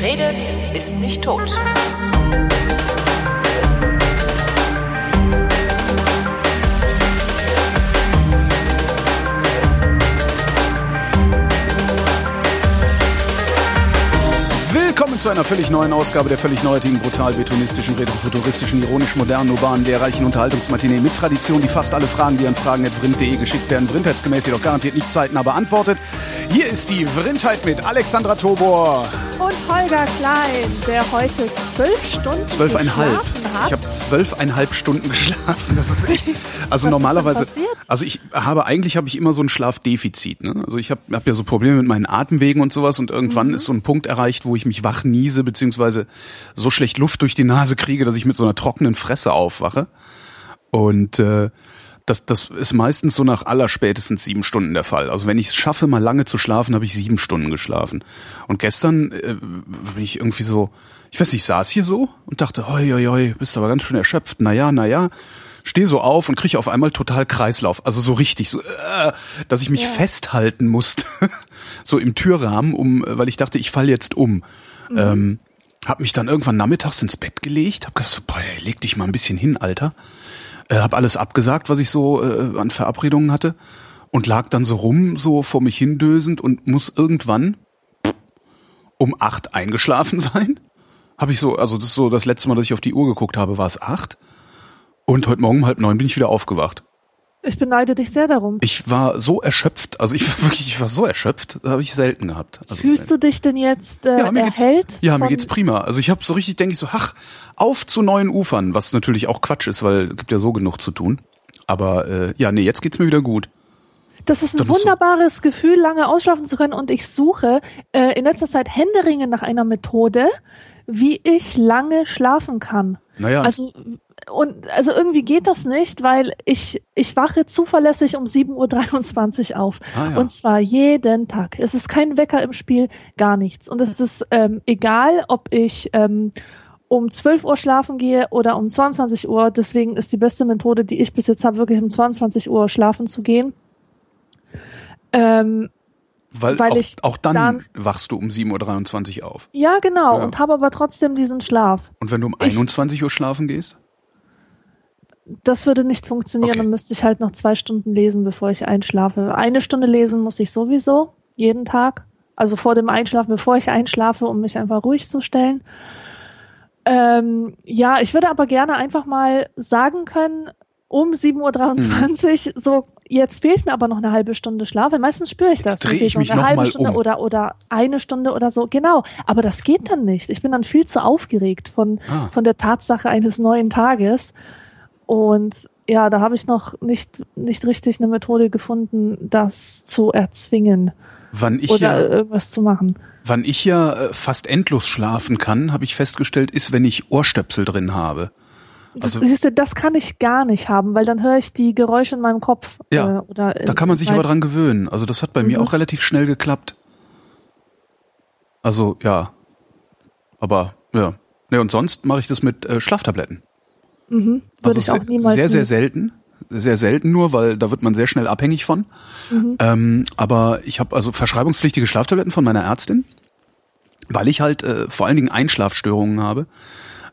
Redet, ist nicht tot. Willkommen zu einer völlig neuen Ausgabe der völlig neuartigen, brutal betonistischen, retrofuturistischen, ironisch modernen, urbanen, lehrreichen Unterhaltungsmatinee mit Tradition, die fast alle Fragen, die an fragen.vrind.de geschickt werden, vrindheitsgemäß jedoch garantiert nicht zeitnah beantwortet. Hier ist die Vrindheit mit Alexandra Tobor. Und Holger Klein, der heute zwölf Stunden Zwölfeinhalb. geschlafen hat. Ich habe zwölfeinhalb Stunden geschlafen. Das ist echt. Also Was normalerweise. ist denn passiert? Also ich habe eigentlich habe ich immer so ein Schlafdefizit. Ne? Also ich habe hab ja so Probleme mit meinen Atemwegen und sowas und irgendwann Mhm. ist so ein Punkt erreicht, wo ich mich wach niese beziehungsweise so schlecht Luft durch die Nase kriege, dass ich mit so einer trockenen Fresse aufwache. Und äh, das, das ist meistens so nach allerspätestens sieben Stunden der Fall. Also wenn ich es schaffe, mal lange zu schlafen, habe ich sieben Stunden geschlafen. Und gestern äh, bin ich irgendwie so, ich weiß nicht, ich saß hier so und dachte, hoi, hoi, hoi, bist aber ganz schön erschöpft. Naja, naja. Stehe so auf und kriege auf einmal total Kreislauf. Also so richtig, so, äh, dass ich mich Ja. festhalten musste. so im Türrahmen, um, weil ich dachte, ich falle jetzt um. Ähm, hab mich dann irgendwann nachmittags ins Bett gelegt, hab gedacht so, boah, leg dich mal ein bisschen hin, Alter. Äh, hab alles abgesagt, was ich so äh, an Verabredungen hatte und lag dann so rum, so vor mich hindösend und muss irgendwann um acht eingeschlafen sein. Habe ich so, also das ist so das letzte Mal, dass ich auf die Uhr geguckt habe, war es acht. Und heute Morgen um halb neun bin ich wieder aufgewacht. Ich beneide dich sehr darum. Ich war so erschöpft, also ich war wirklich, ich war so erschöpft, das habe ich selten gehabt. Also Fühlst du dich denn jetzt äh, ja, mir erhellt? ja, mir geht's prima. Also ich habe so richtig, denke ich so, ach, auf zu neuen Ufern, was natürlich auch Quatsch ist, weil es gibt ja so genug zu tun. Aber äh, ja, nee, jetzt geht's mir wieder gut. Das ist ein ist so- wunderbares Gefühl, lange ausschlafen zu können. Und ich suche äh, in letzter Zeit händeringend nach einer Methode, wie ich lange schlafen kann. Naja, Also und also irgendwie geht das nicht, weil ich ich wache zuverlässig um 7:23 Uhr auf Ah, ja. und zwar jeden Tag. Es ist kein Wecker im Spiel, gar nichts und es ist ähm, egal, ob ich ähm, um 12 Uhr schlafen gehe oder um 22 Uhr. Deswegen ist die beste Methode, die ich bis jetzt habe, wirklich um 22 Uhr schlafen zu gehen. Ähm, weil, weil auch, ich auch dann, dann- wachst du um 7.23 Uhr auf. ja, genau. Ja. Und habe aber trotzdem diesen Schlaf. Und wenn du um Ich- 21 Uhr schlafen gehst? Das würde nicht funktionieren, Okay. dann müsste ich halt noch zwei Stunden lesen, bevor ich einschlafe. Eine Stunde lesen muss ich sowieso, jeden Tag. Also vor dem Einschlafen, bevor ich einschlafe, um mich einfach ruhig zu stellen. Ähm, ja, ich würde aber gerne einfach mal sagen können, um 7.23 Uhr, so, jetzt fehlt mir aber noch eine halbe Stunde Schlaf, weil meistens spüre ich Jetzt das. dreh Mir ich mich eine noch halbe mal Stunde um. oder, oder eine Stunde oder so. Genau. Aber das geht dann nicht. Ich bin dann viel zu aufgeregt von, Ah. von der Tatsache eines neuen Tages. Und ja, da habe ich noch nicht, nicht richtig eine Methode gefunden, das zu erzwingen Wann ich oder ja, irgendwas zu machen. wann ich ja äh, fast endlos schlafen kann, habe ich festgestellt, ist, wenn ich Ohrstöpsel drin habe. Das, Also- siehst du, das kann ich gar nicht haben, weil dann höre ich die Geräusche in meinem Kopf. Ja, äh, oder Da kann man sich aber dran gewöhnen. Also das hat bei mir Mhm. auch relativ schnell geklappt. Also ja. Aber ja. Ne, und sonst mache ich das mit äh, Schlaftabletten. Mhm, würde Also ich auch sehr, niemals. sehr, sehr selten. Sehr selten nur, weil da wird man sehr schnell abhängig von. Mhm. Ähm, aber ich habe also verschreibungspflichtige Schlaftabletten von meiner Ärztin, weil ich halt äh, vor allen Dingen Einschlafstörungen habe.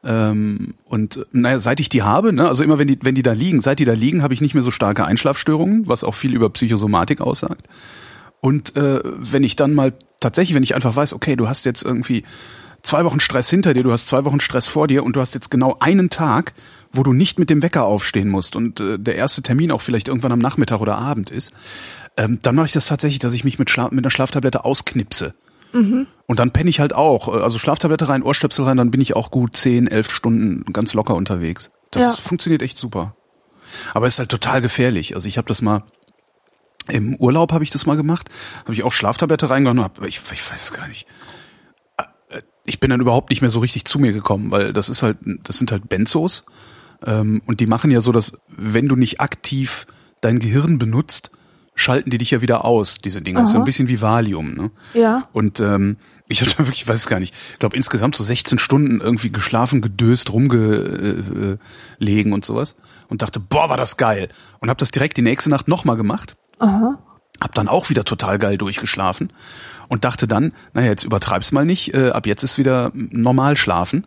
Ähm, und naja, seit ich die habe, ne, also immer wenn die, wenn die da liegen, seit die da liegen, habe ich nicht mehr so starke Einschlafstörungen, was auch viel über Psychosomatik aussagt. Und äh, wenn ich dann mal tatsächlich, wenn ich einfach weiß, okay, du hast jetzt irgendwie zwei Wochen Stress hinter dir, du hast zwei Wochen Stress vor dir und du hast jetzt genau einen Tag, wo du nicht mit dem Wecker aufstehen musst und äh, der erste Termin auch vielleicht irgendwann am Nachmittag oder Abend ist, ähm, dann mache ich das tatsächlich, dass ich mich mit, Schla mit einer Schlaftablette ausknipse. Und dann penne ich halt auch. Äh, Also Schlaftablette rein, Ohrstöpsel rein, dann bin ich auch gut 10, 11 Stunden ganz locker unterwegs. Das Ja. funktioniert echt super. Aber es ist halt total gefährlich. Also ich habe das mal im Urlaub habe ich das mal gemacht, habe ich auch Schlaftablette reingehauen, hab, ich, ich weiß gar nicht. Äh, Ich bin dann überhaupt nicht mehr so richtig zu mir gekommen, weil das ist halt, das sind halt Benzos ähm, und die machen ja so, dass wenn du nicht aktiv dein Gehirn benutzt, schalten die dich ja wieder aus, diese Dinge. Das ist so ein Aha. bisschen wie Valium, ne? Ja. Und ähm, ich habe da wirklich, ich weiß es gar nicht, ich glaube insgesamt so 16 Stunden irgendwie geschlafen, gedöst, rumgelegen und sowas und dachte, boah, war das geil. Und habe das direkt die nächste Nacht nochmal gemacht. Aha. Hab dann auch wieder total geil durchgeschlafen und dachte dann, naja, jetzt übertreib's mal nicht, äh, ab jetzt ist wieder normal schlafen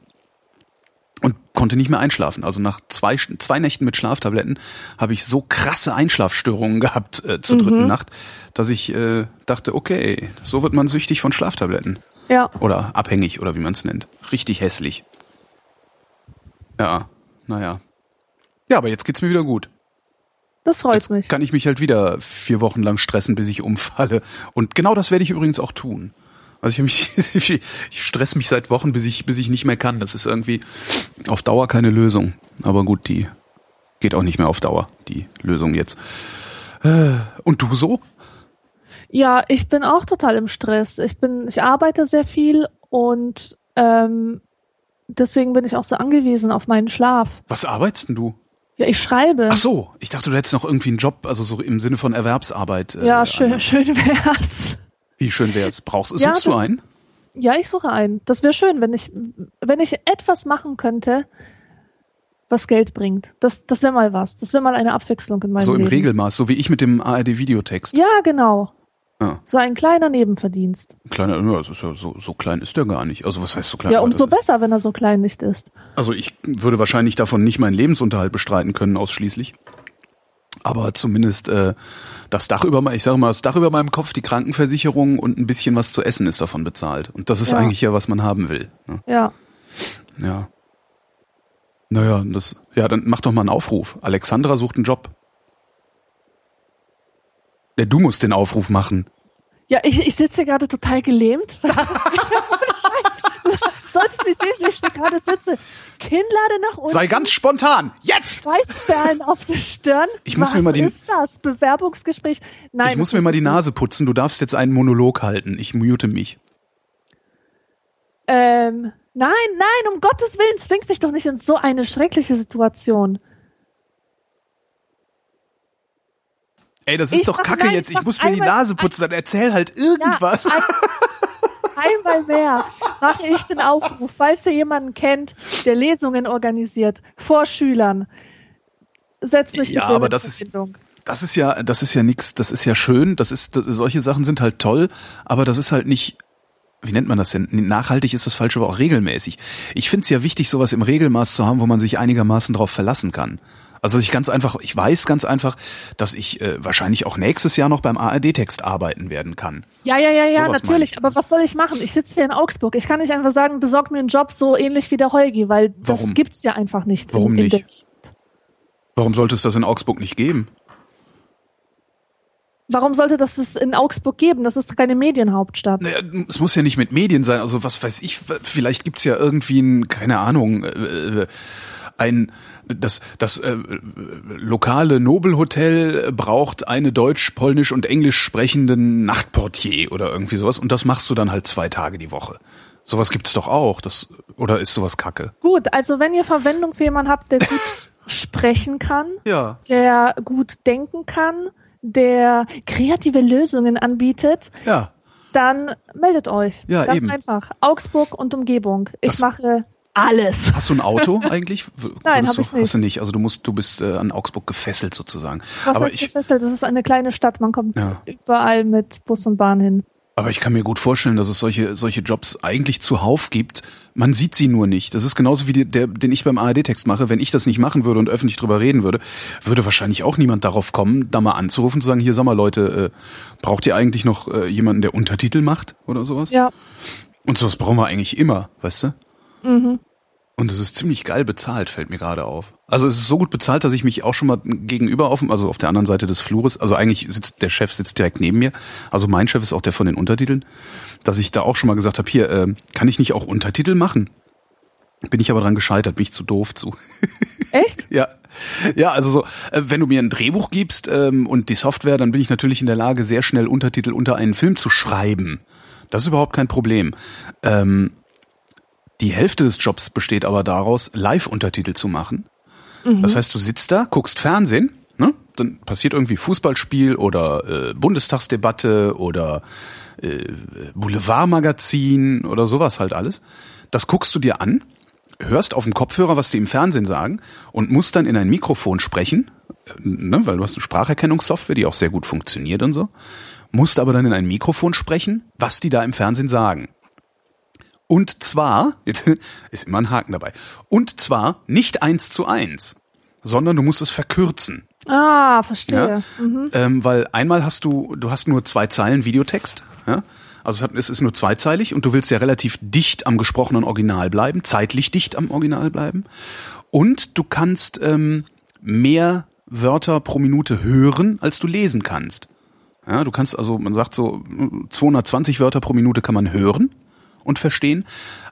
und konnte nicht mehr einschlafen. Also nach zwei, zwei Nächten mit Schlaftabletten habe ich so krasse Einschlafstörungen gehabt äh, zur dritten Nacht, dass ich äh, dachte, okay, so wird man süchtig von Schlaftabletten. Ja. Oder abhängig oder wie man es nennt. Richtig hässlich. Ja, naja. Ja, aber jetzt geht's mir wieder gut. Das freut Jetzt mich. kann ich mich halt wieder vier Wochen lang stressen, bis ich umfalle. Und genau das werde ich übrigens auch tun. Also ich, mich, ich stress mich seit Wochen, bis ich, bis ich nicht mehr kann. Das ist irgendwie auf Dauer keine Lösung. Aber gut, die geht auch nicht mehr auf Dauer, die Lösung jetzt. Äh, Und du so? Ja, ich bin auch total im Stress. Ich bin, ich arbeite sehr viel und ähm, deswegen bin ich auch so angewiesen auf meinen Schlaf. Was arbeitest denn du? Ja, ich schreibe. Ach so, ich dachte, du hättest noch irgendwie einen Job, also so im Sinne von Erwerbsarbeit. äh, ja, schön, an- schön wär's. Wie schön wär's. Brauchst Ja, suchst du das- einen? Ja, ich suche einen. Das wäre schön, wenn ich, wenn ich etwas machen könnte, was Geld bringt. Das, das wäre mal was. Das wäre mal eine Abwechslung in meinem So im Leben. Regelmaß, so wie ich mit dem ARD-Videotext. Ja, genau. Ja. So ein kleiner Nebenverdienst. Kleiner, ja, das ist ja so, so klein ist der gar nicht. Also was heißt so klein? Ja, umso besser, wenn er so klein nicht ist. Also ich würde wahrscheinlich davon nicht meinen Lebensunterhalt bestreiten können, ausschließlich. Aber zumindest äh, das Dach über ich sage mal, das Dach über meinem Kopf, die Krankenversicherung und ein bisschen was zu essen ist davon bezahlt. Und das ist Ja. eigentlich ja, was man haben will. Ne? Ja. Ja. Naja, das, ja, dann mach doch mal einen Aufruf. Alexandra sucht einen Job. Du musst den Aufruf machen. Ja, ich, ich sitze hier gerade total gelähmt. ich Scheiß. Du solltest mich sehen, wie ich hier gerade sitze. Kinnlade nach unten. Sei ganz spontan. Jetzt! Schweißperlen auf der Stirn. Ich muss Was mir mal die- ist das? Bewerbungsgespräch? Nein. ich muss mir mal die Nase putzen. Du darfst jetzt einen Monolog halten. Ich mute mich. nicht. Ähm, nein, nein, um Gottes Willen, zwingt mich doch nicht in so eine schreckliche Situation. Ey, das ist Ich doch mach- Kacke nein, jetzt. ich muss mir die Nase putzen. Dann erzähl halt irgendwas. Ja, ein, einmal mehr mache ich den Aufruf, falls ihr jemanden kennt, der Lesungen organisiert, vor Schülern. Setzt mich Ja, aber das ist-. Das ist ja, das ist ja nix, das ist ja schön, das ist, das, solche Sachen sind halt toll, aber das ist halt nicht, wie nennt man das denn? Nachhaltig ist das falsche, aber auch regelmäßig. Ich finde es ja wichtig, sowas im Regelmaß zu haben, wo man sich einigermaßen drauf verlassen kann. Also ich ganz einfach, ich weiß ganz einfach, dass ich äh, wahrscheinlich auch nächstes Jahr noch beim ARD-Text arbeiten werden kann. Ja, ja, ja, ja, meine natürlich. ich. Aber was soll ich machen? Ich sitze hier in Augsburg. Ich kann nicht einfach sagen, besorg mir einen Job so ähnlich wie der Holgi, weil das Warum? gibt's ja einfach nicht. Warum in, in nicht? Warum sollte es das in Augsburg nicht geben? warum sollte das es in Augsburg geben? Das ist keine Medienhauptstadt. Naja, es muss ja nicht mit Medien sein. Also was weiß ich, vielleicht gibt's ja irgendwie ein, keine Ahnung, äh, ein das das äh, lokale Nobelhotel braucht eine deutsch, polnisch und englisch sprechenden Nachtportier oder irgendwie sowas und das machst du dann halt zwei Tage die Woche. Sowas gibt's doch auch. Das oder ist sowas Kacke? Gut, also wenn ihr Verwendung für jemanden habt, der gut sprechen kann, Ja. der gut denken kann, der kreative Lösungen anbietet, Ja. dann meldet euch. Ja, Ganz eben. einfach. Augsburg und Umgebung. Ich Das- mache alles. Hast du ein Auto eigentlich? Nein, würdest hab ich du, Hast du nicht. nicht. Also du musst, du bist äh, an Augsburg gefesselt sozusagen. Was aber heißt ich, gefesselt? Das ist eine kleine Stadt. Man kommt Ja. überall mit Bus und Bahn hin. Aber ich kann mir gut vorstellen, dass es solche, solche Jobs eigentlich zuhauf gibt. Man sieht sie nur nicht. Das ist genauso wie der, den ich beim ARD-Text mache. Wenn ich das nicht machen würde und öffentlich drüber reden würde, würde wahrscheinlich auch niemand darauf kommen, da mal anzurufen und zu sagen, hier, sag mal Leute, äh, braucht ihr eigentlich noch äh, jemanden, der Untertitel macht oder sowas? Ja. Und sowas brauchen wir eigentlich immer, weißt du? Mhm. Und es ist ziemlich geil bezahlt, fällt mir gerade auf. Also es ist so gut bezahlt, dass ich mich auch schon mal gegenüber auf, dem- also auf der anderen Seite des Flures, also eigentlich sitzt der Chef sitzt direkt neben mir, also mein Chef ist auch der von den Untertiteln, dass ich da auch schon mal gesagt habe, hier, äh, kann ich nicht auch Untertitel machen? Bin ich aber dran gescheitert, bin ich zu doof zu. Echt? Ja, ja, also so, äh, wenn du mir ein Drehbuch gibst ähm, und die Software, dann bin ich natürlich in der Lage, sehr schnell Untertitel unter einen Film zu schreiben. Das ist überhaupt kein Problem. Ähm, die Hälfte des Jobs besteht aber daraus, Live-Untertitel zu machen. Das heißt, du sitzt da, guckst Fernsehen, ne? dann passiert irgendwie Fußballspiel oder äh, Bundestagsdebatte oder äh, Boulevardmagazin oder sowas halt alles. Das guckst du dir an, hörst auf dem Kopfhörer, was die im Fernsehen sagen und musst dann in ein Mikrofon sprechen, ne, weil du hast eine Spracherkennungssoftware, die auch sehr gut funktioniert und so, musst aber dann in ein Mikrofon sprechen, was die da im Fernsehen sagen. Und zwar, jetzt ist immer ein Haken dabei, und zwar nicht eins zu eins, sondern du musst es verkürzen. Ah, verstehe. Ja? Mhm. Ähm, weil einmal hast du, du hast nur zwei Zeilen Videotext, ja? Also es, ist nur zweizeilig und du willst ja relativ dicht am gesprochenen Original bleiben, zeitlich dicht am Original bleiben. Und du kannst ähm, mehr Wörter pro Minute hören, als du lesen kannst. Ja, du kannst also, man sagt so, 220 Wörter pro Minute kann man hören und verstehen,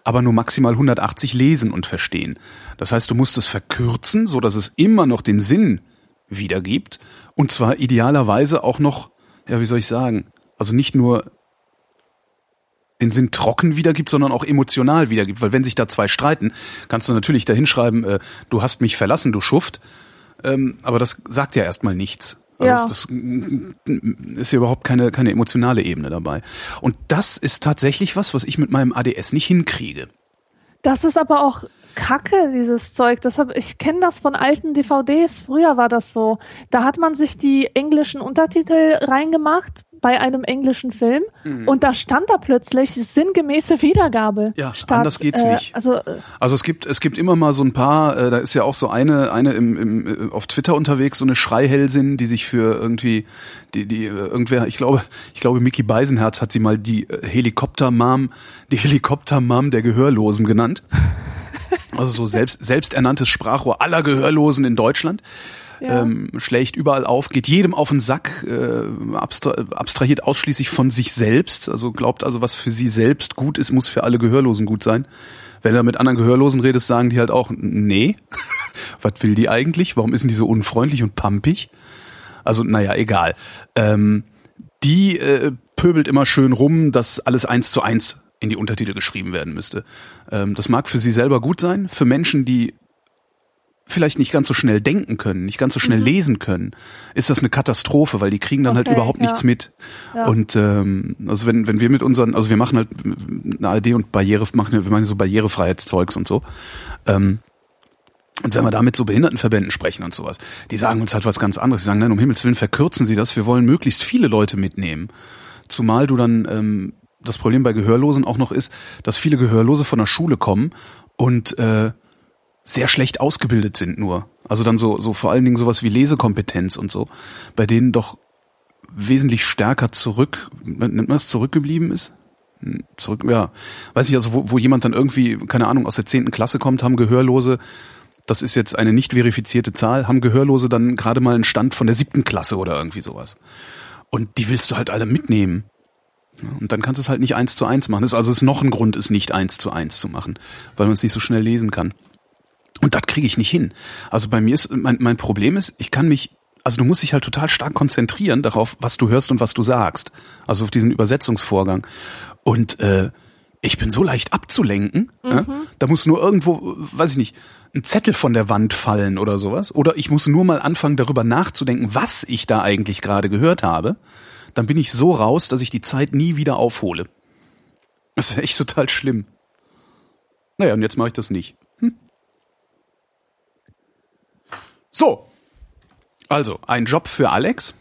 aber nur maximal 180 lesen und verstehen. Das heißt, du musst es verkürzen, so dass es immer noch den Sinn wiedergibt und zwar idealerweise auch noch, ja, wie soll ich sagen, also nicht nur den Sinn trocken wiedergibt, sondern auch emotional wiedergibt. Weil wenn sich da zwei streiten, kannst du natürlich dahinschreiben, äh, du hast mich verlassen, du Schuft. Ähm, aber das sagt ja erstmal nichts. Also ja. das, das ist ja überhaupt keine, keine emotionale Ebene dabei. Und das ist tatsächlich was, was ich mit meinem ADS nicht hinkriege. Das ist aber auch Kacke, dieses Zeug. Deshalb, ich kenne das von alten DVDs. Früher war das so. Da hat man sich die englischen Untertitel reingemacht bei einem englischen Film mhm. und da stand da plötzlich sinngemäße Wiedergabe. Ja, statt, anders geht's äh, nicht. Also, äh, also es gibt es gibt immer mal so ein paar. Äh, da ist ja auch so eine eine im, im, auf Twitter unterwegs so eine Schreihellsin, die sich für irgendwie die die äh, irgendwer ich glaube ich glaube Mickey Beisenherz hat sie mal die äh, Helikopter-Mom die Helikopter-Mom der Gehörlosen genannt. Also so selbst selbsternanntes Sprachrohr aller Gehörlosen in Deutschland ähm, schlägt überall auf, geht jedem auf den Sack, äh, abstra abstrahiert ausschließlich von sich selbst, also glaubt also, was für sie selbst gut ist, muss für alle Gehörlosen gut sein. Wenn du mit anderen Gehörlosen redest, sagen die halt auch, nee, was will die eigentlich? Warum ist denn die so unfreundlich und pampig? Also, naja, egal. Ähm, die äh, pöbelt immer schön rum, dass alles eins zu eins in die Untertitel geschrieben werden müsste. Ähm, das mag für sie selber gut sein, für Menschen, die vielleicht nicht ganz so schnell denken können, nicht ganz so schnell mhm. lesen können, ist das eine Katastrophe, weil die kriegen dann halt okay, halt überhaupt ja. nichts mit. Ja. Und ähm, also wenn wenn wir mit unseren, also wir machen halt eine ARD und Barriere machen, wir machen so Barrierefreiheitszeugs und so. Ähm, und wenn wir da mit so Behindertenverbänden sprechen und sowas, die sagen uns halt was ganz anderes. Die sagen, nein, um Himmels Willen verkürzen Sie das. Wir wollen möglichst viele Leute mitnehmen. Zumal du dann ähm, das Problem bei Gehörlosen auch noch ist, dass viele Gehörlose von der Schule kommen und äh, sehr schlecht ausgebildet sind nur. Also dann so, so vor allen Dingen sowas wie Lesekompetenz und so, bei denen doch wesentlich stärker zurück, nennt man das zurückgeblieben ist? Hm, zurück, ja, weiß ich, also wo, wo jemand dann irgendwie, keine Ahnung, aus der zehnten Klasse kommt, haben Gehörlose, das ist jetzt eine nicht verifizierte Zahl, haben Gehörlose dann gerade mal einen Stand von der siebten Klasse oder irgendwie sowas. Und die willst du halt alle mitnehmen. Und dann kannst du es halt nicht eins zu eins machen. Das ist also ist noch ein Grund, es nicht eins zu eins zu machen, weil man es nicht so schnell lesen kann. Und das kriege ich nicht hin. Also bei mir ist, mein, mein Problem ist, ich kann mich, also du musst dich halt total stark konzentrieren darauf, was du hörst und was du sagst. Also auf diesen Übersetzungsvorgang. Und äh, ich bin so leicht abzulenken. Mhm. Ja? Da muss nur irgendwo, weiß ich nicht, ein Zettel von der Wand fallen oder sowas. Oder ich muss nur mal anfangen, darüber nachzudenken, was ich da eigentlich gerade gehört habe. Dann bin ich so raus, dass ich die Zeit nie wieder aufhole. Das ist echt total schlimm. Naja, und jetzt mache ich das nicht. So. Also, ein Job für Alex.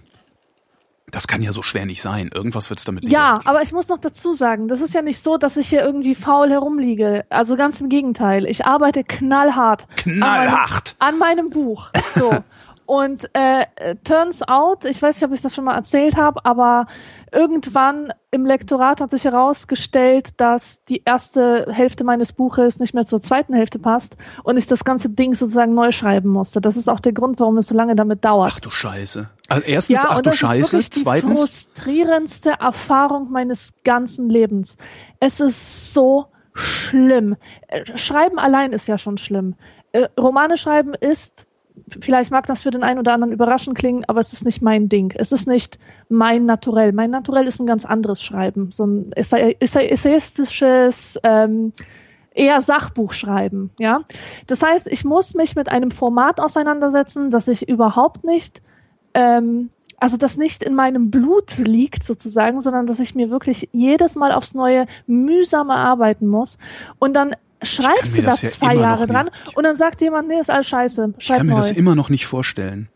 Das kann ja so schwer nicht sein. Irgendwas wird es damit Ja, aber ich muss noch dazu sagen, das ist ja nicht so, dass ich hier irgendwie faul herumliege. Also ganz im Gegenteil. Ich arbeite knallhart. Knallhart. An meinem, an meinem Buch. So. Und äh, turns out, ich weiß nicht, ob ich das schon mal erzählt habe, aber irgendwann im Lektorat hat sich herausgestellt, dass die erste Hälfte meines Buches nicht mehr zur zweiten Hälfte passt und ich das ganze Ding sozusagen neu schreiben musste. Das ist auch der Grund, warum es so lange damit dauert. Ach du Scheiße. Also erstens, ja, ach du Scheiße. Ist Zweitens. Die frustrierendste Erfahrung meines ganzen Lebens. Es ist so schlimm. Äh, schreiben allein ist ja schon schlimm. Äh, Romane schreiben ist vielleicht mag das für den einen oder anderen überraschend klingen, aber es ist nicht mein Ding. Es ist nicht mein Naturell. Mein Naturell ist ein ganz anderes Schreiben, so ein essayistisches, ähm, eher Sachbuch schreiben, ja. Das heißt, ich muss mich mit einem Format auseinandersetzen, das ich überhaupt nicht, ähm, also das nicht in meinem Blut liegt sozusagen, sondern dass ich mir wirklich jedes Mal aufs Neue mühsam erarbeiten muss und dann schreibst du da ja zwei Jahre dran und dann sagt jemand, nee, ist alles scheiße, schreib Ich kann neu. mir das immer noch nicht vorstellen.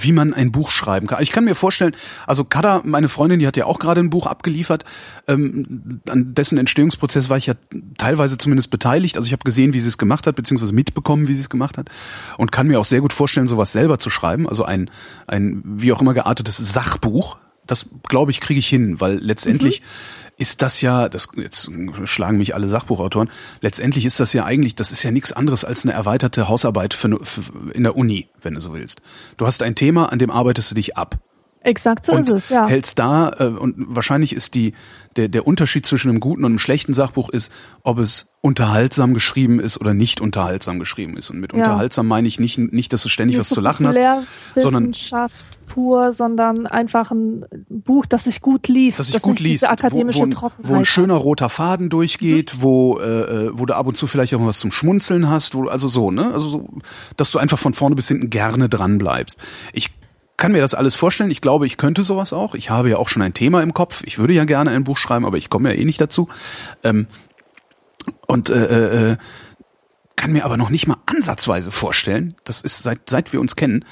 wie man ein Buch schreiben kann. Ich kann mir vorstellen, also Kada, meine Freundin, die hat ja auch gerade ein Buch abgeliefert, ähm, an dessen Entstehungsprozess war ich ja teilweise zumindest beteiligt. Also ich habe gesehen, wie sie es gemacht hat, beziehungsweise mitbekommen, wie sie es gemacht hat und kann mir auch sehr gut vorstellen, sowas selber zu schreiben. Also ein, ein wie auch immer geartetes Sachbuch. Das glaube ich kriege ich hin, weil letztendlich mhm ist das ja, das jetzt schlagen mich alle Sachbuchautoren, letztendlich ist das ja eigentlich, das ist ja nichts anderes als eine erweiterte Hausarbeit für, für, in der Uni, wenn du so willst. Du hast ein Thema, an dem arbeitest du dich ab. Exakt so und ist es, ja. Hältst da, äh, und wahrscheinlich ist die, der, der Unterschied zwischen einem guten und einem schlechten Sachbuch ist, ob es unterhaltsam geschrieben ist oder nicht unterhaltsam geschrieben ist. Und mit ja. unterhaltsam meine ich nicht, nicht, dass du ständig nicht was so zu lachen hast, sondern Wissenschaft pur, sondern einfach ein Buch, das sich gut liest, das sich gut liest, diese akademische wo, wo, wo ein schöner roter Faden durchgeht, mhm. wo äh, äh, wo du ab und zu vielleicht auch mal was zum Schmunzeln hast, wo also so, ne? Also so, dass du einfach von vorne bis hinten gerne dran bleibst. Ich kann mir das alles vorstellen. Ich glaube, ich könnte sowas auch. Ich habe ja auch schon ein Thema im Kopf. Ich würde ja gerne ein Buch schreiben, aber ich komme ja eh nicht dazu. Ähm, und äh, äh, kann mir aber noch nicht mal ansatzweise vorstellen, das ist seit, seit wir uns kennen,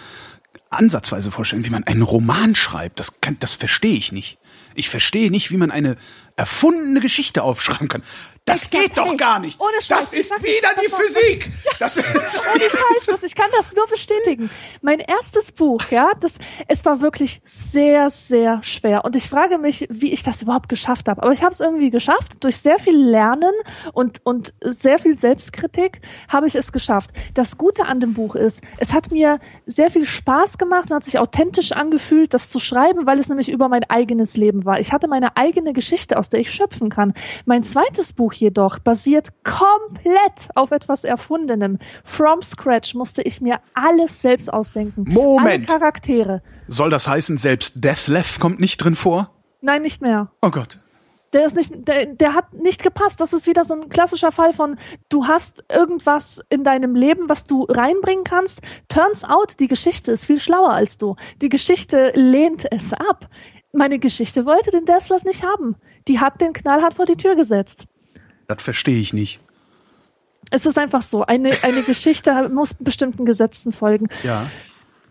ansatzweise vorstellen, wie man einen Roman schreibt. Das, kann, das verstehe ich nicht. Ich verstehe nicht, wie man eine erfundene Geschichte aufschreiben kann. Das geht sag, doch hey, gar nicht. Ohne Scheiß, das ist sag, wieder die Physik. Ja, das ist ohne Scheiß, das, ich kann das nur bestätigen. Mein erstes Buch, ja, das, es war wirklich sehr, sehr schwer. Und ich frage mich, wie ich das überhaupt geschafft habe. Aber ich habe es irgendwie geschafft. Durch sehr viel Lernen und, und sehr viel Selbstkritik habe ich es geschafft. Das Gute an dem Buch ist, es hat mir sehr viel Spaß gemacht und hat sich authentisch angefühlt, das zu schreiben, weil es nämlich über mein eigenes Leben war. Ich hatte meine eigene Geschichte, aus der ich schöpfen kann. Mein zweites Buch jedoch basiert komplett auf etwas Erfundenem. From scratch musste ich mir alles selbst ausdenken. Moment. Alle Charaktere. Soll das heißen, selbst Deathlev kommt nicht drin vor? Nein, nicht mehr. Oh Gott. Der ist nicht, der, der hat nicht gepasst. Das ist wieder so ein klassischer Fall von, du hast irgendwas in deinem Leben, was du reinbringen kannst. Turns out, die Geschichte ist viel schlauer als du. Die Geschichte lehnt es ab. Meine Geschichte wollte den Deathlock nicht haben. Die hat den knallhart vor die Tür gesetzt. Das verstehe ich nicht. Es ist einfach so. Eine, eine Geschichte muss bestimmten Gesetzen folgen. Ja.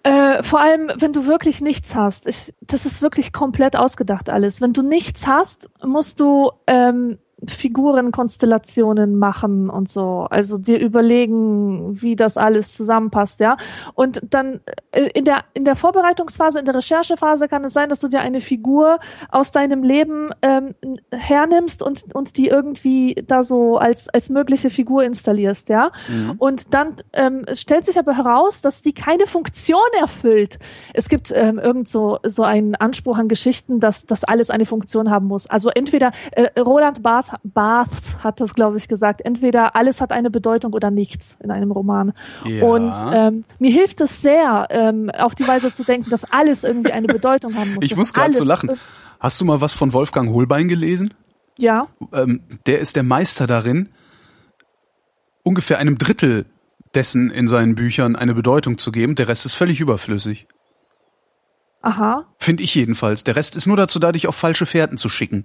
Äh, vor allem, wenn du wirklich nichts hast. Ich, das ist wirklich komplett ausgedacht alles. Wenn du nichts hast, musst du ähm, Figurenkonstellationen machen und so. Also dir überlegen, wie das alles zusammenpasst, ja. Und dann äh, in der, in der Vorbereitungsphase, in der Recherchephase kann es sein, dass du dir eine Figur aus deinem Leben ähm, hernimmst und, und die irgendwie da so als, als mögliche Figur installierst, ja. Mhm. Und dann ähm, stellt sich aber heraus, dass die keine Funktion erfüllt. Es gibt ähm, irgend so, so einen Anspruch an Geschichten, dass das alles eine Funktion haben muss. Also entweder äh, Roland Barth Barth hat das, glaube ich, gesagt. Entweder alles hat eine Bedeutung oder nichts in einem Roman. Ja. Und ähm, mir hilft es sehr, ähm, auf die Weise zu denken, dass alles irgendwie eine Bedeutung haben muss. Ich muss gerade so lachen. Hast du mal was von Wolfgang Holbein gelesen? Ja. Ähm, der ist der Meister darin, ungefähr einem Drittel dessen in seinen Büchern eine Bedeutung zu geben. Der Rest ist völlig überflüssig. Aha. Finde ich jedenfalls. Der Rest ist nur dazu da, dich auf falsche Fährten zu schicken.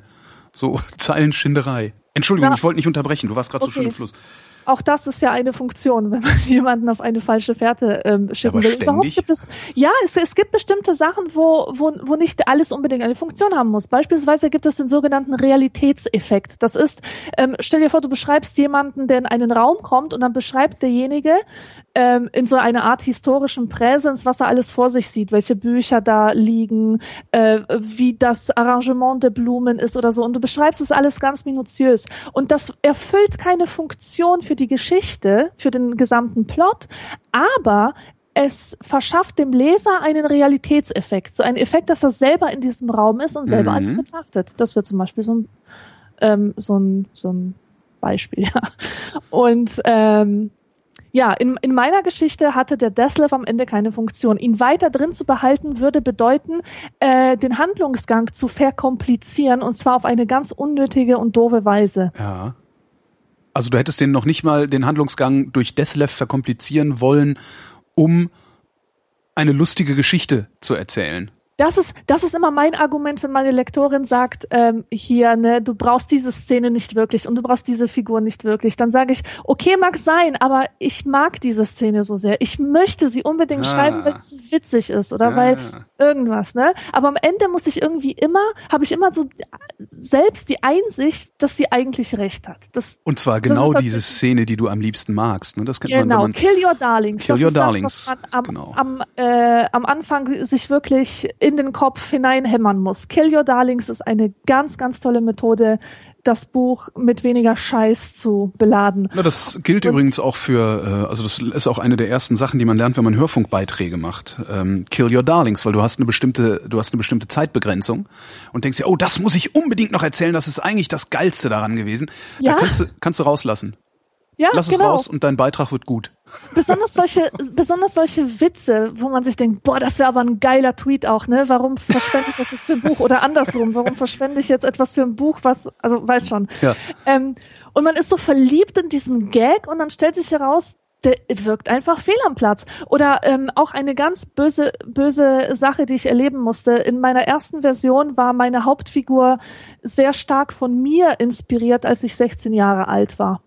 So Zeilenschinderei. Entschuldigung, ja. ich wollte nicht unterbrechen, du warst gerade okay. so schön im Fluss. Auch das ist ja eine Funktion, wenn man jemanden auf eine falsche Fährte ähm, schicken Aber will. Ständig? Überhaupt gibt es, ja, es, es gibt bestimmte Sachen, wo, wo, wo nicht alles unbedingt eine Funktion haben muss. Beispielsweise gibt es den sogenannten Realitätseffekt. Das ist, ähm, stell dir vor, du beschreibst jemanden, der in einen Raum kommt und dann beschreibt derjenige ähm, in so einer Art historischen Präsens, was er alles vor sich sieht, welche Bücher da liegen, äh, wie das Arrangement der Blumen ist oder so. Und du beschreibst es alles ganz minutiös. Und das erfüllt keine Funktion für die Geschichte, für den gesamten Plot, aber es verschafft dem Leser einen Realitätseffekt. So ein Effekt, dass er selber in diesem Raum ist und selber mhm. alles betrachtet. Das wird zum Beispiel so ein, ähm, so ein, so ein Beispiel. Ja. Und ähm, ja, in, in meiner Geschichte hatte der Deslef am Ende keine Funktion. Ihn weiter drin zu behalten, würde bedeuten, äh, den Handlungsgang zu verkomplizieren und zwar auf eine ganz unnötige und doofe Weise. Ja. Also du hättest den noch nicht mal den Handlungsgang durch Deslef verkomplizieren wollen, um eine lustige Geschichte zu erzählen. Das ist, das ist immer mein Argument, wenn meine Lektorin sagt, ähm, hier, ne, du brauchst diese Szene nicht wirklich und du brauchst diese Figur nicht wirklich. Dann sage ich, okay, mag sein, aber ich mag diese Szene so sehr. Ich möchte sie unbedingt Ah. schreiben, weil es so witzig ist oder Ja. weil irgendwas, ne? Aber am Ende muss ich irgendwie immer, habe ich immer so selbst die Einsicht, dass sie eigentlich recht hat. Das, Und zwar genau diese Szene, die du am liebsten magst. Ne? Das kennt man, Genau, wenn man Kill Your Darlings. Kill das Your ist Darlings, das, was man am, genau. am, äh, am Anfang sich wirklich in den Kopf hineinhämmern muss. Kill Your Darlings ist eine ganz, ganz tolle Methode, das Buch mit weniger Scheiß zu beladen. Na, das gilt Und- übrigens auch für, äh, also das ist auch eine der ersten Sachen, die man lernt, wenn man Hörfunkbeiträge macht. Ähm, Kill Your Darlings, weil du hast eine bestimmte, du hast eine bestimmte Zeitbegrenzung und denkst dir, oh, das muss ich unbedingt noch erzählen, das ist eigentlich das Geilste daran gewesen. Ja. Da kannst du, kannst du rauslassen. Ja, Lass es genau. raus und dein Beitrag wird gut. Besonders solche, besonders solche Witze, wo man sich denkt, boah, das wäre aber ein geiler Tweet auch, ne? Warum verschwende ich das jetzt für ein Buch oder andersrum? Warum verschwende ich jetzt etwas für ein Buch, was, also weiß schon. Ja. Ähm, und man ist so verliebt in diesen Gag und dann stellt sich heraus, der wirkt einfach fehl am Platz. Oder ähm, auch eine ganz böse, böse Sache, die ich erleben musste. In meiner ersten Version war meine Hauptfigur sehr stark von mir inspiriert, als ich 16 Jahre alt war.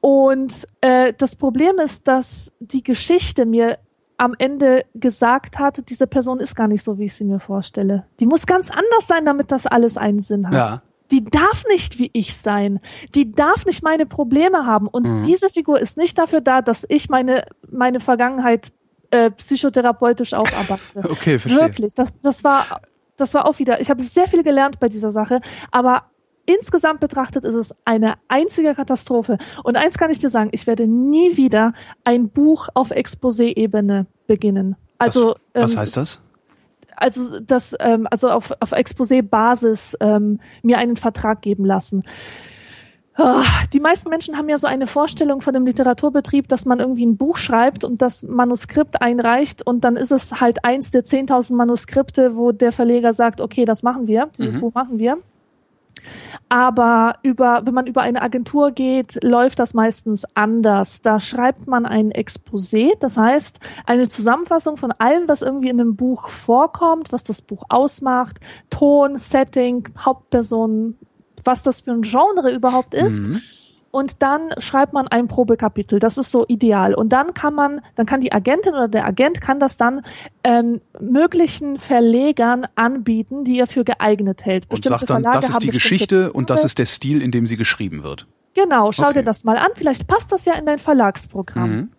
Und äh, das Problem ist, dass die Geschichte mir am Ende gesagt hat, diese Person ist gar nicht so, wie ich sie mir vorstelle. Die muss ganz anders sein, damit das alles einen Sinn hat. Ja. Die darf nicht wie ich sein. Die darf nicht meine Probleme haben. Und Mhm. diese Figur ist nicht dafür da, dass ich meine, meine Vergangenheit äh, psychotherapeutisch aufarbeite. Okay, verstehe. Wirklich. Das, das war, das war auch wieder. Ich habe sehr viel gelernt bei dieser Sache, aber insgesamt betrachtet ist es eine einzige Katastrophe. Und eins kann ich dir sagen, ich werde nie wieder ein Buch auf Exposé-Ebene beginnen. Also, was, was ähm, heißt das? also das, ähm, also auf, auf Exposé-Basis ähm, mir einen Vertrag geben lassen. Ah, Die meisten Menschen haben ja so eine Vorstellung von dem Literaturbetrieb, dass man irgendwie ein Buch schreibt und das Manuskript einreicht und dann ist es halt eins der 10.000 Manuskripte, wo der Verleger sagt, okay, das machen wir, dieses Mhm. Buch machen wir. Aber über, wenn man über eine Agentur geht, läuft das meistens anders. Da schreibt man ein Exposé, das heißt eine Zusammenfassung von allem, was irgendwie in dem Buch vorkommt, was das Buch ausmacht, Ton, Setting, Hauptpersonen, was das für ein Genre überhaupt ist. Mhm. Und dann schreibt man ein Probekapitel. Das ist so ideal. Und dann kann man, dann kann die Agentin oder der Agent kann das dann ähm, möglichen Verlegern anbieten, die er für geeignet hält. Und Bestimmte sagt dann, Verlage das ist die Geschichte und das ist der Stil, in dem sie geschrieben wird. Genau, schau Okay. dir das mal an. Vielleicht passt das ja in dein Verlagsprogramm. Mhm.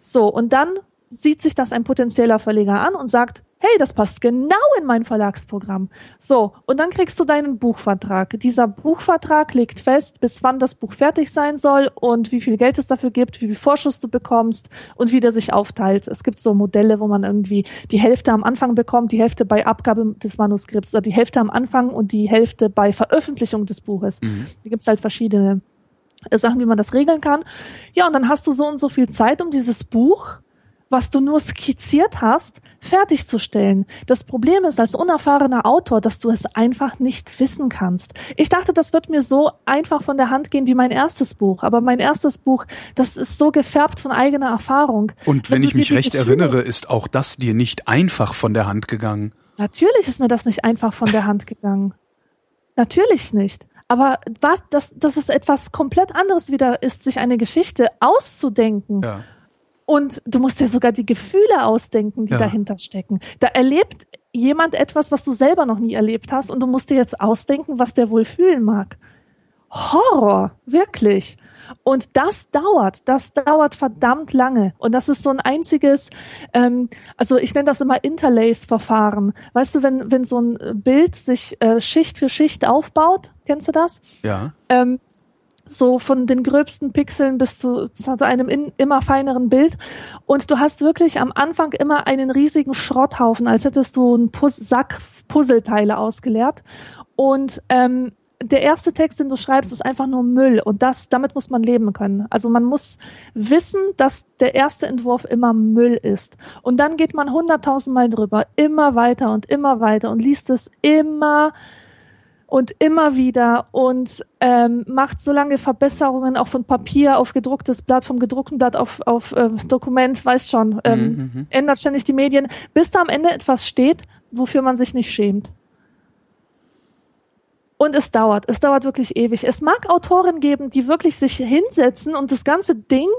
So, und dann sieht sich das ein potenzieller Verleger an und sagt, hey, das passt genau in mein Verlagsprogramm. So, und dann kriegst du deinen Buchvertrag. Dieser Buchvertrag legt fest, bis wann das Buch fertig sein soll und wie viel Geld es dafür gibt, wie viel Vorschuss du bekommst und wie der sich aufteilt. Es gibt so Modelle, wo man irgendwie die Hälfte am Anfang bekommt, die Hälfte bei Abgabe des Manuskripts oder die Hälfte am Anfang und die Hälfte bei Veröffentlichung des Buches. Mhm. Da gibt's halt verschiedene Sachen, wie man das regeln kann. Ja, und dann hast du so und so viel Zeit, um dieses Buch, was du nur skizziert hast, fertigzustellen. Das Problem ist als unerfahrener Autor, dass du es einfach nicht wissen kannst. Ich dachte, das wird mir so einfach von der Hand gehen wie mein erstes Buch. Aber mein erstes Buch, das ist so gefärbt von eigener Erfahrung. Und Wenn wenn ich mich recht Gefühle- erinnere, ist auch das dir nicht einfach von der Hand gegangen. Natürlich ist mir das nicht einfach von der Hand gegangen. Natürlich nicht. Aber was, das, das ist etwas komplett anderes wieder, ist, sich eine Geschichte auszudenken. Ja. Und du musst dir sogar die Gefühle ausdenken, die Ja. dahinter stecken. Da erlebt jemand etwas, was du selber noch nie erlebt hast, und du musst dir jetzt ausdenken, was der wohl fühlen mag. Horror, wirklich. Und das dauert, das dauert verdammt lange. Und das ist so ein einziges, ähm, also ich nenne das immer Interlace-Verfahren. Weißt du, wenn, wenn so ein Bild sich äh, Schicht für Schicht aufbaut, kennst du das? Ja. ähm, so von den gröbsten Pixeln bis zu, zu einem in, immer feineren Bild. Und du hast wirklich am Anfang immer einen riesigen Schrotthaufen, als hättest du einen Pus Sack Puzzleteile ausgeleert. Und ähm, der erste Text, den du schreibst, ist einfach nur Müll. Und das, damit muss man leben können. Also man muss wissen, dass der erste Entwurf immer Müll ist. Und dann geht man hunderttausendmal drüber, immer weiter und immer weiter und liest es immer und immer wieder und ähm, macht so lange Verbesserungen auch von Papier auf gedrucktes Blatt, vom gedruckten Blatt auf, auf äh, Dokument, weiß schon, ähm, Mhm, ändert ständig die Medien, bis da am Ende etwas steht, wofür man sich nicht schämt. Und es dauert, es dauert wirklich ewig. Es mag Autoren geben, die wirklich sich hinsetzen und das ganze Ding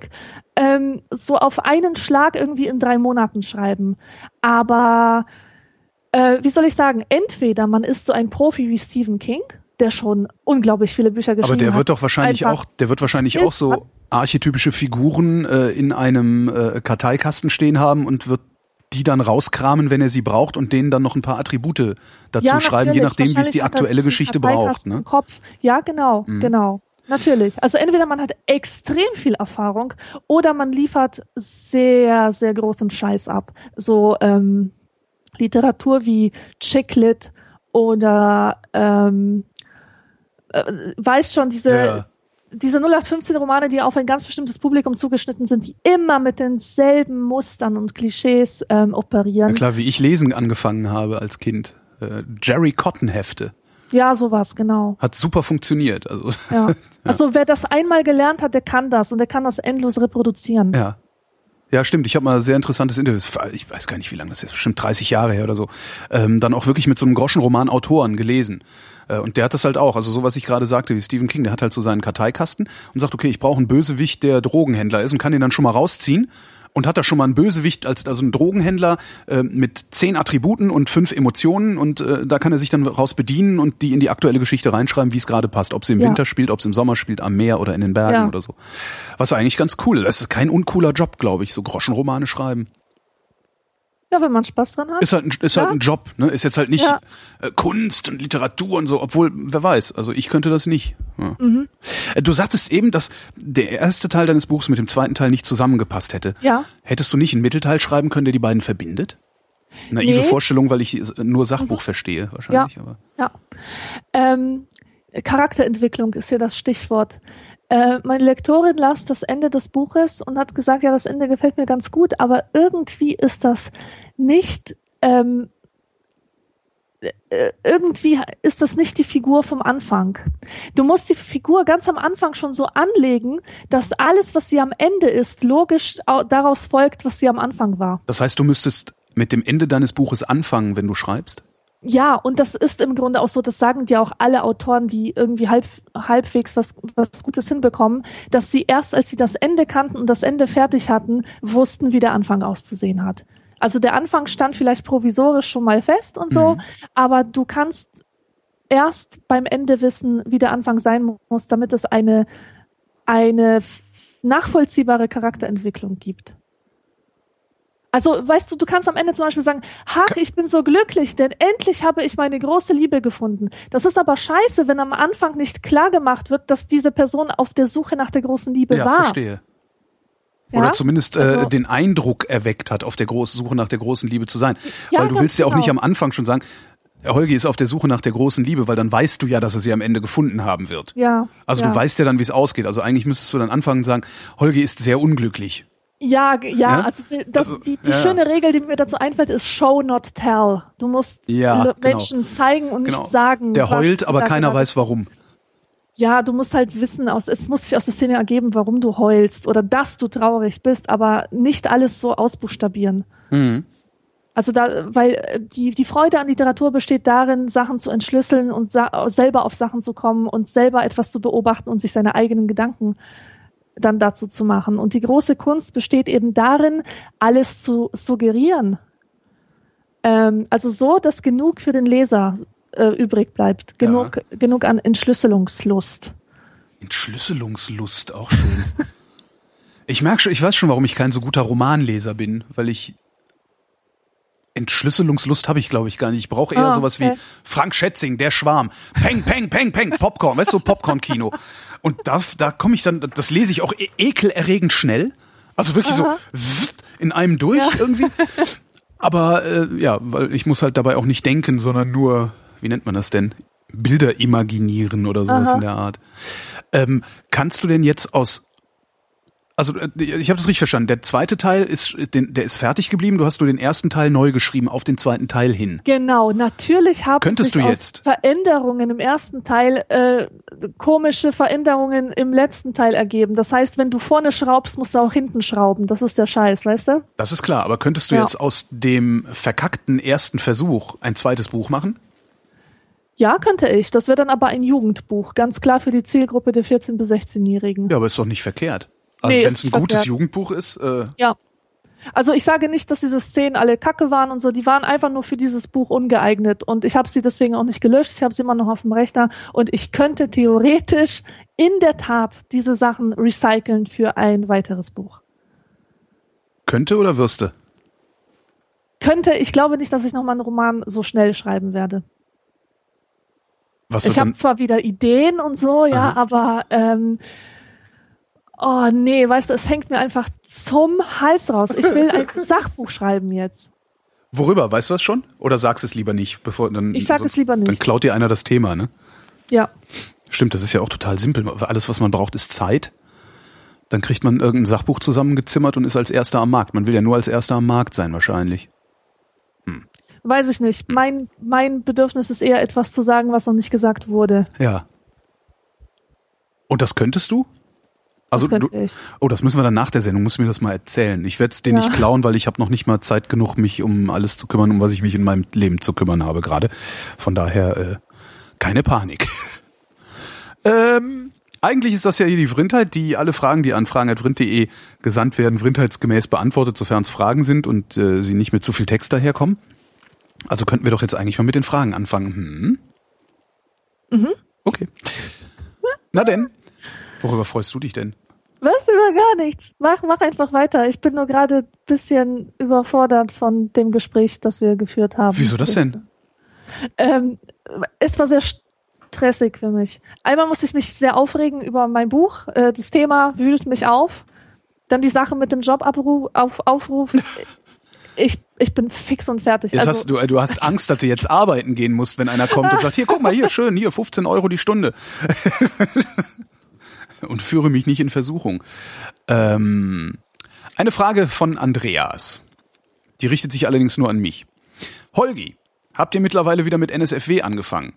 ähm, so auf einen Schlag irgendwie in drei Monaten schreiben. Aber äh, wie soll ich sagen, entweder man ist so ein Profi wie Stephen King, der schon unglaublich viele Bücher geschrieben hat. Aber der wird doch wahrscheinlich auch, der wird wahrscheinlich auch so archetypische Figuren äh, in einem äh, Karteikasten stehen haben und wird die dann rauskramen, wenn er sie braucht und denen dann noch ein paar Attribute dazu Ja, schreiben, je nachdem, wie es die aktuelle Geschichte braucht. Ne? Kopf. Ja, genau, genau. Natürlich. Also entweder man hat extrem viel Erfahrung oder man liefert sehr, sehr großen Scheiß ab. So ähm, Literatur wie Chicklit oder ähm, äh, weiß schon diese Ja. diese 0815 Romane, die auf ein ganz bestimmtes Publikum zugeschnitten sind, die immer mit denselben Mustern und Klischees ähm, operieren. Ja, klar, wie ich lesen angefangen habe als Kind. Äh, Jerry Cotton Hefte. Ja, sowas, genau. Hat super funktioniert. Also, Ja. Also wer das einmal gelernt hat, der kann das und der kann das endlos reproduzieren. ja. Ja, stimmt. Ich habe mal ein sehr interessantes Interview, ich weiß gar nicht, wie lange das ist, bestimmt 30 Jahre her oder so, ähm, dann auch wirklich mit so einem Groschenroman Autoren gelesen. Äh, und der hat das halt auch, also so was ich gerade sagte, wie Stephen King, der hat halt so seinen Karteikasten und sagt, okay, ich brauche einen Bösewicht, der Drogenhändler ist und kann den dann schon mal rausziehen und hat da schon mal einen Bösewicht als also einen Drogenhändler äh, mit zehn Attributen und fünf Emotionen und äh, da kann er sich dann raus bedienen und die in die aktuelle Geschichte reinschreiben, wie es gerade passt, ob sie im Ja. Winter spielt, ob es im Sommer spielt, am Meer oder in den Bergen Ja. oder so. Was eigentlich ganz cool. Das ist kein uncooler Job, glaube ich, so Groschenromane schreiben. Ja, wenn man Spaß dran hat. Ist halt, ein- ist halt Ja. ein Job, ne? Ist jetzt halt nicht Ja. äh, Kunst und Literatur und so, obwohl, wer weiß, also ich könnte das nicht. Ja. Mhm. Äh, Du sagtest eben, dass der erste Teil deines Buchs mit dem zweiten Teil nicht zusammengepasst hätte. Ja. Hättest du nicht einen Mittelteil schreiben können, der die beiden verbindet? Naive Nee. Mhm. Vorstellung, weil ich äh, nur Sachbuch verstehe, wahrscheinlich. Aber. Ja. Ähm, Charakterentwicklung ist hier das Stichwort. Äh, meine Lektorin las das Ende des Buches und hat gesagt, ja, das Ende gefällt mir ganz gut, aber irgendwie ist das nicht, ähm, äh, irgendwie ist das nicht die Figur vom Anfang. Du musst die Figur ganz am Anfang schon so anlegen, dass alles, was sie am Ende ist, logisch au- daraus folgt, was sie am Anfang war. Das heißt, du müsstest mit dem Ende deines Buches anfangen, wenn du schreibst? Ja, und das ist im Grunde auch so, das sagen dir auch alle Autoren, die irgendwie halb, halbwegs was, was Gutes hinbekommen, dass sie erst, als sie das Ende kannten und das Ende fertig hatten, wussten, wie der Anfang auszusehen hat. Also der Anfang stand vielleicht provisorisch schon mal fest und so, aber du kannst erst beim Ende wissen, wie der Anfang sein muss, damit es eine, eine nachvollziehbare Charakterentwicklung gibt. Also, weißt du, du kannst am Ende zum Beispiel sagen, Hach, ich bin so glücklich, denn endlich habe ich meine große Liebe gefunden. Das ist aber scheiße, wenn am Anfang nicht klar gemacht wird, dass diese Person auf der Suche nach der großen Liebe ja, war. verstehe. Ja? Oder zumindest äh, Also- den Eindruck erweckt hat, auf der großen Suche nach der großen Liebe zu sein. Ja, weil du willst ja auch genau. nicht am Anfang schon sagen, Holgi ist auf der Suche nach der großen Liebe, weil dann weißt du ja, dass er sie am Ende gefunden haben wird. Ja. Also ja. du weißt ja dann, wie es ausgeht. Also eigentlich müsstest du dann anfangen und sagen, Holgi ist sehr unglücklich. Ja, ja, Ja? also die, das, Also, die, die ja. schöne Regel, die mir dazu einfällt, ist Show not tell. Du musst Ja, genau. Menschen zeigen und Genau. nicht sagen. Der heult, aber keiner gerade- weiß warum. Ja, du musst halt wissen, aus, es muss sich aus der Szene ergeben, warum du heulst oder dass du traurig bist, aber nicht alles so ausbuchstabieren. Mhm. Also da, weil äh, die, die Freude an Literatur besteht darin, Sachen zu entschlüsseln und selber auf Sachen zu kommen und selber etwas zu beobachten und sich seine eigenen Gedanken dann dazu zu machen. Und die große Kunst besteht eben darin, alles zu suggerieren. Ähm, also so, dass genug für den Leser äh, übrig bleibt. Genug, genug an Entschlüsselungslust. Entschlüsselungslust auch schön. ich merke schon, ich weiß schon, warum ich kein so guter Romanleser bin, weil ich Entschlüsselungslust habe ich, glaube ich, gar nicht. Ich brauche eher Ah, sowas okay. wie Frank Schätzing, der Schwarm. Peng, peng, peng, peng, Popcorn, weißt du, Popcorn-Kino. Und da, da komme ich dann, das lese ich auch e ekelerregend schnell. Also wirklich Aha. so in einem durch irgendwie. Aber äh, ja, weil ich muss halt dabei auch nicht denken, sondern nur, wie nennt man das denn? Bilder imaginieren oder sowas Aha. in der Art. Ähm, kannst du denn jetzt aus Also äh, ich habe das richtig verstanden. Der zweite Teil ist, der ist fertig geblieben. Du hast nur den ersten Teil neu geschrieben auf den zweiten Teil hin. Genau, natürlich haben Könntest sich du aus? Veränderungen im ersten Teil äh, komische Veränderungen im letzten Teil ergeben. Das heißt, wenn du vorne schraubst, musst du auch hinten schrauben. Das ist der Scheiß, weißt du? Das ist klar. Aber könntest du Ja. jetzt aus dem verkackten ersten Versuch ein zweites Buch machen? Ja, könnte ich. Das wäre dann aber ein Jugendbuch, ganz klar für die Zielgruppe der 14- bis 16-Jährigen. Ja, aber ist doch nicht verkehrt. Also Nee, wenn es ein gutes verkehrt. Jugendbuch ist, äh, Ja. Also ich sage nicht, dass diese Szenen alle Kacke waren und so, die waren einfach nur für dieses Buch ungeeignet und ich habe sie deswegen auch nicht gelöscht, ich habe sie immer noch auf dem Rechner und ich könnte theoretisch in der Tat diese Sachen recyceln für ein weiteres Buch. könnte oder würste? Könnte, ich glaube nicht, dass ich nochmal einen Roman so schnell schreiben werde. Was Ich habe zwar wieder Ideen und so, ja, Aha. aber ähm, oh nee, weißt du, es hängt mir einfach zum Hals raus. Ich will ein Sachbuch schreiben jetzt. worüber? Weißt du das schon? Oder sagst es lieber nicht, bevor dann. Ich sag es lieber nicht. Dann klaut dir einer das Thema, ne? Ja. Stimmt, das ist ja auch total simpel. Alles, was man braucht, ist Zeit. Dann kriegt man irgendein Sachbuch zusammengezimmert und ist als Erster am Markt. Man will ja nur als Erster am Markt sein, wahrscheinlich. Weiß ich nicht. Mein, mein Bedürfnis ist eher etwas zu sagen, was noch nicht gesagt wurde. Ja. Und das könntest du? Also das du, oh, das müssen wir dann nach der Sendung, musst du mir das mal erzählen. Ich werde es dir Ja. nicht klauen, weil ich habe noch nicht mal Zeit genug, mich um alles zu kümmern, um was ich mich in meinem Leben zu kümmern habe gerade. Von daher äh, keine Panik. ähm, eigentlich ist das ja hier die Vrindheit, die alle Fragen, die an fragen.vrind.de gesandt werden, vrindheitsgemäß beantwortet, sofern es Fragen sind und äh, sie nicht mit zu viel Text daherkommen. Also könnten wir doch jetzt eigentlich mal mit den Fragen anfangen. Hm? Mhm. Okay. Na denn, worüber freust du dich denn? Was über gar nichts. Mach, mach einfach weiter. Ich bin nur gerade ein bisschen überfordert von dem Gespräch, das wir geführt haben. Wieso das denn? Ähm, es war sehr stressig für mich. Einmal musste ich mich sehr aufregen über mein Buch. Äh, das Thema wühlt mich auf. Dann die Sache mit dem Jobaufruf. Auf, ich, ich bin fix und fertig. Jetzt also, hast du, äh, du hast Angst, dass du jetzt arbeiten gehen musst, wenn einer kommt und sagt, hier, guck mal, hier, schön, hier, 15 Euro die Stunde. und führe mich nicht in Versuchung. Ähm, eine Frage von Andreas. Die richtet sich allerdings nur an mich. Holgi, habt ihr mittlerweile wieder mit NSFW angefangen?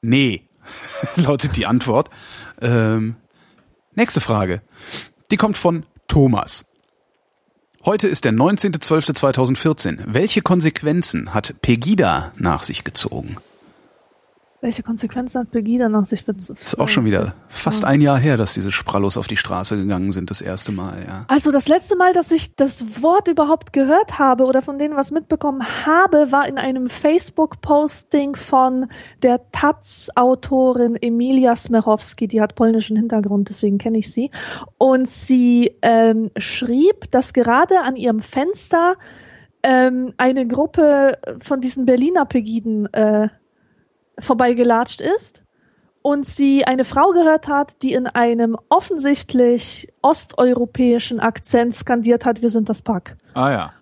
Nee, lautet die Antwort. Ähm, nächste Frage. Die kommt von Thomas. Heute ist der 19.12.2014. Welche Konsequenzen hat Pegida nach sich gezogen? Welche Konsequenzen hat Pegida nach sich bezogen? Ist auch schon wieder fast ein Jahr her, dass diese Sprallos auf die Straße gegangen sind, das erste Mal, ja. Also das letzte Mal, dass ich das Wort überhaupt gehört habe oder von denen was mitbekommen habe, war in einem Facebook-Posting von der Taz-Autorin Emilia Smerowski. Die hat polnischen Hintergrund, deswegen kenne ich sie. Und sie ähm, schrieb, dass gerade an ihrem Fenster ähm, eine Gruppe von diesen Berliner Pegiden äh, vorbeigelatscht ist und sie eine Frau gehört hat, die in einem offensichtlich osteuropäischen Akzent skandiert hat, wir sind das Pack. Ah ja.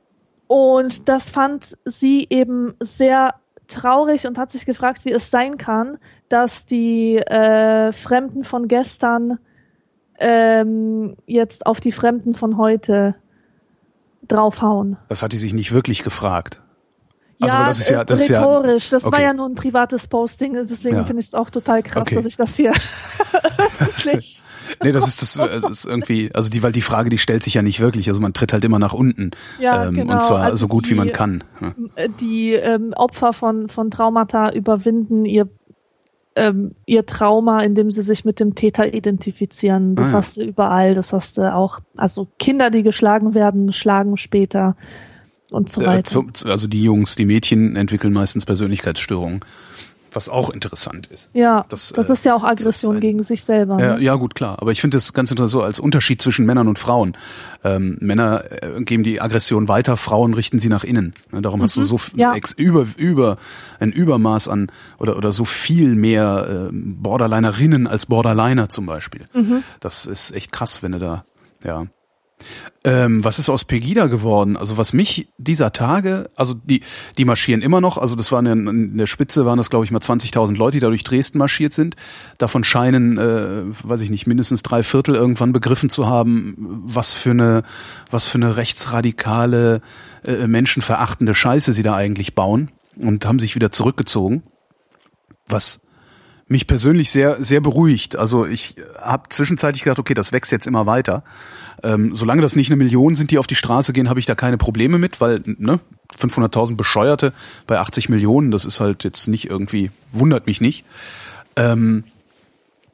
Und das fand sie eben sehr traurig und hat sich gefragt, wie es sein kann, dass die äh, Fremden von gestern ähm, jetzt auf die Fremden von heute draufhauen. Das hat die sich nicht wirklich gefragt. Also, ja, das ist ja, das ist ja, rhetorisch. Das war ja nur ein privates Posting, deswegen Ja. finde ich es auch total krass, Okay. dass ich das hier öffentlich nee, das ist das, äh, das ist irgendwie, also die, weil die Frage, die stellt sich ja nicht wirklich. Also man tritt halt immer nach unten. Ja, ähm, genau. Und zwar Also so gut wie die- man kann. Ja. äh, die ähm, Opfer von, von Traumata überwinden ihr, ähm, ihr Trauma, indem sie sich mit dem Täter identifizieren. Das Ah, ja. hast du überall, das hast du auch, also Kinder, die geschlagen werden, schlagen später und so Äh, weiter. Also die Jungs, die Mädchen entwickeln meistens Persönlichkeitsstörungen. Was auch interessant ist. ja, das, das, äh, ist ja auch Aggression ein- gegen sich selber. Ja, ne? ja, gut, klar. Aber ich finde das ganz interessant so als Unterschied zwischen Männern und Frauen. Ähm, Männer äh, geben die Aggression weiter, Frauen richten sie nach innen. Ne, darum hast du so Mhm. Ja. ex über, über ein Übermaß an oder, oder so viel mehr ähm, Borderlinerinnen als Borderliner zum Beispiel. Mhm. Das ist echt krass, wenn du da, ja. Ähm, was ist aus Pegida geworden? Also was mich dieser Tage, also die die marschieren immer noch, also das waren ja in der Spitze waren das glaube ich mal 20.000 Leute, die da durch Dresden marschiert sind. Davon scheinen, äh, weiß ich nicht, mindestens drei Viertel irgendwann begriffen zu haben, was für eine was für eine rechtsradikale, äh, menschenverachtende Scheiße sie da eigentlich bauen und haben sich wieder zurückgezogen. Was mich persönlich sehr, sehr beruhigt. Also ich habe zwischenzeitlich gedacht, okay, das wächst jetzt immer weiter. Ähm, solange das nicht eine Million sind, die auf die Straße gehen, habe ich da keine Probleme mit, weil ne, 500.000 Bescheuerte bei 80 Millionen, das ist halt jetzt nicht irgendwie, wundert mich nicht. Ähm,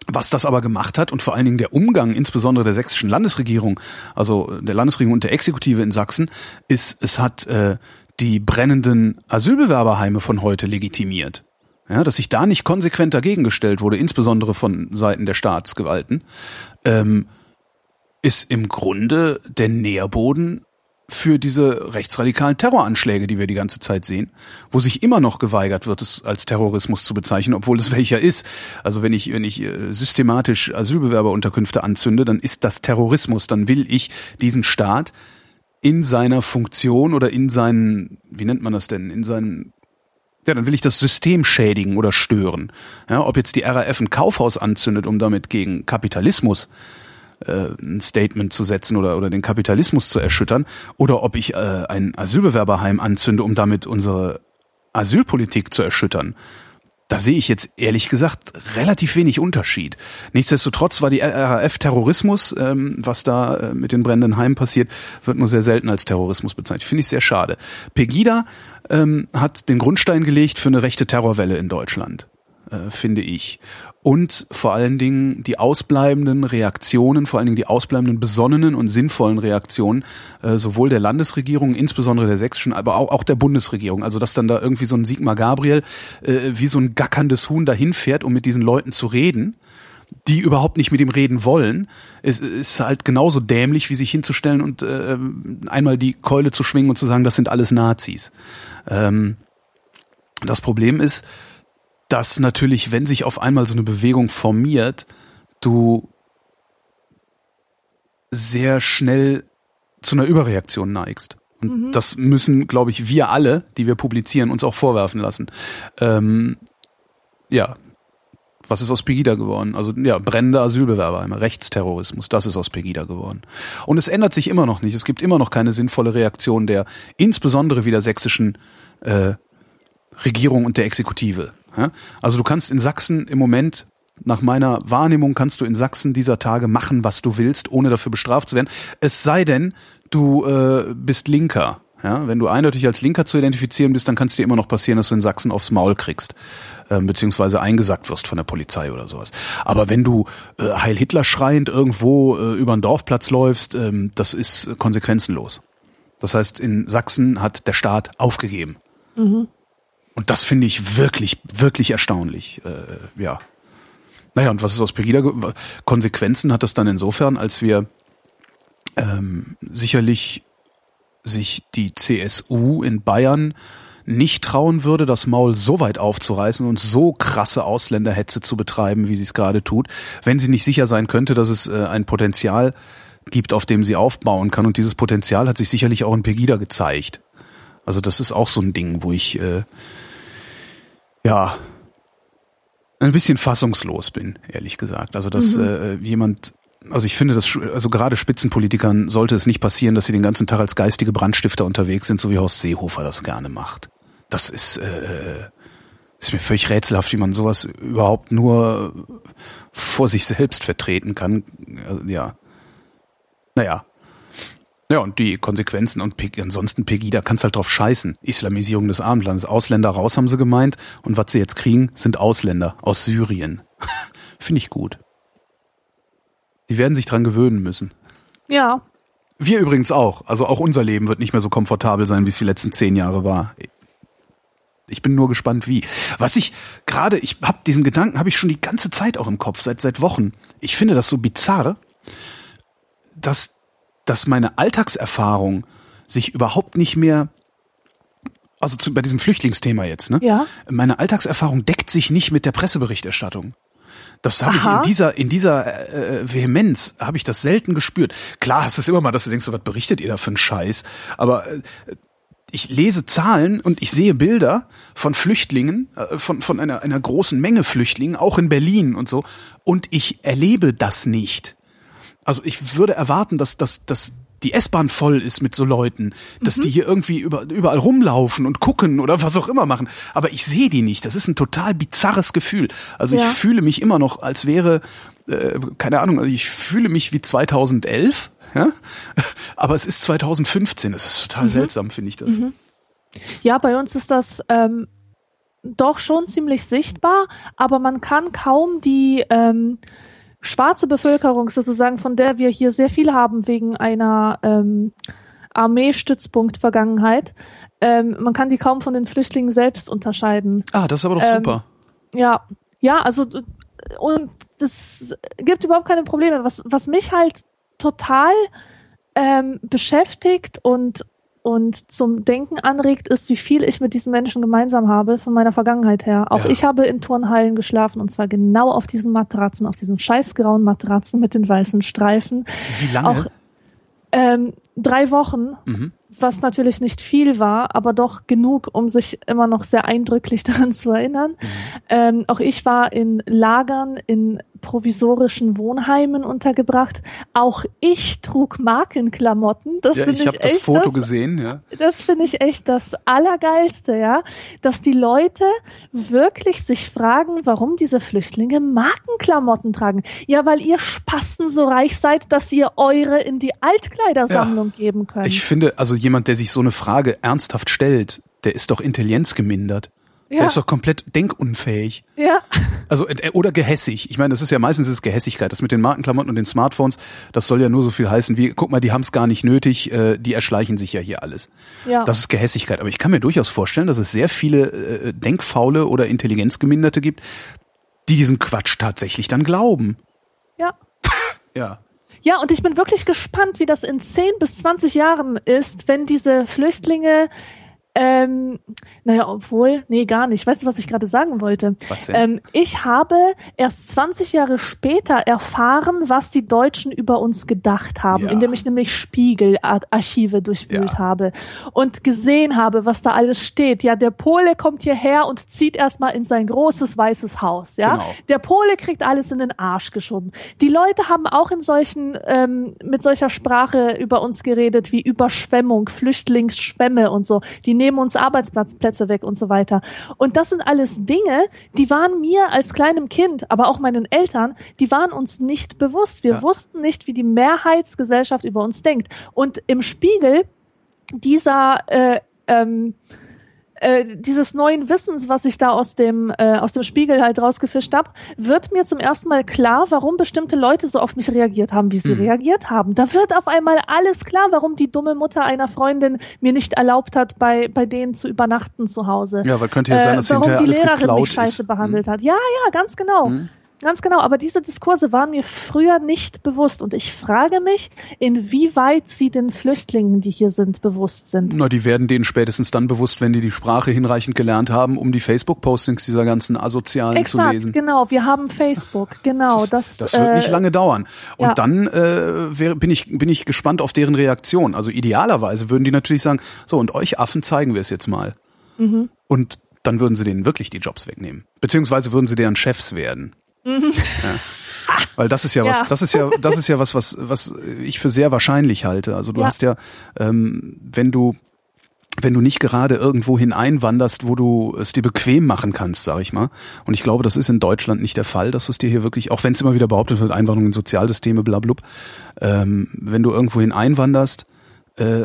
was das aber gemacht hat und vor allen Dingen der Umgang insbesondere der sächsischen Landesregierung, also der Landesregierung und der Exekutive in Sachsen, ist, es hat äh, die brennenden Asylbewerberheime von heute legitimiert. Ja, dass sich da nicht konsequent dagegen gestellt wurde, insbesondere von Seiten der Staatsgewalten, ähm, ist im Grunde der Nährboden für diese rechtsradikalen Terroranschläge, die wir die ganze Zeit sehen, wo sich immer noch geweigert wird, es als Terrorismus zu bezeichnen, obwohl es welcher ist. Also wenn ich, wenn ich äh, systematisch Asylbewerberunterkünfte anzünde, dann ist das Terrorismus. Dann will ich diesen Staat in seiner Funktion oder in seinen, wie nennt man das denn, in seinen ja, dann will ich das System schädigen oder stören. Ja, ob jetzt die RAF ein Kaufhaus anzündet, um damit gegen Kapitalismus äh, ein Statement zu setzen oder, oder den Kapitalismus zu erschüttern, oder ob ich äh, ein Asylbewerberheim anzünde, um damit unsere Asylpolitik zu erschüttern da sehe ich jetzt ehrlich gesagt relativ wenig Unterschied. Nichtsdestotrotz war die RAF Terrorismus, ähm, was da äh, mit den brennenden Heimen passiert, wird nur sehr selten als Terrorismus bezeichnet. Finde ich sehr schade. Pegida ähm, hat den Grundstein gelegt für eine rechte Terrorwelle in Deutschland, äh, finde ich und vor allen Dingen die ausbleibenden Reaktionen, vor allen Dingen die ausbleibenden besonnenen und sinnvollen Reaktionen äh, sowohl der Landesregierung, insbesondere der sächsischen, aber auch, der Bundesregierung. Also dass dann da irgendwie so ein Sigmar Gabriel äh, wie so ein gackerndes Huhn dahin fährt, um mit diesen Leuten zu reden die überhaupt nicht mit ihm reden wollen, ist, ist halt genauso dämlich, wie sich hinzustellen und äh, einmal die Keule zu schwingen und zu sagen, das sind alles Nazis. Ähm, das Problem ist, dass natürlich, wenn sich auf einmal so eine Bewegung formiert, du sehr schnell zu einer Überreaktion neigst. Und mhm. das müssen, glaube ich, wir alle, die wir publizieren, uns auch vorwerfen lassen. Ähm, ja, was ist aus Pegida geworden? Also ja, brennende Asylbewerberheime, Rechtsterrorismus, das ist aus Pegida geworden. Und es ändert sich immer noch nicht. Es gibt immer noch keine sinnvolle Reaktion der, insbesondere wieder sächsischen äh, Regierung und der Exekutive. Also du kannst in Sachsen im Moment nach meiner Wahrnehmung kannst du in Sachsen dieser Tage machen, was du willst, ohne dafür bestraft zu werden. Es sei denn, du äh, bist Linker. Ja, wenn du eindeutig als Linker zu identifizieren bist, dann kann es dir immer noch passieren, dass du in Sachsen aufs Maul kriegst, äh, beziehungsweise eingesackt wirst von der Polizei oder sowas. Aber wenn du äh, Heil Hitler schreiend irgendwo äh, über einen Dorfplatz läufst, ähm, das ist konsequenzenlos. Das heißt, in Sachsen hat der Staat aufgegeben. Mhm. Und das finde ich wirklich, wirklich erstaunlich. Äh, ja. Naja, und was ist aus Pegida? Konsequenzen hat das dann insofern, als wir ähm, sicherlich sich die CSU in Bayern nicht trauen würde, das Maul so weit aufzureißen und so krasse Ausländerhetze zu betreiben, wie sie es gerade tut, wenn sie nicht sicher sein könnte, dass es äh, ein Potenzial gibt, auf dem sie aufbauen kann. Und dieses Potenzial hat sich sicherlich auch in Pegida gezeigt. Also das ist auch so ein Ding, wo ich äh, ja ein bisschen fassungslos bin, ehrlich gesagt. Also dass mhm. äh, jemand also ich finde, dass also gerade Spitzenpolitikern sollte es nicht passieren, dass sie den ganzen Tag als geistige Brandstifter unterwegs sind, so wie Horst Seehofer das gerne macht. Das ist äh, ist mir völlig rätselhaft, wie man sowas überhaupt nur vor sich selbst vertreten kann. Ja. Naja, ja, und die Konsequenzen und ansonsten Pegida kannst halt drauf scheißen. Islamisierung des Abendlandes. Ausländer raus, haben sie gemeint. Und was sie jetzt kriegen, sind Ausländer aus Syrien. Finde ich gut. Die werden sich dran gewöhnen müssen. Ja. Wir übrigens auch. Also auch unser Leben wird nicht mehr so komfortabel sein, wie es die letzten zehn Jahre war. Ich bin nur gespannt, wie. Was ich gerade, ich habe diesen Gedanken, habe ich schon die ganze Zeit auch im Kopf, seit seit Wochen. Ich finde das so bizarr, dass dass meine Alltagserfahrung sich überhaupt nicht mehr also zu, bei diesem Flüchtlingsthema jetzt, ne? Ja. Meine Alltagserfahrung deckt sich nicht mit der Presseberichterstattung. Das habe ich in dieser in dieser äh, Vehemenz habe ich das selten gespürt. Klar, hast du es immer mal, dass du denkst, so, was berichtet ihr da für einen Scheiß? Aber äh, ich lese Zahlen und ich sehe Bilder von Flüchtlingen, äh, von von einer einer großen Menge Flüchtlingen, auch in Berlin und so, und ich erlebe das nicht. Also ich würde erwarten, dass dass dass die S-Bahn voll ist mit so Leuten, dass die hier irgendwie über, überall rumlaufen und gucken oder was auch immer machen. Aber ich sehe die nicht. Das ist ein total bizarres Gefühl. Also Ja. ich fühle mich immer noch, als wäre, äh, keine Ahnung, also ich fühle mich wie 2011, ja? aber es ist 2015. Das ist total seltsam, finde ich das. Ja, bei uns ist das ähm, doch schon ziemlich sichtbar, aber man kann kaum die ähm, schwarze Bevölkerung sozusagen, von der wir hier sehr viel haben wegen einer ähm, Armeestützpunkt-Vergangenheit, ähm, man kann die kaum von den Flüchtlingen selbst unterscheiden. Ah, das ist aber doch Ähm, super. Ja, ja, also und das gibt überhaupt keine Probleme. Was, was mich halt total ähm, beschäftigt und und zum Denken anregt, ist, wie viel ich mit diesen Menschen gemeinsam habe von meiner Vergangenheit her. Auch Ja. ich habe in Turnhallen geschlafen und zwar genau auf diesen Matratzen, auf diesen scheißgrauen Matratzen mit den weißen Streifen. Wie lange? Auch ähm, drei Wochen, Mhm. was natürlich nicht viel war, aber doch genug, um sich immer noch sehr eindrücklich daran zu erinnern. Ähm, auch ich war in Lagern, in provisorischen Wohnheimen untergebracht. Auch ich trug Markenklamotten. Das ja, finde ich habe das echt Foto das, gesehen, ja. das finde ich echt das Allergeilste, ja, dass die Leute wirklich sich fragen, warum diese Flüchtlinge Markenklamotten tragen. Ja, weil ihr Spasten so reich seid, dass ihr eure in die Altkleidersammlung geben könnt. Ich finde, also jemand, der sich so eine Frage ernsthaft stellt, der ist doch intelligenzgemindert. Der Ja. ist doch komplett denkunfähig. ja, Also äh, oder gehässig. Ich meine, das ist ja meistens ist es Gehässigkeit. Das mit den Markenklamotten und den Smartphones, das soll ja nur so viel heißen wie, guck mal, die haben es gar nicht nötig, äh, die erschleichen sich ja hier alles. ja. Das ist Gehässigkeit. Aber ich kann mir durchaus vorstellen, dass es sehr viele äh, denkfaule oder Intelligenzgeminderte gibt, die diesen Quatsch tatsächlich dann glauben. ja. Ja. Ja, und ich bin wirklich gespannt, wie das in 10 bis 20 Jahren ist, wenn diese Flüchtlinge, ähm, naja, obwohl, nee, gar nicht. Weißt du, was ich gerade sagen wollte? Was denn? Ähm, ich habe erst 20 Jahre später erfahren, was die Deutschen über uns gedacht haben, Ja. indem ich nämlich Spiegelarchive durchwühlt Ja. habe und gesehen habe, was da alles steht. Ja, der Pole kommt hierher und zieht erstmal in sein großes weißes Haus. Ja, Genau. der Pole kriegt alles in den Arsch geschoben. Die Leute haben auch in solchen, ähm, mit solcher Sprache über uns geredet, wie Überschwemmung, Flüchtlingsschwämme und so. Die nehmen uns Arbeitsplätze weg und so weiter. Und das sind alles Dinge, die waren mir als kleinem Kind, aber auch meinen Eltern, die waren uns nicht bewusst. Wir Ja. wussten nicht, wie die Mehrheitsgesellschaft über uns denkt. Und im Spiegel dieser äh, ähm, äh, dieses neuen Wissens, was ich da aus dem äh, aus dem Spiegel halt rausgefischt habe, wird mir zum ersten Mal klar, warum bestimmte Leute so auf mich reagiert haben, wie sie reagiert haben. Da wird auf einmal alles klar, warum die dumme Mutter einer Freundin mir nicht erlaubt hat, bei bei denen zu übernachten zu Hause. Ja, weil könnte ja sein, dass äh, warum die Lehrerin mich scheiße ist. Behandelt hat. Ja, ja, ganz genau. Ganz genau, aber diese Diskurse waren mir früher nicht bewusst und ich frage mich, inwieweit sie den Flüchtlingen, die hier sind, bewusst sind. Na, die werden denen spätestens dann bewusst, wenn die die Sprache hinreichend gelernt haben, um die Facebook-Postings dieser ganzen Asozialen zu Exakt, lesen. genau. Wir haben Facebook, genau. Das, Das wird nicht äh, lange dauern. Und ja. dann äh, wär, bin ich bin ich gespannt auf deren Reaktion. Also idealerweise würden die natürlich sagen, so und euch Affen zeigen wir es jetzt mal. Mhm. Und dann würden sie denen wirklich die Jobs wegnehmen, beziehungsweise würden sie deren Chefs werden. Ja. Weil das ist ja, was, Mhm. Ja. das ist ja, das ist ja was, was, was ich für sehr wahrscheinlich halte. Also du Ja. hast ja, ähm, wenn du wenn du nicht gerade irgendwo hineinwanderst, wo du es dir bequem machen kannst, sag ich mal. Und ich glaube, das ist in Deutschland nicht der Fall, dass es dir hier wirklich, auch wenn es immer wieder behauptet wird, Einwanderung in Sozialsysteme, blablub, ähm, wenn du irgendwo hineinwanderst, äh,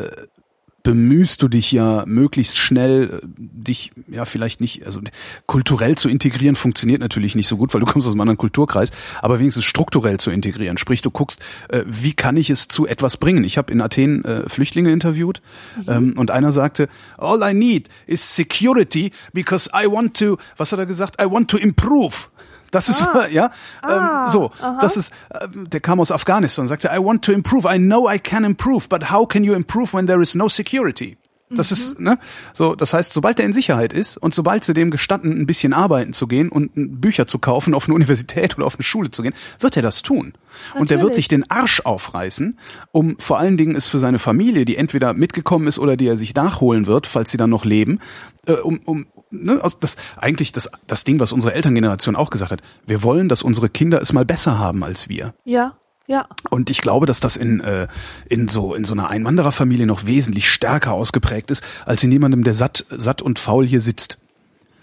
bemühst du dich ja möglichst schnell, äh, dich ja vielleicht nicht, also kulturell zu integrieren funktioniert natürlich nicht so gut, weil du kommst aus einem anderen Kulturkreis, aber wenigstens strukturell zu integrieren. Sprich, du guckst, äh, wie kann ich es zu etwas bringen? Ich habe in Athen äh, Flüchtlinge interviewt ähm, und einer sagte, all I need is security because I want to, was hat er gesagt? I want to improve. Das ist ja Ah, ähm, so. aha. Das ist. Ähm, der kam aus Afghanistan und sagte, I want to improve. I know I can improve, but how can you improve when there is no security? Das ist, ne? So, das heißt, sobald er in Sicherheit ist und sobald sie dem gestatten, ein bisschen arbeiten zu gehen und Bücher zu kaufen, auf eine Universität oder auf eine Schule zu gehen, wird er das tun. Und er wird Natürlich. sich den Arsch aufreißen, um vor allen Dingen es für seine Familie, die entweder mitgekommen ist oder die er sich nachholen wird, falls sie dann noch leben, äh, um, um ne, das eigentlich das, das Ding, was unsere Elterngeneration auch gesagt hat. Wir wollen, dass unsere Kinder es mal besser haben als wir. Ja, ja. Und ich glaube, dass das in, äh, in so in so einer Einwandererfamilie noch wesentlich stärker ausgeprägt ist, als in jemandem, der satt, satt und faul hier sitzt.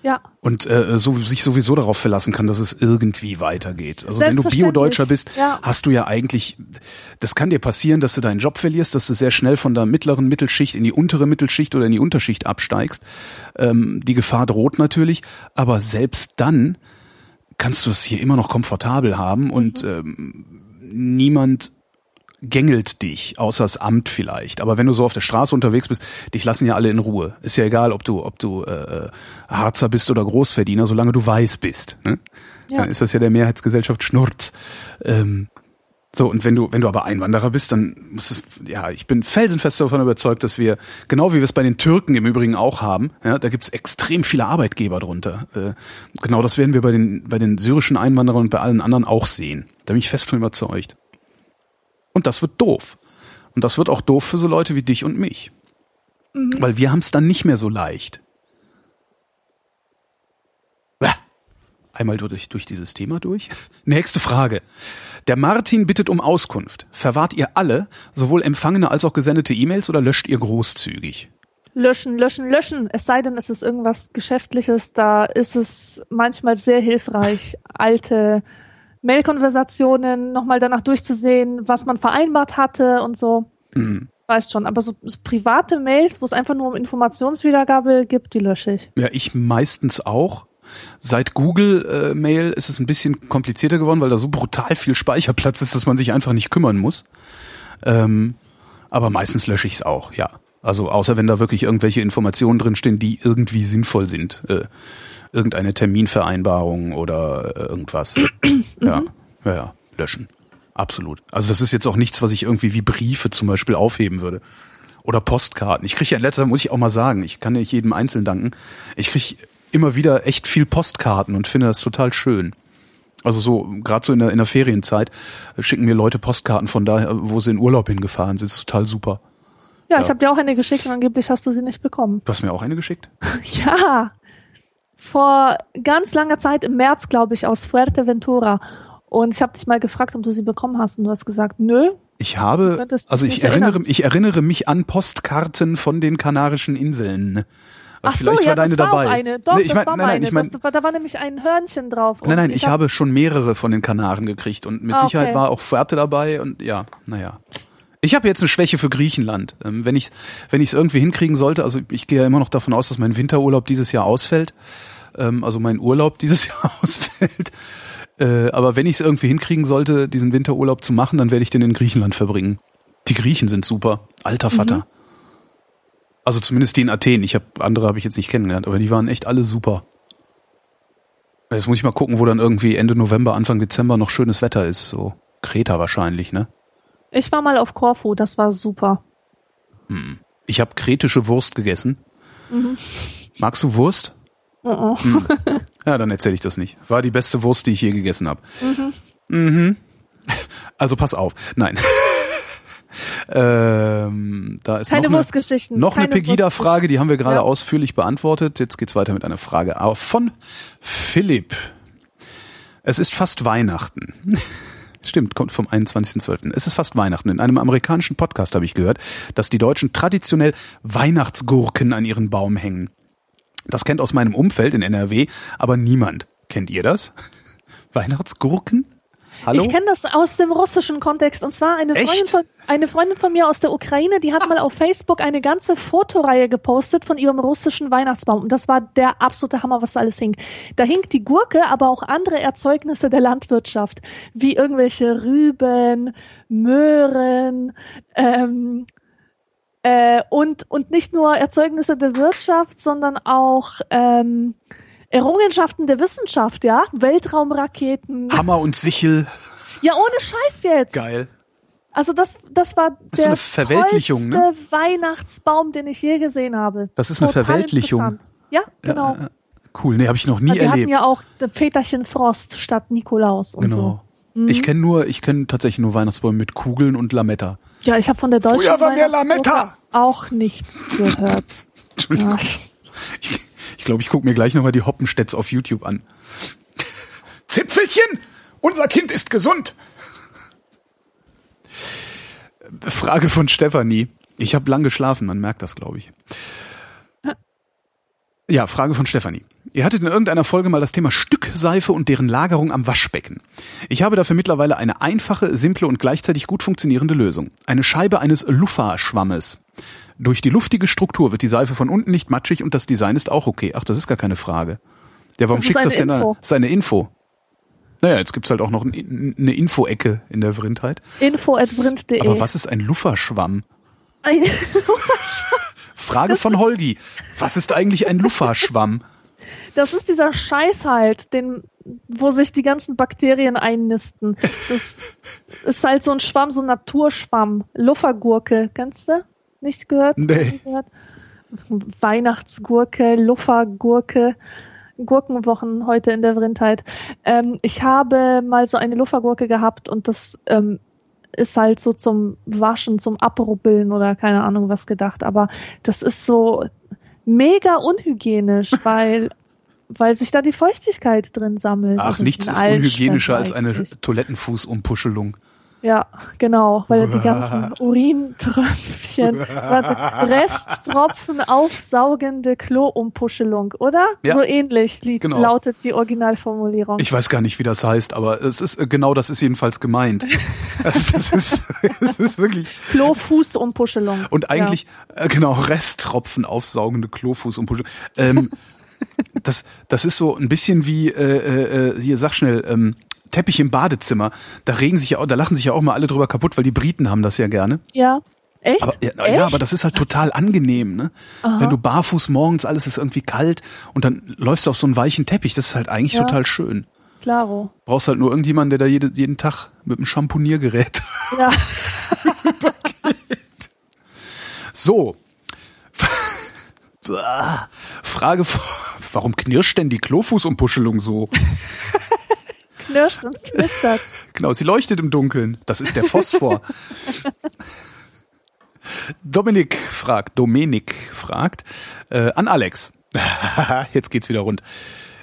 Ja, Und äh, so, sich sowieso darauf verlassen kann, dass es irgendwie weitergeht. Also wenn du Bio-Deutscher bist, ja. hast du ja eigentlich, das kann dir passieren, dass du deinen Job verlierst, dass du sehr schnell von der mittleren Mittelschicht in die untere Mittelschicht oder in die Unterschicht absteigst. Ähm, die Gefahr droht natürlich, aber selbst dann kannst du es hier immer noch komfortabel haben und ähm, niemand gängelt dich, außer das Amt vielleicht. Aber wenn du so auf der Straße unterwegs bist, dich lassen ja alle in Ruhe. Ist ja egal, ob du, ob du äh, Harzer bist oder Großverdiener, solange du weiß bist. Ne? Ja. Dann ist das ja der Mehrheitsgesellschaft Schnurz. Ähm, so, und wenn du, wenn du aber Einwanderer bist, dann muss es, ja, ich bin felsenfest davon überzeugt, dass wir, genau wie wir es bei den Türken im Übrigen auch haben, ja, da gibt's extrem viele Arbeitgeber drunter. Äh, genau das werden wir bei den, bei den syrischen Einwanderern und bei allen anderen auch sehen. Da bin ich fest von überzeugt. Und das wird doof. Und das wird auch doof für so Leute wie dich und mich. Weil wir haben es dann nicht mehr so leicht. Einmal durch, durch dieses Thema durch. Nächste Frage. Der Martin bittet um Auskunft. Verwahrt ihr alle, sowohl empfangene als auch gesendete E-Mails oder löscht ihr großzügig? löschen, löschen, löschen. Es sei denn, es ist irgendwas Geschäftliches, da ist es manchmal sehr hilfreich, alte Mail-Konversationen nochmal danach durchzusehen, was man vereinbart hatte und so. Mhm. Weißt schon, aber so, so private Mails, wo es einfach nur um Informationswiedergabe gibt, die lösche ich. Ja, ich meistens auch. Seit Google äh, Mail ist es ein bisschen komplizierter geworden, weil da so brutal viel Speicherplatz ist, dass man sich einfach nicht kümmern muss. Ähm, aber meistens lösche ich es auch, ja. Also außer wenn da wirklich irgendwelche Informationen drinstehen, die irgendwie sinnvoll sind. Äh, irgendeine Terminvereinbarung oder äh, irgendwas. ja, ja, ja, löschen. Absolut. Also das ist jetzt auch nichts, was ich irgendwie wie Briefe zum Beispiel aufheben würde. Oder Postkarten. Ich kriege ja in letzter Zeit, muss ich auch mal sagen, ich kann nicht jedem einzeln danken. Ich kriege immer wieder echt viel Postkarten und finde das total schön. Also so, gerade so in der, in der Ferienzeit äh, schicken mir Leute Postkarten von da, wo sie in Urlaub hingefahren sind. Das ist total super. Ja, Ja. ich habe dir auch eine geschickt und angeblich hast du sie nicht bekommen. Du hast mir auch eine geschickt? Ja, vor ganz langer Zeit, im März, glaube ich, aus Fuerteventura. Und ich habe dich mal gefragt, ob du sie bekommen hast. Und du hast gesagt, nö. Ich habe, also ich erinnere, erinnern. ich erinnere mich an Postkarten von den Kanarischen Inseln. Ach so, Vielleicht ja, war deine das war dabei. auch eine. Doch, Nee, ich das mein- war nein, nein, meine. ich mein, das, da war nämlich ein Hörnchen drauf. nein, nein, ich hab- habe schon mehrere von den Kanaren gekriegt und mit Ah, Sicherheit okay. war auch Fuerte dabei und ja, naja. Ich habe jetzt eine Schwäche für Griechenland. Ähm, wenn ich wenn ich es irgendwie hinkriegen sollte, also ich gehe ja immer noch davon aus, dass mein Winterurlaub dieses Jahr ausfällt, ähm, also mein Urlaub dieses Jahr ausfällt. Äh, aber wenn ich es irgendwie hinkriegen sollte, diesen Winterurlaub zu machen, dann werde ich den in Griechenland verbringen. Die Griechen sind super. Alter Vater. Also zumindest die in Athen. Ich habe andere habe ich jetzt nicht kennengelernt, aber die waren echt alle super. Jetzt muss ich mal gucken, wo dann irgendwie Ende November, Anfang Dezember noch schönes Wetter ist. So Kreta wahrscheinlich, ne? Ich war mal auf Korfu, das war super. Ich habe kretische Wurst gegessen. Magst du Wurst? Hm. Ja, dann erzähle ich das nicht. War die beste Wurst, die ich je gegessen habe. Mhm. Also pass auf. Nein. ähm, da ist Keine noch eine, Wurstgeschichten. noch eine keine Pegida-Frage, die haben wir gerade Ja. ausführlich beantwortet. Jetzt geht's weiter mit einer Frage auch von Philipp. Es ist fast Weihnachten. Stimmt, kommt vom 21.12. Es ist fast Weihnachten. In einem amerikanischen Podcast habe ich gehört, dass die Deutschen traditionell Weihnachtsgurken an ihren Baum hängen. Das kennt aus meinem Umfeld in NRW, aber niemand. Kennt ihr das? Weihnachtsgurken? Hallo? Ich kenne das aus dem russischen Kontext. Und zwar eine Echt? Freundin, von, eine Freundin von mir aus der Ukraine, die hat mal auf Facebook eine ganze Fotoreihe gepostet von ihrem russischen Weihnachtsbaum. Und das war der absolute Hammer, was da alles hing. Da hing die Gurke, aber auch andere Erzeugnisse der Landwirtschaft, wie irgendwelche Rüben, Möhren, ähm, äh, und, und nicht nur Erzeugnisse der Wirtschaft, sondern auch ähm, Errungenschaften der Wissenschaft, ja? Weltraumraketen. Hammer und Sichel. Ja, ohne Scheiß jetzt. Geil. Also das, das war Das ist der eine Verweltlichung, ne? Weihnachtsbaum, den ich je gesehen habe. Das ist eine Total Verweltlichung. interessant. Ja, genau. Ja, cool, nee, habe ich noch nie Wir erlebt. hatten ja auch Väterchen Frost statt Nikolaus und genau. so. Mhm. Ich kenne nur, ich kenne tatsächlich nur Weihnachtsbäume mit Kugeln und Lametta. Ja, ich habe von der deutschen Früher war mehr Lametta. auch nichts gehört. Entschuldigung. Ja. Ich, ich glaube, ich gucke mir gleich nochmal die Hoppenstädts auf YouTube an. Zipfelchen! Unser Kind ist gesund! Frage von Stefanie. Ich habe lang geschlafen, man merkt das, glaube ich. Ja, Frage von Stefanie. Ihr hattet in irgendeiner Folge mal das Thema Stückseife und deren Lagerung am Waschbecken. Ich habe dafür mittlerweile eine einfache, simple und gleichzeitig gut funktionierende Lösung. Eine Scheibe eines Luffa-Schwammes. Durch die luftige Struktur wird die Seife von unten nicht matschig und das Design ist auch okay. Ach, das ist gar keine Frage. Ja, warum Das schickst du das denn da? Info. Das ist eine Info. Naja, jetzt gibt's halt auch noch ein- eine Info-Ecke in der Vrindheit. Info at vrind.de. Aber was ist ein Lufferschwamm? Frage von Holgi. Was ist eigentlich ein Lufferschwamm? Das ist dieser Scheiß halt, den, wo sich die ganzen Bakterien einnisten. Das ist halt so ein Schwamm, so ein Naturschwamm. Luffergurke, kennst du? Nicht gehört? Nee. Nie Gehört? Weihnachtsgurke, Luffergurke. Gurkenwochen heute in der Vrindheit. Ähm, ich habe mal so eine Luffergurke gehabt und das ähm, ist halt so zum Waschen, zum Abrubbeln oder keine Ahnung was gedacht. Aber das ist so mega unhygienisch, weil, weil sich da die Feuchtigkeit drin sammelt. Ach, Also nichts ist unhygienischer als eine. Toilettenfußumpuschelung. Ja, genau, weil die ganzen Urintröpfchen, warte, Resttropfen aufsaugende Kloumpuschelung, oder? Ja. So ähnlich li- Genau. lautet die Originalformulierung. Ich weiß gar nicht, wie das heißt, aber es ist äh, genau das ist jedenfalls gemeint. Es ist, es ist, wirklich Klofußumpuschelung. und eigentlich äh, genau Resttropfen aufsaugende Klofußumpuschelung. Ähm, das das ist so ein bisschen wie äh, äh, hier sag schnell ähm, Teppich im Badezimmer. Da regen sich ja auch, da lachen sich ja auch mal alle drüber kaputt, weil die Briten haben das ja gerne. Ja. Echt? Aber, ja, Echt? ja, aber das ist halt total angenehm, ne? Wenn du barfuß morgens, alles ist irgendwie kalt und dann läufst du auf so einen weichen Teppich, das ist halt eigentlich Ja. total schön. Klaro. Brauchst halt nur irgendjemanden, der da jede, jeden Tag mit einem Champoniergerät. Ja. So. Frage, warum knirscht denn die Klofußumpuschelung so? Knirscht und knistert. Genau, sie leuchtet im Dunkeln. Das ist der Phosphor. Dominik fragt, Dominik fragt, äh, an Alex. Jetzt geht's wieder rund.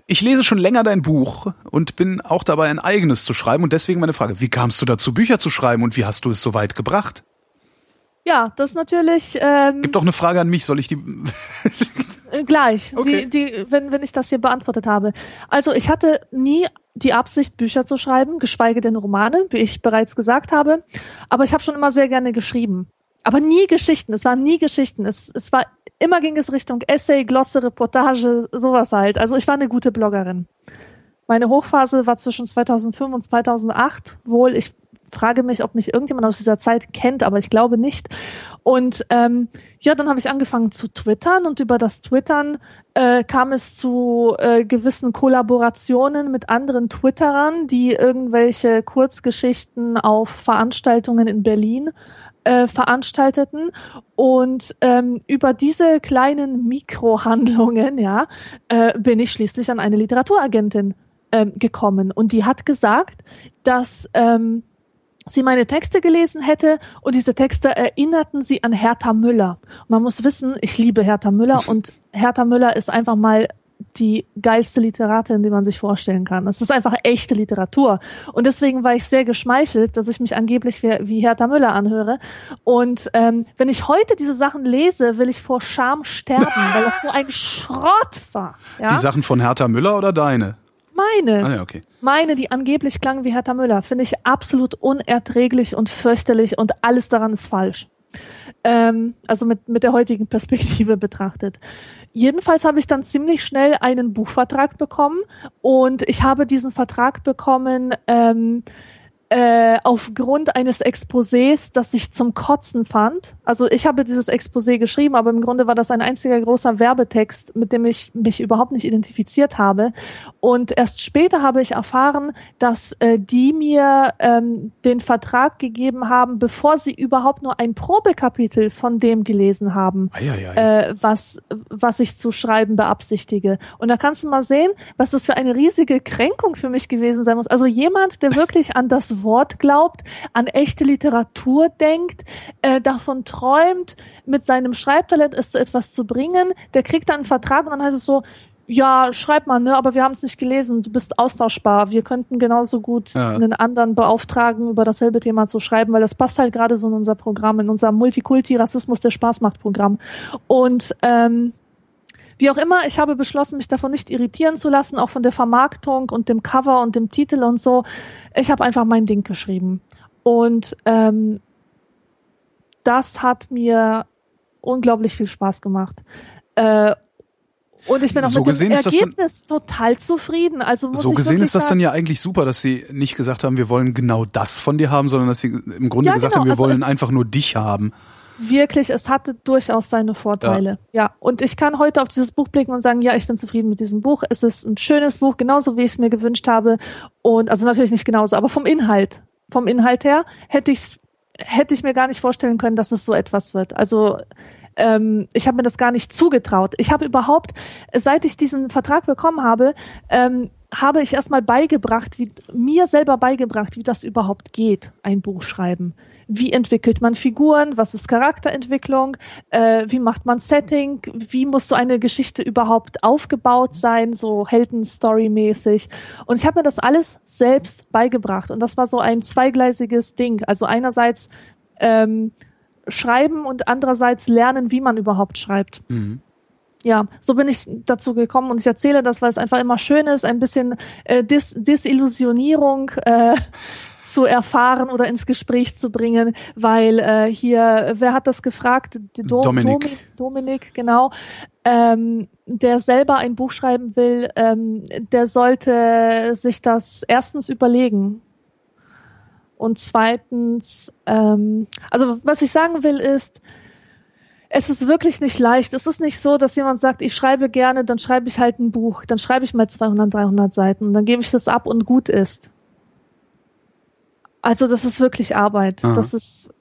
Ich lese schon länger dein Buch und bin auch dabei, ein eigenes zu schreiben. Und deswegen meine Frage, wie kamst du dazu, Bücher zu schreiben und wie hast du es so weit gebracht? Ja, das ist natürlich ähm, Gibt doch eine Frage an mich, soll ich die... Äh, Gleich, Okay. die, die, wenn, wenn ich das hier beantwortet habe. Also ich hatte nie die Absicht, Bücher zu schreiben, geschweige denn Romane, wie ich bereits gesagt habe. Aber ich habe schon immer sehr gerne geschrieben. Aber nie Geschichten. Es waren nie Geschichten. Es, es war immer ging es Richtung Essay, Glosse, Reportage, sowas halt. Also ich war eine gute Bloggerin. Meine Hochphase war zwischen 2005 und 2008. Wohl, ich frage mich, ob mich irgendjemand aus dieser Zeit kennt, aber ich glaube nicht. Und ähm, ja, dann habe ich angefangen zu twittern und über das Twittern äh, kam es zu äh, gewissen Kollaborationen mit anderen Twitterern, die irgendwelche Kurzgeschichten auf Veranstaltungen in Berlin äh, veranstalteten und ähm, über diese kleinen Mikrohandlungen, ja, äh, bin ich schließlich an eine Literaturagentin ähm, gekommen und die hat gesagt, dass ähm, sie meine Texte gelesen hätte und diese Texte erinnerten sie an Hertha Müller. Man muss wissen, ich liebe Hertha Müller und Hertha Müller ist einfach mal die geilste Literatin, die man sich vorstellen kann. Es ist einfach echte Literatur. Und deswegen war ich sehr geschmeichelt, dass ich mich angeblich wie, wie Hertha Müller anhöre. Und ähm, wenn ich heute diese Sachen lese, will ich vor Scham sterben, weil das so ein Schrott war. Ja? Die Sachen von Hertha Müller oder deine? Meine. Ah ja, okay. Meine, die angeblich klangen wie Hertha Müller, finde ich absolut unerträglich und fürchterlich und alles daran ist falsch. Ähm, also mit, mit der heutigen Perspektive betrachtet. Jedenfalls habe ich dann ziemlich schnell einen Buchvertrag bekommen und ich habe diesen Vertrag bekommen ähm, äh, aufgrund eines Exposés, das ich zum Kotzen fand. Also ich habe dieses Exposé geschrieben, aber im Grunde war das ein einziger großer Werbetext, mit dem ich mich überhaupt nicht identifiziert habe. Und erst später habe ich erfahren, dass äh, die mir ähm, den Vertrag gegeben haben, bevor sie überhaupt nur ein Probekapitel von dem gelesen haben, äh, was, was ich zu schreiben beabsichtige. Und da kannst du mal sehen, was das für eine riesige Kränkung für mich gewesen sein muss. Also jemand, der wirklich an das Wort glaubt, an echte Literatur denkt, äh, davon träumt, mit seinem Schreibtalent es zu etwas zu bringen, der kriegt dann einen Vertrag und dann heißt es so, ja, schreib mal, ne, aber wir haben es nicht gelesen, du bist austauschbar. Wir könnten genauso gut ja. einen anderen beauftragen, über dasselbe Thema zu schreiben, weil das passt halt gerade so in unser Programm, in unser Multikulti-Rassismus, der Spaß macht Programm. Und ähm, wie auch immer, ich habe beschlossen, mich davon nicht irritieren zu lassen, auch von der Vermarktung und dem Cover und dem Titel und so. Ich habe einfach mein Ding geschrieben. Und ähm, das hat mir unglaublich viel Spaß gemacht. Äh, und ich bin auch so mit dem Ergebnis dann, total zufrieden. Also so gesehen ist das sagen, dann ja eigentlich super, dass sie nicht gesagt haben, wir wollen genau das von dir haben, sondern dass sie im Grunde ja, gesagt genau. haben, wir also wollen einfach nur dich haben wirklich, es hatte durchaus seine Vorteile. Ja. ja. Und ich kann heute auf dieses Buch blicken und sagen, ja, ich bin zufrieden mit diesem Buch. Es ist ein schönes Buch, genauso wie ich es mir gewünscht habe. Und also natürlich nicht genauso, aber vom Inhalt, vom Inhalt her hätte ich hätte ich mir gar nicht vorstellen können, dass es so etwas wird. Also ähm, ich habe mir das gar nicht zugetraut. Ich habe überhaupt, seit ich diesen Vertrag bekommen habe, ähm, habe ich erstmal beigebracht, wie mir selber beigebracht, wie das überhaupt geht, ein Buch schreiben wie entwickelt man Figuren, was ist Charakterentwicklung, äh, wie macht man Setting, wie muss so eine Geschichte überhaupt aufgebaut sein, so Heldenstory-mäßig. Und ich habe mir das alles selbst beigebracht. Und das war so ein zweigleisiges Ding. Also einerseits ähm, schreiben und andererseits lernen, wie man überhaupt schreibt. Mhm ja, so bin ich dazu gekommen und ich erzähle das, weil es einfach immer schön ist, ein bisschen äh, Dis Disillusionierung äh, zu erfahren oder ins Gespräch zu bringen, weil äh, hier, wer hat das gefragt? Do Dominik. Dominik, Dominik genau. Ähm, der selber ein Buch schreiben will, ähm, der sollte sich das erstens überlegen. Und zweitens, ähm, also was ich sagen will ist, es ist wirklich nicht leicht. Es ist nicht so, dass jemand sagt, ich schreibe gerne, dann schreibe ich halt ein Buch, dann schreibe ich mal 200, 300 Seiten und dann gebe ich das ab und gut ist. Also das ist wirklich Arbeit. Aha. Das ist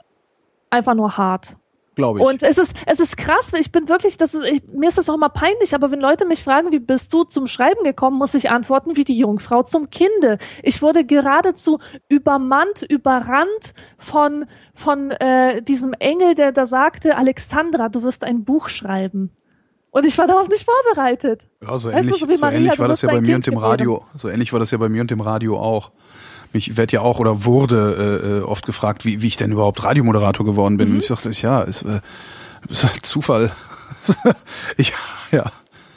einfach nur hart. Glaube ich. Und es ist, es ist krass, ich bin wirklich, das ist, ich, mir ist das auch immer peinlich, aber wenn Leute mich fragen, wie bist du zum Schreiben gekommen, muss ich antworten wie die Jungfrau zum Kinde. Ich wurde geradezu übermannt, überrannt von, von äh, diesem Engel, der da sagte, Alexandra, du wirst ein Buch schreiben. Und ich war darauf nicht vorbereitet. Ja, so ähnlich, weißt du, so, so Maria, ähnlich war das ja bei mir und dem Radio. So ähnlich war das ja bei mir und dem Radio auch mich werde ja auch oder wurde äh, äh, oft gefragt, wie, wie ich denn überhaupt Radiomoderator geworden bin. Mhm. Und ich sagte, ja, ist, äh, ist Zufall. ich, ja,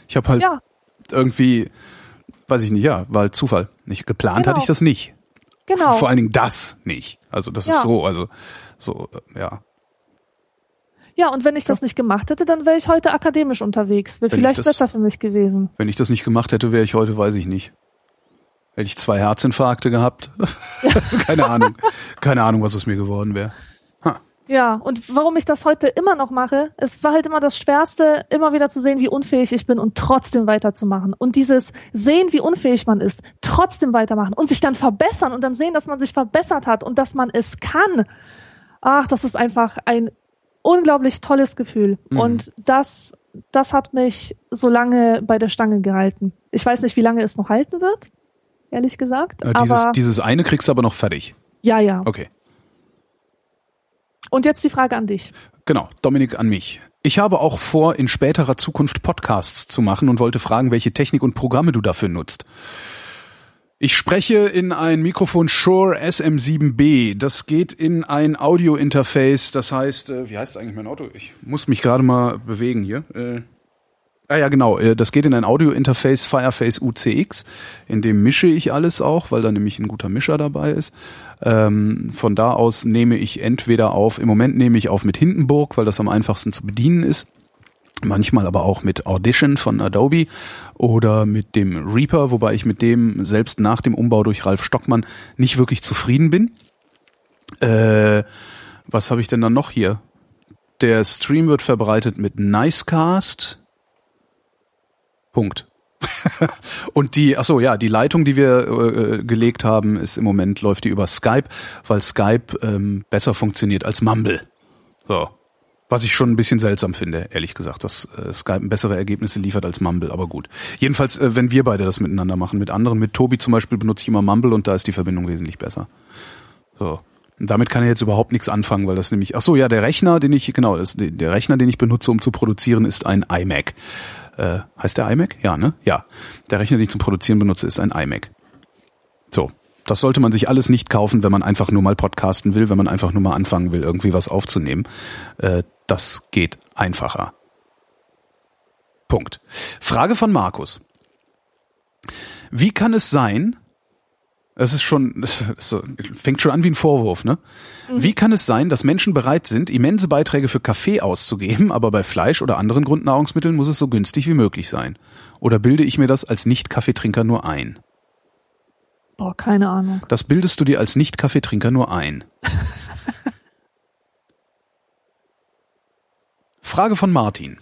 ich habe halt ja. irgendwie, weiß ich nicht, ja, war halt Zufall. Nicht geplant genau. hatte ich das nicht. Genau. Vor allen Dingen das nicht. Also das ja. ist so, also so, äh, ja. Ja, und wenn ich das nicht gemacht hätte, dann wäre ich heute akademisch unterwegs. Wäre vielleicht das, besser für mich gewesen. Wenn ich das nicht gemacht hätte, wäre ich heute, weiß ich nicht. Hätte ich zwei Herzinfarkte gehabt? Keine Ahnung. Keine Ahnung, was es mir geworden wäre. Ja, und warum ich das heute immer noch mache, es war halt immer das Schwerste, immer wieder zu sehen, wie unfähig ich bin und trotzdem weiterzumachen. Und dieses Sehen, wie unfähig man ist, trotzdem weitermachen und sich dann verbessern und dann sehen, dass man sich verbessert hat und dass man es kann. Ach, das ist einfach ein unglaublich tolles Gefühl. Mhm. Und das, das hat mich so lange bei der Stange gehalten. Ich weiß nicht, wie lange es noch halten wird ehrlich gesagt. Ja, dieses, dieses eine kriegst du aber noch fertig. Ja, ja. Okay. Und jetzt die Frage an dich. Genau, Dominik an mich. Ich habe auch vor, in späterer Zukunft Podcasts zu machen und wollte fragen, welche Technik und Programme du dafür nutzt. Ich spreche in ein Mikrofon Shure SM7B. Das geht in ein Audio-Interface. Das heißt, äh, wie heißt eigentlich mein Auto? Ich muss mich gerade mal bewegen hier. Äh, Ah ja, genau. Äh, das geht in ein Audio-Interface Fireface UCX. In dem mische ich alles auch, weil da nämlich ein guter Mischer dabei ist. Ähm, von da aus nehme ich entweder auf, im Moment nehme ich auf mit Hindenburg, weil das am einfachsten zu bedienen ist. manchmal aber auch mit Audition von Adobe oder mit dem Reaper, wobei ich mit dem selbst nach dem Umbau durch Ralf Stockmann nicht wirklich zufrieden bin. Äh, was habe ich denn dann noch hier? Der Stream wird verbreitet mit Nicecast. Punkt. und die, ach so, ja, die Leitung, die wir äh, gelegt haben, ist im Moment läuft die über Skype, weil Skype ähm, besser funktioniert als Mumble. So. Was ich schon ein bisschen seltsam finde, ehrlich gesagt, dass äh, Skype bessere Ergebnisse liefert als Mumble, aber gut. Jedenfalls, äh, wenn wir beide das miteinander machen, mit anderen, mit Tobi zum Beispiel benutze ich immer Mumble und da ist die Verbindung wesentlich besser. So. Und damit kann er jetzt überhaupt nichts anfangen, weil das nämlich, ach so, ja, der Rechner, den ich, genau, das, der Rechner, den ich benutze, um zu produzieren, ist ein iMac. Äh, heißt der iMac? Ja, ne? Ja. Der Rechner, den ich zum Produzieren benutze, ist ein iMac. So. Das sollte man sich alles nicht kaufen, wenn man einfach nur mal podcasten will, wenn man einfach nur mal anfangen will, irgendwie was aufzunehmen. Äh, das geht einfacher. Punkt. Frage von Markus. Wie kann es sein, es ist schon, das fängt schon an wie ein Vorwurf, ne? Mhm. Wie kann es sein, dass Menschen bereit sind, immense Beiträge für Kaffee auszugeben, aber bei Fleisch oder anderen Grundnahrungsmitteln muss es so günstig wie möglich sein? Oder bilde ich mir das als Nicht-Kaffeetrinker nur ein? Boah, keine Ahnung. Das bildest du dir als Nicht-Kaffeetrinker nur ein. Frage von Martin.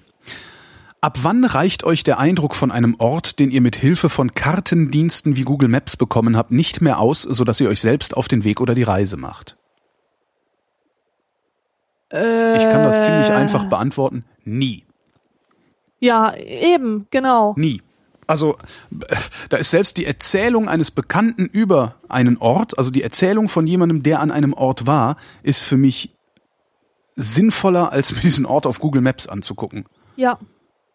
Ab wann reicht euch der Eindruck von einem Ort, den ihr mit Hilfe von Kartendiensten wie Google Maps bekommen habt, nicht mehr aus, sodass ihr euch selbst auf den Weg oder die Reise macht? Äh, ich kann das ziemlich einfach beantworten. Nie. Ja, eben, genau. Nie. Also da ist selbst die Erzählung eines Bekannten über einen Ort, also die Erzählung von jemandem, der an einem Ort war, ist für mich sinnvoller, als mir diesen Ort auf Google Maps anzugucken. Ja.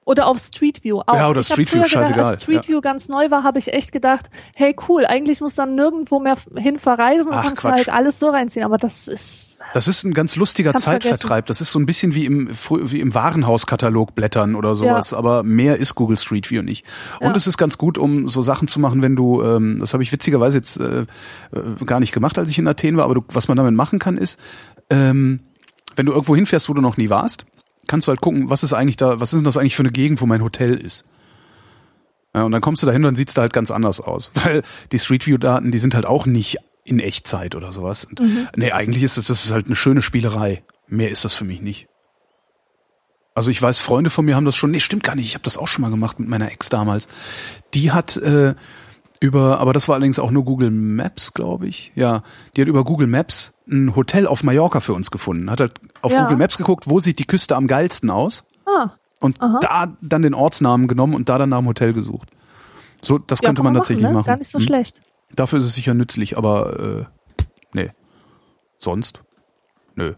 Oder auf Street View. Auch. Ja, oder ich Street View, gedacht, scheißegal. Als Street View ja. ganz neu war, habe ich echt gedacht, hey cool, eigentlich muss dann nirgendwo mehr hin verreisen und Ach, kannst Quatsch. halt alles so reinziehen. Aber das ist Das ist ein ganz lustiger Zeitvertreib. Das ist so ein bisschen wie im, wie im Warenhauskatalog blättern oder sowas, aber mehr ist Google Street View nicht. Und Ja. es ist ganz gut, um so Sachen zu machen, wenn du, ähm, das habe ich witzigerweise jetzt äh, äh, gar nicht gemacht, als ich in Athen war, aber du, was man damit machen kann, ist, ähm, wenn du irgendwo hinfährst, wo du noch nie warst, kannst du halt gucken, was ist eigentlich da, was ist denn das eigentlich für eine Gegend, wo mein Hotel ist. Ja, und dann kommst du dahin und dann sieht's da halt ganz anders aus. Weil die Street View-Daten, die sind halt auch nicht in Echtzeit oder sowas. Und Nee, eigentlich ist das, das ist halt eine schöne Spielerei. Mehr ist das für mich nicht. Also ich weiß, Freunde von mir haben das schon, nee, stimmt gar nicht, ich habe das auch schon mal gemacht mit meiner Ex damals. Die hat äh, über, aber das war allerdings auch nur Google Maps, glaube ich. Ja, die hat über Google Maps ein Hotel auf Mallorca für uns gefunden. Hat halt auf Ja. Google Maps geguckt, wo sieht die Küste am geilsten aus ah, und Aha. da dann den Ortsnamen genommen und da dann nach dem Hotel gesucht. So, das ja, könnte kann man tatsächlich ne? machen. Gar nicht so Hm. schlecht. Dafür ist es sicher nützlich, aber äh, nee. Sonst? Nö.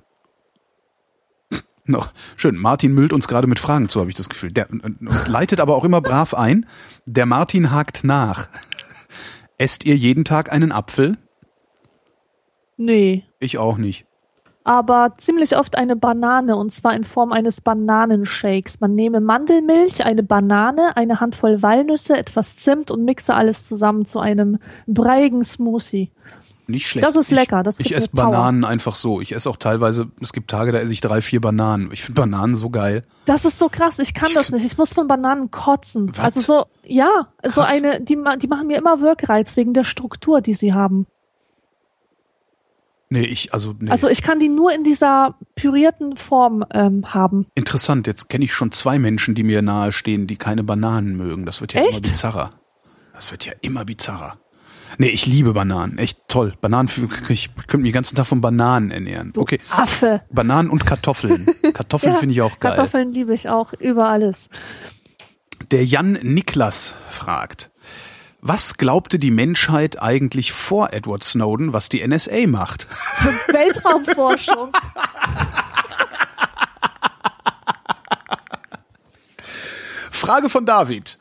Noch schön. Martin müllt uns gerade mit Fragen zu, habe ich das Gefühl. Der und leitet aber auch immer brav ein. Der Martin hakt nach. Esst ihr jeden Tag einen Apfel? Nee. Ich auch nicht. aber ziemlich oft eine Banane und zwar in Form eines Bananenshakes. Man nehme Mandelmilch, eine Banane, eine Handvoll Walnüsse, etwas Zimt und mixe alles zusammen zu einem breiigen Smoothie. Nicht schlecht. Das ist ich, lecker, das ich gibt esse. Bananen einfach so. Ich esse auch teilweise, es gibt Tage, da esse ich drei, vier Bananen. Ich finde Bananen so geil. Das ist so krass, ich kann das nicht. Ich muss von Bananen kotzen. Was? Also so, ja, so Krass. eine, die, die machen mir immer Wirkreiz wegen der Struktur, die sie haben. Nee, ich, also, nee. Also ich kann die nur in dieser pürierten Form ähm, haben. Interessant, jetzt kenne ich schon zwei Menschen, die mir nahe stehen, die keine Bananen mögen. Das wird ja Echt? immer bizarrer. Das wird ja immer bizarrer. Nee, ich liebe Bananen. Echt toll. Bananen, ich könnte mich den ganzen Tag von Bananen ernähren. Okay. Affe. Bananen und Kartoffeln. Kartoffeln Ja, finde ich auch geil. Kartoffeln liebe ich auch über alles. Der Jan Niklas fragt, was glaubte die Menschheit eigentlich vor Edward Snowden, was die NSA macht? Weltraumforschung. Frage von David.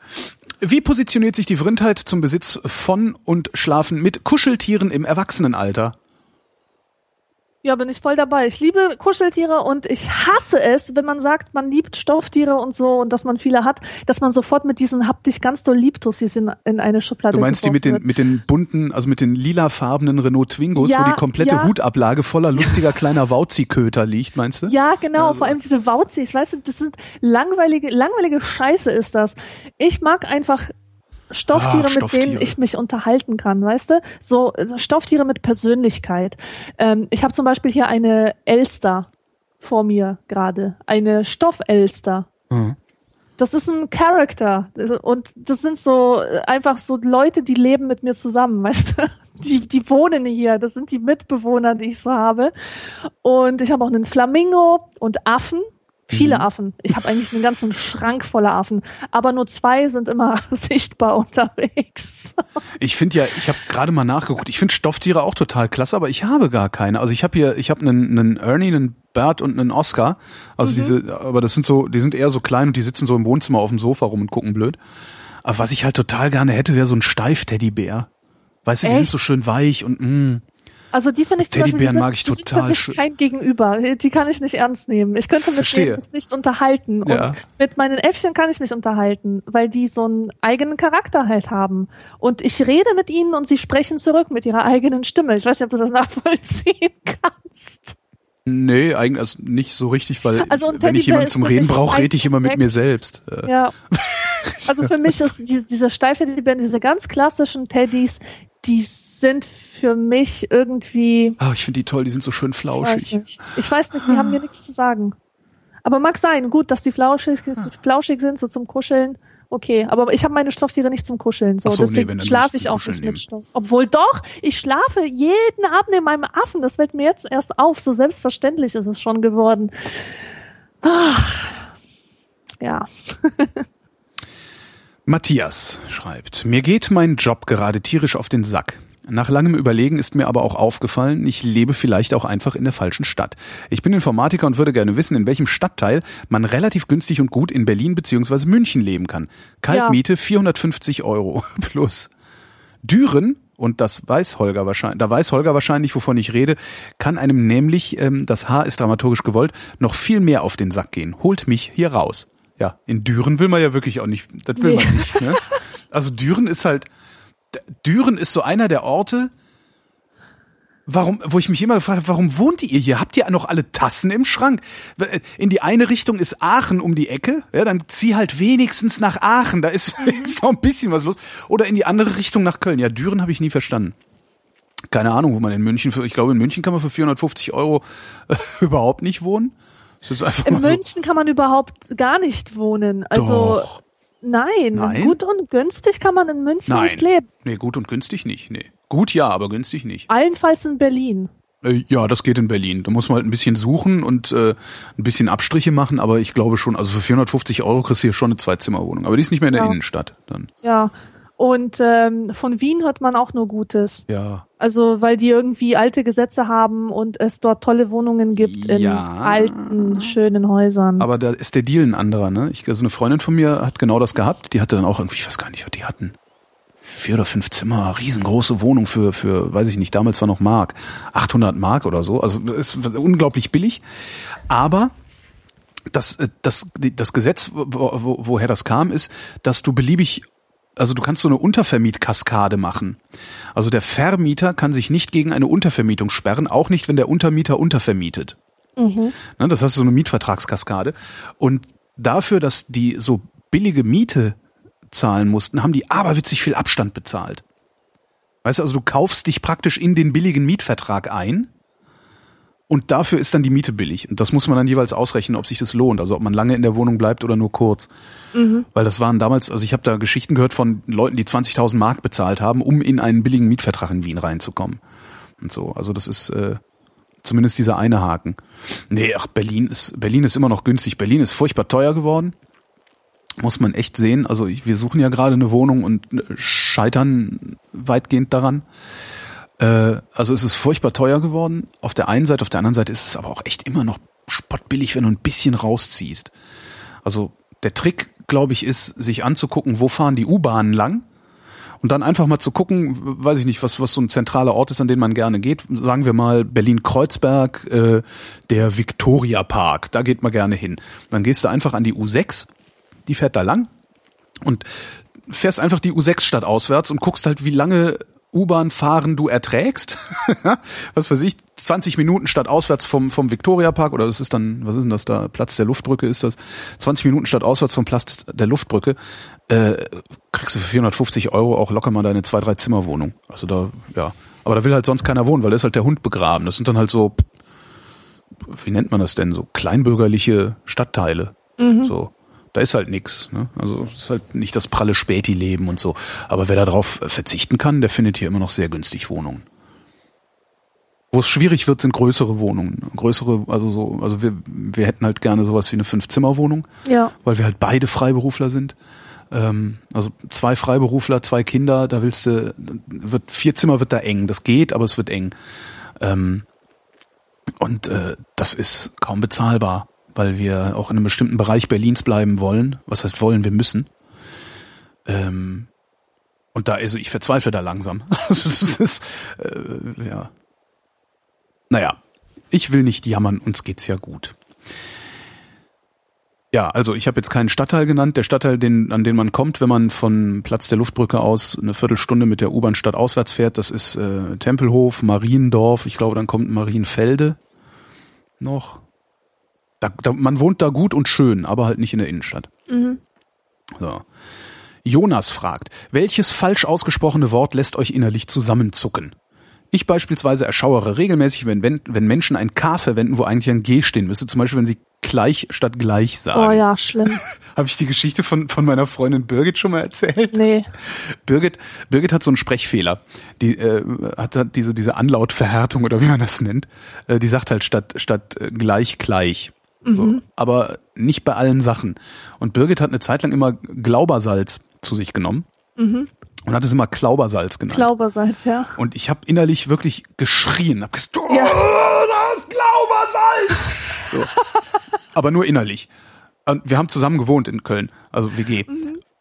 Wie positioniert sich die Vrindheit zum Besitz von und Schlafen mit Kuscheltieren im Erwachsenenalter? Ja, bin ich voll dabei. Ich liebe Kuscheltiere und ich hasse es, wenn man sagt, man liebt Stofftiere und so und dass man viele hat, dass man sofort mit diesen hab dich ganz doll liebtussis in, in eine Schublade Du meinst die mit den, wird. mit den bunten, also mit den lilafarbenen Renault Twingos, Ja, wo die komplette ja. Hutablage voller lustiger kleiner Wauzi-Köter liegt, meinst du? Ja, genau, vor allem diese Wauzis, weißt du, das sind langweilige, langweilige Scheiße ist das. Ich mag einfach Stofftiere, Ah, mit denen Stofftiere. ich mich unterhalten kann, weißt du? So, so Stofftiere mit Persönlichkeit. Ähm, ich habe zum Beispiel hier eine Elster vor mir gerade, eine Stoffelster. Mhm. Das ist ein Charakter und das sind so äh, einfach so Leute, die leben mit mir zusammen, weißt du? Die, die wohnen hier, das sind die Mitbewohner, die ich so habe. Und ich habe auch einen Flamingo und Affen, viele Affen. Ich habe eigentlich einen ganzen Schrank voller Affen, aber nur zwei sind immer sichtbar unterwegs. Ich finde ja, ich habe gerade mal nachgeguckt. Ich finde Stofftiere auch total klasse, aber ich habe gar keine. Also ich habe hier, ich habe einen, einen Ernie, einen Bert und einen Oscar. Also diese, aber das sind so, die sind eher so klein und die sitzen so im Wohnzimmer auf dem Sofa rum und gucken blöd. Aber was ich halt total gerne hätte, wäre so ein Steif-Teddybär. Weißt du, die sind Echt? so schön weich und mh. Also die finde ich zum Beispiel, die Teddybären sind, mag ich sind total für mich kein Gegenüber. Die kann ich nicht ernst nehmen. Ich könnte mit denen mich nicht unterhalten. Ja. Und mit meinen Äffchen kann ich mich unterhalten, weil die so einen eigenen Charakter halt haben. Und ich rede mit ihnen und sie sprechen zurück mit ihrer eigenen Stimme. Ich weiß nicht, ob du das nachvollziehen kannst. Nee, eigentlich also nicht so richtig, weil Also wenn ich Teddybär jemanden zum Reden brauche, rede ich immer mit mir selbst. Äh, Ja. Also für mich ist die, diese Steifteddybären, diese ganz klassischen Teddys, die sind für mich irgendwie Ah, ich finde die toll, die sind so schön Ich weiß flauschig. nicht. Ich weiß nicht, die haben mir nichts zu sagen. Aber mag sein, gut, dass die flauschig, flauschig sind, so zum Kuscheln. Okay, aber ich habe meine Stofftiere nicht zum Kuscheln. So, so, nee, deswegen dann schlafe ich auch nicht Kuscheln mit Stoff. Obwohl doch, ich schlafe jeden Abend in meinem Affen. Das fällt mir jetzt erst auf. So selbstverständlich ist es schon geworden. Ach. Ja. Matthias schreibt, mir geht mein Job gerade tierisch auf den Sack. Nach langem Überlegen ist mir aber auch aufgefallen, ich lebe vielleicht auch einfach in der falschen Stadt. Ich bin Informatiker und würde gerne wissen, in welchem Stadtteil man relativ günstig und gut in Berlin bzw. München leben kann. Kaltmiete 450 Euro plus. Düren, und das weiß Holger wahrscheinlich, da weiß Holger wahrscheinlich, wovon ich rede, kann einem nämlich, ähm, das Haar ist dramaturgisch gewollt, noch viel mehr auf den Sack gehen. Holt mich hier raus. Ja, in Düren will man ja wirklich auch nicht, das will Nee. man nicht. Ne? Also Düren ist halt, Düren ist so einer der Orte, warum, wo ich mich immer gefragt habe, warum wohnt ihr hier? Habt ihr noch alle Tassen im Schrank? In die eine Richtung ist Aachen um die Ecke, ja, dann zieh halt wenigstens nach Aachen, da ist wenigstens noch ein bisschen was los. Oder in die andere Richtung nach Köln. Ja, Düren habe ich nie verstanden. Keine Ahnung, wo man in München für, ich glaube in München kann man für 450 Euro äh, überhaupt nicht wohnen. In mal so. München kann man überhaupt gar nicht wohnen. Also Doch. Nein, Nein? gut und günstig kann man in München Nein. nicht leben. Nee, gut und günstig nicht. Nee. Gut ja, aber günstig nicht. Allenfalls in Berlin. Äh, Ja, das geht in Berlin. Da muss man halt ein bisschen suchen und äh, ein bisschen Abstriche machen, aber ich glaube schon, also für 450 Euro kriegst du hier schon eine Zweizimmerwohnung. Aber die ist nicht mehr in der Ja. Innenstadt dann. Ja. Und ähm, von Wien hört man auch nur Gutes. Ja. Also weil die irgendwie alte Gesetze haben und es dort tolle Wohnungen gibt in Ja. alten, schönen Häusern. Aber da ist der Deal ein anderer, ne? Ich, also eine Freundin von mir hat genau das gehabt. Die hatte dann auch irgendwie, ich weiß gar nicht, was die hatten. Vier oder fünf Zimmer, riesengroße Wohnung für, für, weiß ich nicht, damals war noch Mark. 800 Mark oder so. Also, ist unglaublich billig. Aber das, äh, das, das Gesetz, wo, wo, woher das kam, ist, dass du beliebig also du kannst so eine Untervermietkaskade machen. Also der Vermieter kann sich nicht gegen eine Untervermietung sperren, auch nicht, wenn der Untermieter untervermietet. Mhm. Ne, das heißt so eine Mietvertragskaskade. Und dafür, dass die so billige Miete zahlen mussten, haben die aberwitzig viel Abstand bezahlt. Weißt du, also du kaufst dich praktisch in den billigen Mietvertrag ein und dafür ist dann die Miete billig. Und das muss man dann jeweils ausrechnen, ob sich das lohnt. Also ob man lange in der Wohnung bleibt oder nur kurz. Weil das waren damals, also ich habe da Geschichten gehört von Leuten, die 20.000 Mark bezahlt haben, um in einen billigen Mietvertrag in Wien reinzukommen. Und so. Also das ist äh, zumindest dieser eine Haken. Nee, ach, Berlin ist, Berlin ist immer noch günstig. Berlin ist furchtbar teuer geworden. Muss man echt sehen. Also ich, wir suchen ja gerade eine Wohnung und äh, scheitern weitgehend daran. Äh, also es ist furchtbar teuer geworden. Auf der einen Seite, auf der anderen Seite ist es aber auch echt immer noch spottbillig, wenn du ein bisschen rausziehst. Also der Trick, glaube ich, ist, sich anzugucken, wo fahren die U-Bahnen lang Und dann einfach mal zu gucken, weiß ich nicht, was, was so ein zentraler Ort ist, an den man gerne geht. Sagen wir mal Berlin-Kreuzberg, äh, der Victoria Park, da geht man gerne hin. Dann gehst du einfach an die U6, die fährt da lang und fährst einfach die U6 statt auswärts und guckst halt, wie lange U-Bahn fahren du erträgst. was weiß ich, 20 Minuten statt auswärts vom, vom Victoria Park oder das ist dann, was ist denn das da, Platz der Luftbrücke ist das, 20 Minuten statt auswärts vom Platz der Luftbrücke, äh, kriegst du für 450 Euro auch locker mal deine zwei, drei Zimmerwohnung. Also da, ja. Aber da will halt sonst keiner wohnen, weil da ist halt der Hund begraben. Das sind dann halt so, wie nennt man das denn, so kleinbürgerliche Stadtteile. Mhm. So da ist halt nix. Ne? Also es ist halt nicht das pralle Späti-Leben und so. Aber wer darauf verzichten kann, der findet hier immer noch sehr günstig Wohnungen. Wo es schwierig wird, sind größere Wohnungen. Größere, also so, also wir, wir hätten halt gerne sowas wie eine Fünf-Zimmer-Wohnung, Ja. weil wir halt beide Freiberufler sind. Ähm, also zwei Freiberufler, zwei Kinder, da willst du, wird vier Zimmer wird da eng. Das geht, aber es wird eng. Ähm, und äh, das ist kaum bezahlbar weil wir auch in einem bestimmten Bereich Berlins bleiben wollen. Was heißt wollen, wir müssen. Ähm, und da, also ich verzweifle da langsam. Also das ist, äh, ja. Naja, ich will nicht jammern, uns geht's ja gut. Ja, also ich habe jetzt keinen Stadtteil genannt. Der Stadtteil, den, an den man kommt, wenn man von Platz der Luftbrücke aus eine Viertelstunde mit der U-Bahn Stadt auswärts fährt, das ist äh, Tempelhof, Mariendorf, ich glaube, dann kommt Marienfelde noch. Da, da, man wohnt da gut und schön, aber halt nicht in der Innenstadt. Mhm. So. Jonas fragt, welches falsch ausgesprochene Wort lässt euch innerlich zusammenzucken? Ich beispielsweise erschauere regelmäßig, wenn, wenn, wenn Menschen ein K verwenden, wo eigentlich ein G stehen müsste. Zum Beispiel, wenn sie gleich statt gleich sagen. Oh ja, schlimm. Habe ich die Geschichte von, von meiner Freundin Birgit schon mal erzählt? Nee. Birgit, Birgit hat so einen Sprechfehler. Die äh, hat, hat diese, diese Anlautverhärtung oder wie man das nennt. Äh, die sagt halt statt, statt äh, gleich gleich. So, aber nicht bei allen Sachen. Und Birgit hat eine Zeit lang immer Glaubersalz zu sich genommen Mhm. und hat es immer Klaubersalz genannt. Klaubersalz, ja. und ich habe innerlich wirklich geschrien. Hab gesagt, oh, Ja. das ist Glaubersalz! So. aber nur innerlich. Und wir haben zusammen gewohnt in Köln, also WG.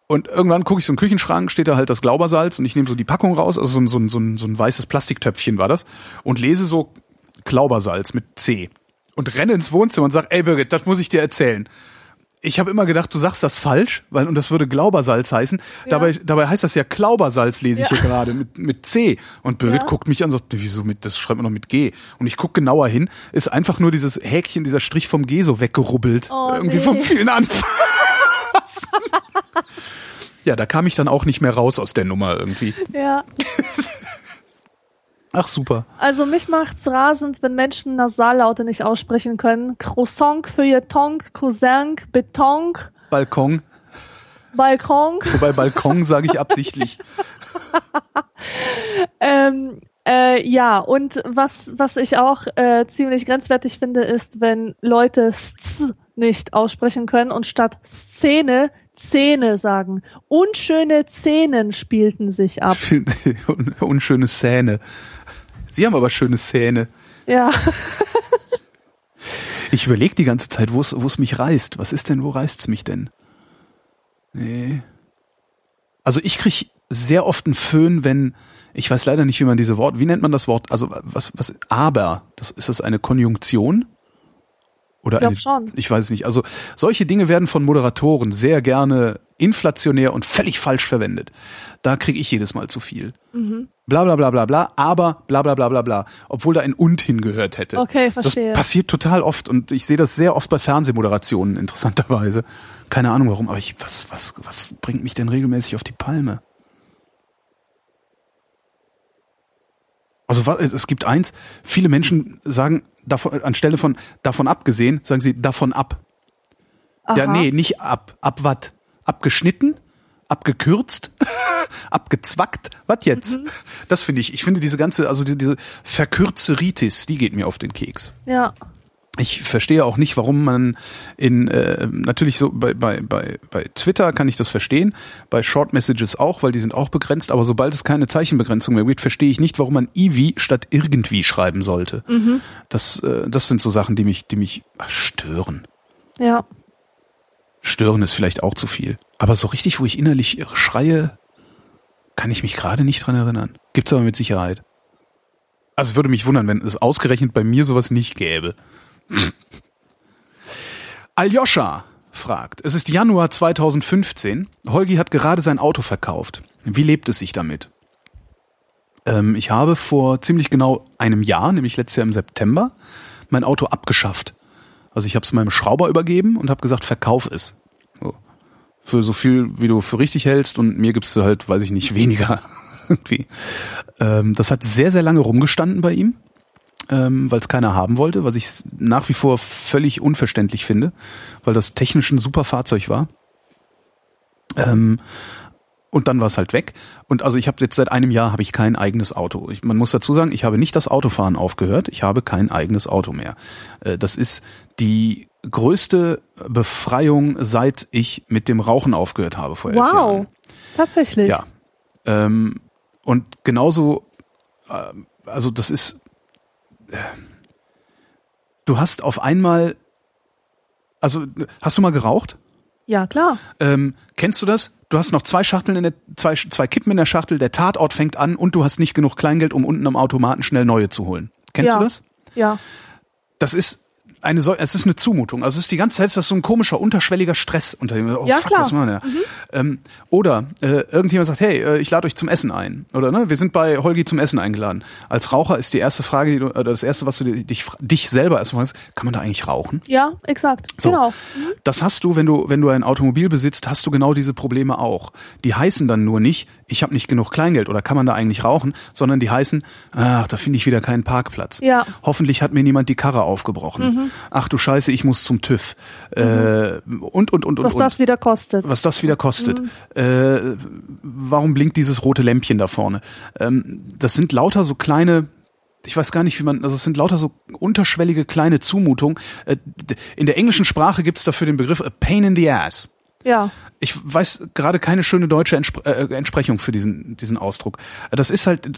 Und irgendwann gucke ich so den Küchenschrank, steht da halt das Glaubersalz und ich nehme so die Packung raus, also so ein, so, so, so ein weißes Plastiktöpfchen war das, und lese so Klaubersalz mit C. Und renne ins Wohnzimmer und sag, ey Birgit, das muss ich dir erzählen. Ich habe immer gedacht, du sagst das falsch, weil und das würde Glaubersalz heißen. Dabei, dabei heißt das ja Klaubersalz, lese ich Ja. hier gerade mit, mit C. Und Birgit Ja. guckt mich an und sagt, wieso mit, das schreibt man noch mit G. Und ich guck genauer hin, ist einfach nur dieses Häkchen, dieser Strich vom G so weggerubbelt. Oh, irgendwie nee. vom vielen Anfassen. ja, da kam ich dann auch nicht mehr raus aus der Nummer irgendwie. Ja. Ach super. Also mich macht's rasend, wenn Menschen Nasallaute nicht aussprechen können. Croissant, Feuilleton, Cousin, Beton, Balkon. Balkon. Wobei Balkon sage ich absichtlich. Ähm, äh, ja, und was, was ich auch äh, ziemlich grenzwertig finde, ist, wenn Leute S nicht aussprechen können und statt Szene Zähne sagen. Unschöne Szenen spielten sich ab. Un- Unschöne Szene. Sie haben aber schöne Szene. Ja, Ich überlege die ganze Zeit, wo es es mich reißt. Was ist denn, wo reißt's mich denn? Nee. Also ich krieg sehr oft einen Föhn, wenn, ich weiß leider nicht, wie man diese Wort, wie nennt man das Wort? Also was, was, aber, das, ist das eine Konjunktion? Oder Ich glaub eine, schon. Ich weiß es nicht. Also solche Dinge werden von Moderatoren sehr gerne inflationär und völlig falsch verwendet. Da kriege ich jedes Mal zu viel. Mhm. Bla bla bla bla bla, aber bla bla bla bla bla. Obwohl da ein und hingehört hätte. Okay, verstehe. Das passiert total oft und ich sehe das sehr oft bei Fernsehmoderationen, interessanterweise. Keine Ahnung warum, aber ich, was, was, was bringt mich denn regelmäßig auf die Palme? Also es gibt eins, viele Menschen sagen davon, anstelle von davon abgesehen, sagen sie davon ab. Ja, Aha. nee, nicht ab. Ab wat? Abgeschnitten? Abgekürzt? Abgezwackt? Was jetzt? Mhm. Das finde ich. Ich finde diese ganze, also diese, diese Verkürzeritis, die geht mir auf den Keks. ja. Ich verstehe auch nicht, warum man in äh, natürlich so bei, bei, bei, bei Twitter kann ich das verstehen, bei Short Messages auch, weil die sind auch begrenzt, aber sobald es keine Zeichenbegrenzung mehr gibt, verstehe ich nicht, warum man Ivi statt irgendwie schreiben sollte. Das, äh, das sind so Sachen, die mich, die mich stören. Ja. Stören ist vielleicht auch zu viel. Aber so richtig, wo ich innerlich schreie, Kann ich mich gerade nicht dran erinnern. Gibt's aber mit Sicherheit. Also würde mich wundern, wenn es ausgerechnet bei mir sowas nicht gäbe. Aljoscha fragt, es ist Januar 2015. Holgi hat gerade sein Auto verkauft. Wie lebt es sich damit? Ähm, ich habe vor ziemlich genau einem Jahr, nämlich letztes Jahr im September, mein Auto abgeschafft. Also ich habe es meinem Schrauber übergeben und habe gesagt, verkauf es. So. Für so viel, wie du für richtig hältst und mir gibst du halt, weiß ich nicht, weniger. Irgendwie. Ähm, das hat sehr, sehr lange rumgestanden bei ihm ähm, weil es keiner haben wollte, was ich nach wie vor völlig unverständlich finde, weil das technisch ein super Fahrzeug war. Ähm, und dann war es halt weg. Und also ich habe jetzt seit einem Jahr habe ich kein eigenes Auto. Ich, man muss dazu sagen, ich habe nicht das Autofahren aufgehört. Ich habe kein eigenes Auto mehr. Äh, das ist die größte Befreiung, seit ich mit dem Rauchen aufgehört habe vor elf wow. Jahren. Wow, tatsächlich. Ja. Ähm, und genauso, äh, also das ist du hast auf einmal, also hast du mal geraucht? Ja, klar. Ähm, kennst du das? Du hast noch zwei Schachteln in der, zwei, zwei Kippen in der Schachtel, der Tatort fängt an und du hast nicht genug Kleingeld, um unten am Automaten schnell neue zu holen. Kennst ja. du das? Ja. Das ist eine so, es ist eine Zumutung. Also es ist die ganze Zeit ist das so ein komischer, unterschwelliger Stress unter dem. Oh, ja, fuck, klar. Was machen wir? Mhm. Ähm, oder äh, irgendjemand sagt, hey, äh, ich lade euch zum Essen ein. Oder ne, wir sind bei Holgi zum Essen eingeladen. Als Raucher ist die erste Frage, die du, oder das erste, was du dich, dich selber erstmal fragst, kann man da eigentlich rauchen? Ja, exakt. So. Genau. Mhm. Das hast du, wenn du, wenn du ein Automobil besitzt, hast du genau diese Probleme auch. Die heißen dann nur nicht, ich habe nicht genug Kleingeld oder kann man da eigentlich rauchen, sondern die heißen, ach, da finde ich wieder keinen Parkplatz. Ja. Hoffentlich hat mir niemand die Karre aufgebrochen. Mhm. Ach du Scheiße, ich muss zum TÜV. Mhm. Äh, und, und, und, Was und. das wieder kostet. Was das wieder kostet. Mhm. Äh, warum blinkt dieses rote Lämpchen da vorne? Ähm, das sind lauter so kleine, ich weiß gar nicht, wie man, also es sind lauter so unterschwellige kleine Zumutungen. Äh, in der englischen Sprache gibt es dafür den Begriff a pain in the ass. Ja. Ich weiß gerade keine schöne deutsche Entspr äh, Entsprechung für diesen, diesen Ausdruck. Das ist halt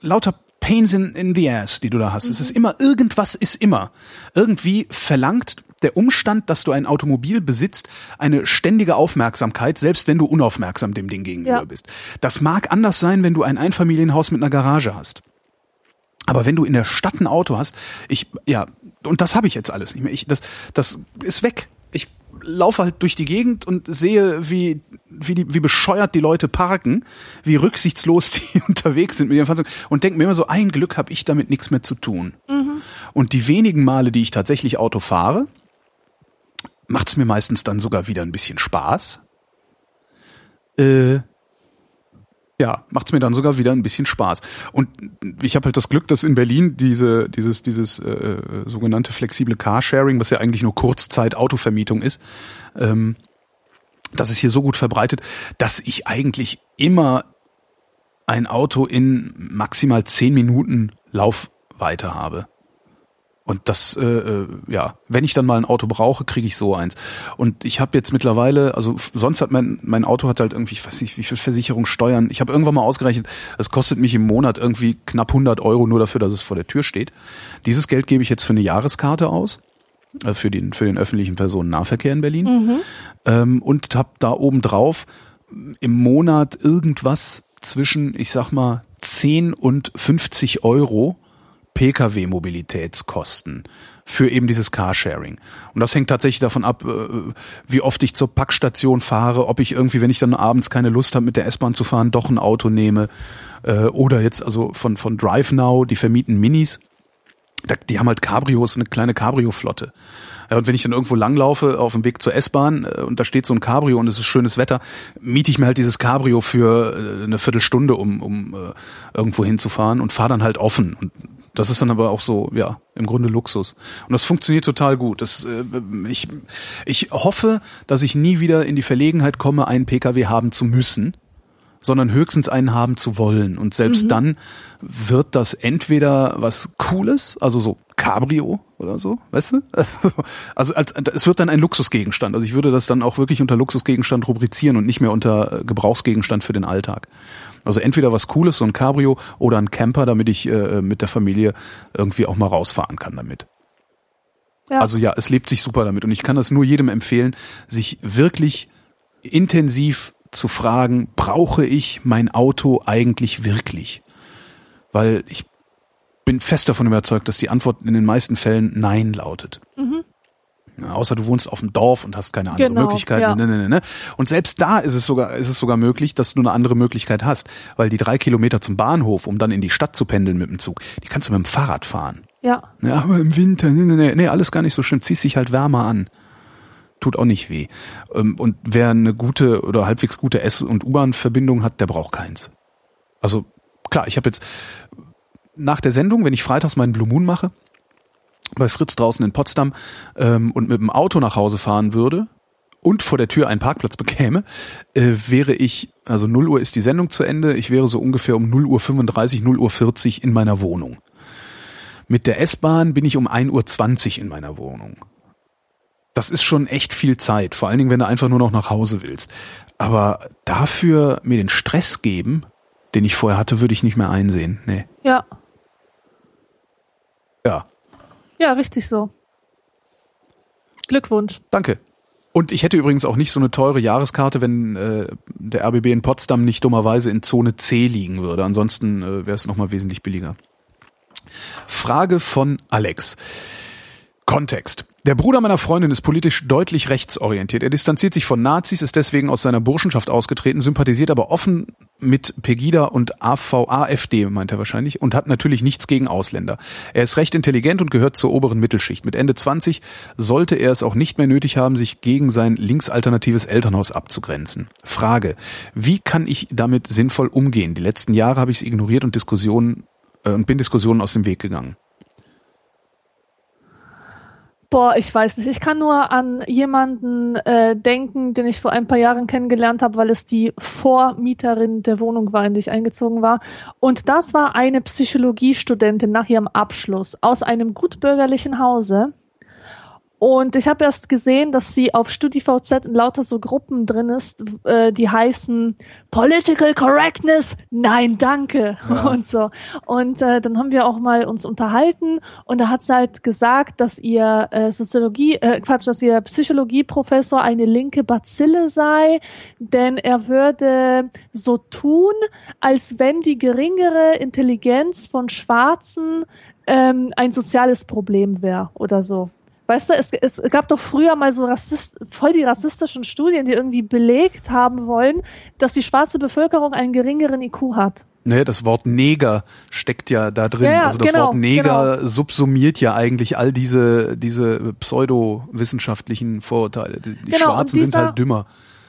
lauter Pains in, in the ass, die du da hast. Mhm. Es ist immer, irgendwas ist immer. Irgendwie verlangt der Umstand, dass du ein Automobil besitzt, eine ständige Aufmerksamkeit, selbst wenn du unaufmerksam dem Ding gegenüber ja. bist. Das mag anders sein, wenn du ein Einfamilienhaus mit einer Garage hast. Aber wenn du in der Stadt ein Auto hast, ich, ja, und das habe ich jetzt alles nicht mehr. Ich, das, das ist weg. Laufe halt durch die Gegend und sehe, wie, wie, die, wie bescheuert die Leute parken, wie rücksichtslos die unterwegs sind mit ihren Fahrzeugen und denke mir immer so, ein Glück habe ich damit nichts mehr zu tun. Mhm. Und die wenigen Male, die ich tatsächlich Auto fahre, macht es mir meistens dann sogar wieder ein bisschen Spaß. Äh, ja, macht's mir dann sogar wieder ein bisschen Spaß. Und ich habe halt das Glück, dass in Berlin diese, dieses, dieses äh, sogenannte flexible Carsharing, was ja eigentlich nur Kurzzeit-Autovermietung ist, ähm, das ist hier so gut verbreitet, dass ich eigentlich immer ein Auto in maximal zehn Minuten Laufweite habe. Und das, äh, äh, ja, wenn ich dann mal ein Auto brauche, kriege ich so eins. Und ich habe jetzt mittlerweile, also sonst hat mein mein Auto hat halt irgendwie, ich weiß nicht, wie viel Versicherung steuern. Ich habe irgendwann mal ausgerechnet, es kostet mich im Monat irgendwie knapp 100 Euro nur dafür, dass es vor der Tür steht. Dieses Geld gebe ich jetzt für eine Jahreskarte aus äh, für den für den öffentlichen Personennahverkehr in Berlin mhm. ähm, und habe da oben drauf im Monat irgendwas zwischen, ich sag mal, 10 und 50 Euro Pkw-Mobilitätskosten für eben dieses Carsharing. Und das hängt tatsächlich davon ab, äh, wie oft ich zur Packstation fahre, ob ich irgendwie, wenn ich dann abends keine Lust habe, mit der S-Bahn zu fahren, doch ein Auto nehme. Äh, oder jetzt also von, von Drive Now, die vermieten Minis. Die haben halt Cabrios, eine kleine Cabrio-Flotte. Und wenn ich dann irgendwo langlaufe auf dem Weg zur S-Bahn äh, und da steht so ein Cabrio und es ist schönes Wetter, miete ich mir halt dieses Cabrio für eine Viertelstunde, um, um irgendwo hinzufahren und fahre dann halt offen. Und das ist dann aber auch so, ja, im Grunde Luxus. Und das funktioniert total gut. Das, äh, ich, ich hoffe, dass ich nie wieder in die Verlegenheit komme, einen Pkw haben zu müssen, sondern höchstens einen haben zu wollen. Und selbst mhm. dann wird das entweder was Cooles, also so Cabrio oder so, weißt du? Also als, es wird dann ein Luxusgegenstand. Also ich würde das dann auch wirklich unter Luxusgegenstand rubrizieren und nicht mehr unter Gebrauchsgegenstand für den Alltag. Also entweder was Cooles, so ein Cabrio oder ein Camper, damit ich äh, mit der Familie irgendwie auch mal rausfahren kann damit. Ja. Also ja, es lebt sich super damit und ich kann das nur jedem empfehlen, sich wirklich intensiv zu fragen, brauche ich mein Auto eigentlich wirklich? Weil ich bin fest davon überzeugt, dass die Antwort in den meisten Fällen Nein lautet. Mhm. Außer du wohnst auf dem Dorf und hast keine andere Genau, Möglichkeit. ja. Ne, ne, ne, ne. Und selbst da ist es sogar, ist es sogar möglich, dass du eine andere Möglichkeit hast, weil die drei Kilometer zum Bahnhof, um dann in die Stadt zu pendeln mit dem Zug, die kannst du mit dem Fahrrad fahren. Ja. Ja, aber im Winter, nee, nee, nee, nee, alles gar nicht so schlimm. Ziehst dich halt wärmer an. Tut auch nicht weh. Ähm, Und wer eine gute oder halbwegs gute S- und U-Bahn-Verbindung hat, der braucht keins. Also klar, ich habe jetzt nach der Sendung, wenn ich freitags meinen Blue Moon mache, bei Fritz draußen in Potsdam ähm, und mit dem Auto nach Hause fahren würde und vor der Tür einen Parkplatz bekäme, äh, wäre ich, also 0 Uhr ist die Sendung zu Ende, ich wäre so ungefähr um 0 Uhr 35, 0 Uhr 40 in meiner Wohnung. Mit der S-Bahn bin ich um 1.20 Uhr in meiner Wohnung. Das ist schon echt viel Zeit, vor allen Dingen, wenn du einfach nur noch nach Hause willst. Aber dafür mir den Stress geben, den ich vorher hatte, würde ich nicht mehr einsehen. Nee. Ja, Ja, richtig so. Glückwunsch. danke. Und ich hätte übrigens auch nicht so eine teure Jahreskarte, wenn äh, der RBB in Potsdam nicht dummerweise in Zone C liegen würde. Ansonsten äh, wäre es nochmal wesentlich billiger. Frage von Alex. Kontext. Der Bruder meiner Freundin ist politisch deutlich rechtsorientiert. Er distanziert sich von Nazis, ist deswegen aus seiner Burschenschaft ausgetreten, sympathisiert aber offen mit Pegida und AV, AfD, meint er wahrscheinlich, und hat natürlich nichts gegen Ausländer. Er ist recht intelligent und gehört zur oberen Mittelschicht. Mit Ende 20 sollte er es auch nicht mehr nötig haben, sich gegen sein linksalternatives Elternhaus abzugrenzen. Frage. Wie kann ich damit sinnvoll umgehen? Die letzten Jahre habe ich es ignoriert und Diskussionen, äh, und bin Diskussionen aus dem Weg gegangen. Boah, ich weiß nicht. Ich kann nur an jemanden äh, denken, den ich vor ein paar Jahren kennengelernt habe, weil es die Vormieterin der Wohnung war, in die ich eingezogen war. Und das war eine Psychologiestudentin nach ihrem Abschluss aus einem gutbürgerlichen Hause. Und ich habe erst gesehen, dass sie auf StudiVZ in lauter so Gruppen drin ist, äh, die heißen Political Correctness, nein, danke und so. Und äh, dann haben wir auch mal uns unterhalten und da hat sie halt gesagt, dass ihr äh, Soziologie, äh, Quatsch, dass ihr Psychologieprofessor eine linke Bazille sei, denn er würde so tun, als wenn die geringere Intelligenz von Schwarzen ähm, ein soziales Problem wäre oder so. Weißt du, es, es gab doch früher mal so rassist, voll die rassistischen Studien, die irgendwie belegt haben wollen, dass die schwarze Bevölkerung einen geringeren IQ hat. Ne, das Wort Neger steckt ja da drin. Ja, also das genau, Wort Neger subsumiert ja eigentlich all diese, diese pseudowissenschaftlichen Vorurteile. Die, Genau, Schwarzen sind dieser- halt dümmer.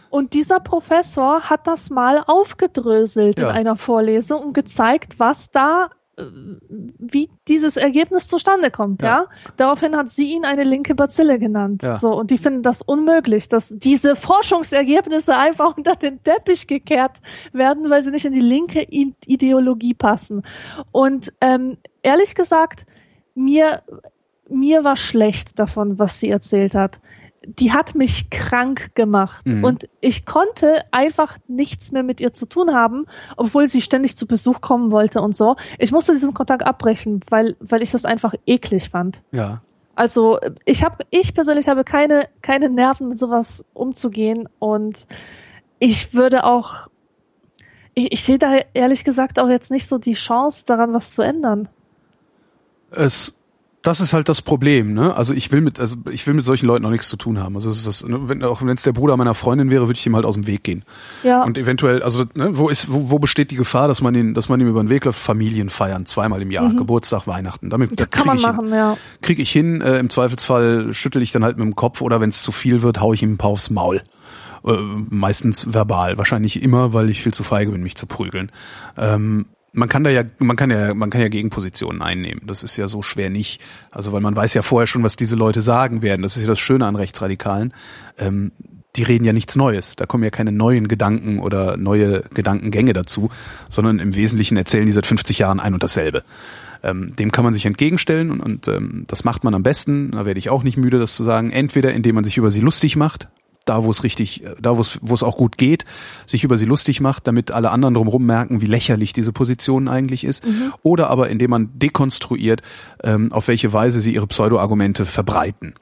Und dieser Professor hat das mal aufgedröselt Ja. in einer Vorlesung und gezeigt, was da, wie dieses Ergebnis zustande kommt, ja. Ja. Daraufhin hat sie ihn eine linke Bazille genannt. Ja. So, und die finden das unmöglich, dass diese Forschungsergebnisse einfach unter den Teppich gekehrt werden, weil sie nicht in die linke I- Ideologie passen. Und ähm, ehrlich gesagt, mir, mir war schlecht davon, was sie erzählt hat. Die hat mich krank gemacht Mhm. und ich konnte einfach nichts mehr mit ihr zu tun haben, obwohl sie ständig zu Besuch kommen wollte und so. Ich musste diesen Kontakt abbrechen, weil, weil ich das einfach eklig fand. Ja. Also ich habe, ich persönlich habe keine, keine Nerven mit sowas umzugehen und ich würde auch, ich, ich sehe da ehrlich gesagt auch jetzt nicht so die Chance daran, was zu ändern. Es, das ist halt das Problem, ne? Also ich will mit, also ich will mit solchen Leuten auch nichts zu tun haben. Also es ist das, ne, wenn, auch wenn es der Bruder meiner Freundin wäre, würde ich ihm halt aus dem Weg gehen. Ja, Und eventuell, also ne, wo ist, wo, wo besteht die Gefahr, dass man ihn, dass man ihm über den Weg läuft? Familien feiern, zweimal im Jahr, Geburtstag, Weihnachten. Damit das kann krieg man ich hin. machen, ja. kriege ich hin. Äh, Im Zweifelsfall schüttel ich dann halt mit dem Kopf oder wenn es zu viel wird, hau ich ihm ein paar aufs Maul. Äh, meistens verbal, wahrscheinlich immer, weil ich viel zu feige bin, mich zu prügeln. Ähm, man kann da ja, man kann ja, man kann ja Gegenpositionen einnehmen. Das ist ja so schwer nicht. Also weil man weiß ja vorher schon, was diese Leute sagen werden. Das ist ja das Schöne an Rechtsradikalen. Ähm, die reden ja nichts Neues. Da kommen ja keine neuen Gedanken oder neue Gedankengänge dazu, sondern im Wesentlichen erzählen die seit 50 Jahren ein und dasselbe. Ähm, dem kann man sich entgegenstellen und, und ähm, das macht man am besten, da werde ich auch nicht müde, das zu sagen, entweder indem man sich über sie lustig macht, da wo es richtig, äh, da wo es, wo es auch gut geht, sich über sie lustig macht, damit alle anderen drumherum merken, wie lächerlich diese Position eigentlich ist, oder aber indem man dekonstruiert, ähm, auf welche Weise sie ihre Pseudo-Argumente verbreiten.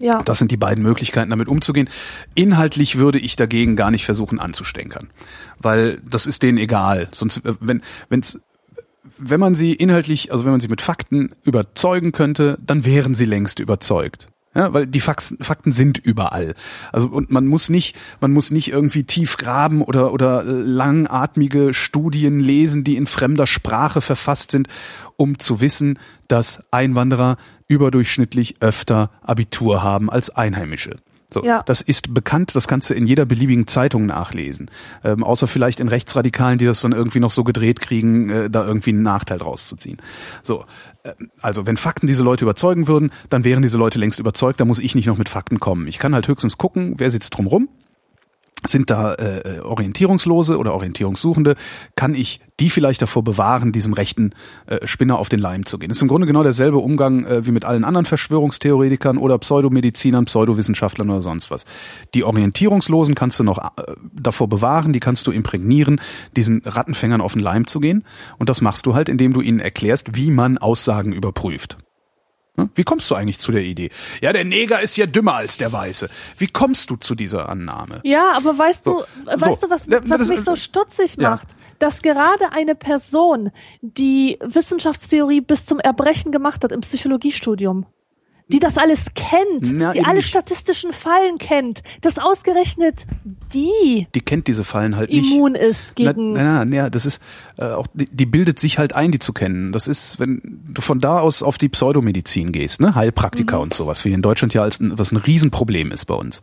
Ja. Das sind die beiden Möglichkeiten, damit umzugehen. Inhaltlich würde ich dagegen gar nicht versuchen anzustänkern, weil das ist denen egal. Sonst, äh, wenn, wenn's, wenn man sie inhaltlich, also wenn man sie mit Fakten überzeugen könnte, dann wären sie längst überzeugt. Ja, weil die Fakten, sind überall. Also und man muss nicht, man muss nicht irgendwie tief graben oder oder langatmige Studien lesen, die in fremder Sprache verfasst sind, um zu wissen, dass Einwanderer überdurchschnittlich öfter Abitur haben als Einheimische. So, Ja. Das ist bekannt, das kannst du in jeder beliebigen Zeitung nachlesen. Ähm, außer vielleicht in Rechtsradikalen, die das dann irgendwie noch so gedreht kriegen, äh, da irgendwie einen Nachteil draus zu ziehen. So, äh, also wenn Fakten diese Leute überzeugen würden, dann wären diese Leute längst überzeugt, da muss ich nicht noch mit Fakten kommen. Ich kann halt höchstens gucken, wer sitzt drum rum. Sind da äh, Orientierungslose oder Orientierungssuchende? Kann ich die vielleicht davor bewahren, diesem rechten äh, Spinner auf den Leim zu gehen? Das ist im Grunde genau derselbe Umgang äh, wie mit allen anderen Verschwörungstheoretikern oder Pseudomedizinern, Pseudowissenschaftlern oder sonst was. Die Orientierungslosen kannst du noch äh, davor bewahren, die kannst du imprägnieren, diesen Rattenfängern auf den Leim zu gehen. Und das machst du halt, indem du ihnen erklärst, wie man Aussagen überprüft. Hm? Wie kommst du eigentlich zu der Idee? Ja, der Neger ist ja dümmer als der Weiße. Wie kommst du zu dieser Annahme? Ja, aber weißt So, du, weißt so. du, was, was das- mich so stutzig ja. macht? Dass gerade eine Person, die Wissenschaftstheorie bis zum Erbrechen gemacht hat im Psychologiestudium, die das alles kennt, Na, die alle nicht. statistischen Fallen kennt, dass ausgerechnet die Die kennt diese Fallen halt nicht. immun ist Na, gegen. na, na, das ist äh, auch die, die bildet sich halt ein, die zu kennen. Das ist, wenn du von da aus auf die Pseudomedizin gehst, ne, Heilpraktiker und sowas, wie in Deutschland ja als ein, was ein Riesenproblem ist bei uns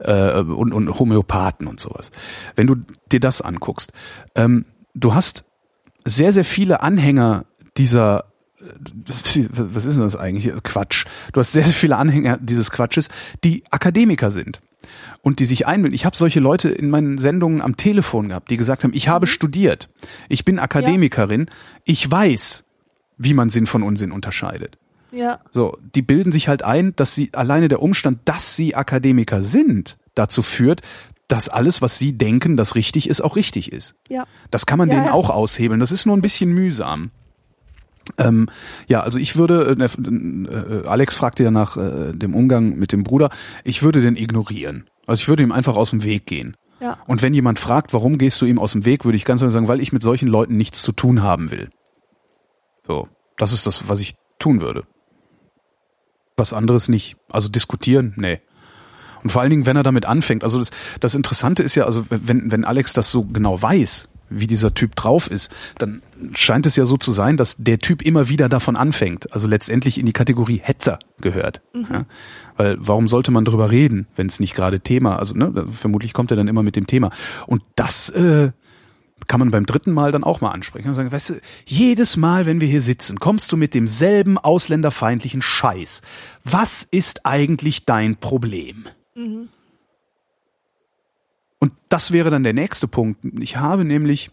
äh, und, und Homöopathen und sowas. Wenn du dir das anguckst, ähm, du hast sehr sehr viele Anhänger dieser was ist denn das eigentlich? Quatsch. Du hast sehr, sehr viele Anhänger dieses Quatsches, die Akademiker sind und die sich einbilden. Ich habe solche Leute in meinen Sendungen am Telefon gehabt, die gesagt haben, ich habe studiert, ich bin Akademikerin, ich weiß, wie man Sinn von Unsinn unterscheidet. Ja, So, die bilden sich halt ein, dass sie alleine der Umstand, dass sie Akademiker sind, dazu führt, dass alles, was sie denken, das richtig ist, auch richtig ist. ja. Das kann man Ja, denen ja. auch aushebeln. Das ist nur ein bisschen mühsam. Ähm, ja, also ich würde, äh, äh, Alex fragte ja nach äh, dem Umgang mit dem Bruder, ich würde den ignorieren. Also ich würde ihm einfach aus dem Weg gehen. Ja. Und wenn jemand fragt, warum gehst du ihm aus dem Weg, würde ich ganz klar sagen, weil ich mit solchen Leuten nichts zu tun haben will. So, das ist das, was ich tun würde. Was anderes nicht. Also diskutieren, nee. Und vor allen Dingen, wenn er damit anfängt. Also das, das Interessante ist ja, also wenn, wenn Alex das so genau weiß, wie dieser Typ drauf ist, dann scheint es ja so zu sein, dass der Typ immer wieder davon anfängt. Also letztendlich in die Kategorie Hetzer gehört. Ja? Weil warum sollte man drüber reden, wenn es nicht gerade Thema, also ne, vermutlich kommt er dann immer mit dem Thema. Und das äh, kann man beim dritten Mal dann auch mal ansprechen und sagen, weißt du, jedes Mal, wenn wir hier sitzen, kommst du mit demselben ausländerfeindlichen Scheiß. Was ist eigentlich dein Problem? Und das wäre dann der nächste Punkt. Ich habe nämlich,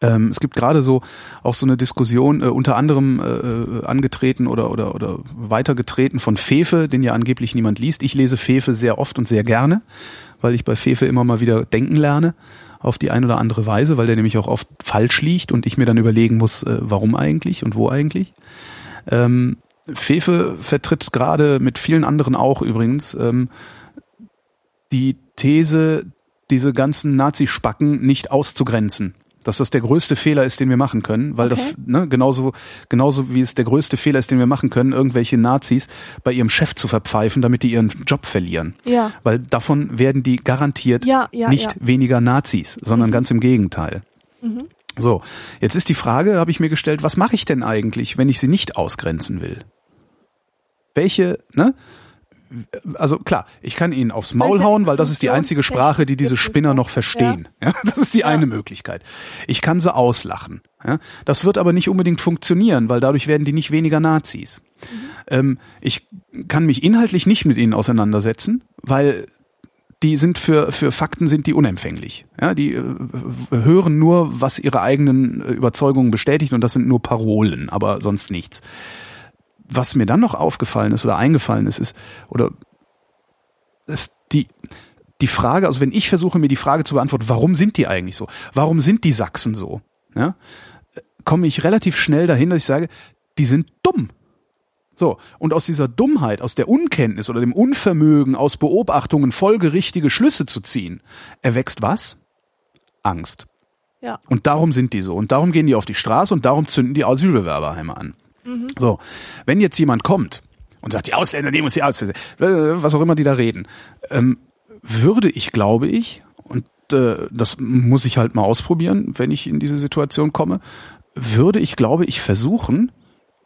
ähm, es gibt gerade so auch so eine Diskussion, äh, unter anderem äh, angetreten oder, oder, oder weitergetreten von Fefe, den ja angeblich niemand liest. Ich lese Fefe sehr oft und sehr gerne, weil ich bei Fefe immer mal wieder denken lerne auf die eine oder andere Weise, weil der nämlich auch oft falsch liegt und ich mir dann überlegen muss, äh, warum eigentlich und wo eigentlich. Ähm, Fefe vertritt gerade mit vielen anderen auch übrigens ähm, die These, diese ganzen Nazi-Spacken nicht auszugrenzen. Dass das der größte Fehler ist, den wir machen können, weil Okay. das ne, genauso genauso wie es der größte Fehler ist, den wir machen können, irgendwelche Nazis bei ihrem Chef zu verpfeifen, damit die ihren Job verlieren. Ja. Weil davon werden die garantiert Ja, ja, nicht ja. weniger Nazis, sondern ganz im Gegenteil. So, jetzt ist die Frage, habe ich mir gestellt, was mache ich denn eigentlich, wenn ich sie nicht ausgrenzen will? Welche, ne? Also klar, ich kann ihnen aufs Maul hauen, weil das ist die einzige Sprache, die diese Spinner noch verstehen. Ja. das ist die eine Möglichkeit. Ich kann sie auslachen. Ja. Das wird aber nicht unbedingt funktionieren, weil dadurch werden die nicht weniger Nazis. Ähm, ich kann mich inhaltlich nicht mit ihnen auseinandersetzen, weil die sind für, für Fakten sind die unempfänglich. Ja, die äh, hören nur, was ihre eigenen äh, Überzeugungen bestätigt und das sind nur Parolen, aber sonst nichts. Was mir dann noch aufgefallen ist oder eingefallen ist, ist, oder ist die, die Frage, also wenn ich versuche, mir die Frage zu beantworten, warum sind die eigentlich so? Warum sind die Sachsen so? Ja, komme ich relativ schnell dahin, dass ich sage, die sind dumm. So, und aus dieser Dummheit, aus der Unkenntnis oder dem Unvermögen, aus Beobachtungen folgerichtige Schlüsse zu ziehen, erwächst was? Angst. Ja. Und darum sind die so. Und darum gehen die auf die Straße und darum zünden die Asylbewerberheime an. So, wenn jetzt jemand kommt und sagt, die Ausländer nehmen uns die Ausländer, was auch immer die da reden, ähm, würde ich, glaube ich, und äh, das muss ich halt mal ausprobieren, wenn ich in diese Situation komme, würde ich, glaube ich, versuchen,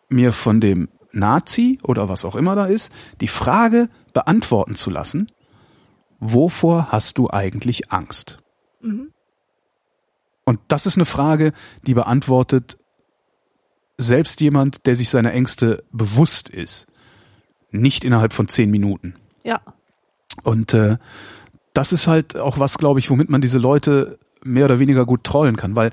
mir von dem Nazi oder was auch immer da ist, die Frage beantworten zu lassen, wovor hast du eigentlich Angst? Und das ist eine Frage, die beantwortet selbst jemand, der sich seiner Ängste bewusst ist, nicht innerhalb von zehn Minuten. Ja. Und äh, das ist halt auch was, glaube ich, womit man diese Leute mehr oder weniger gut trollen kann, weil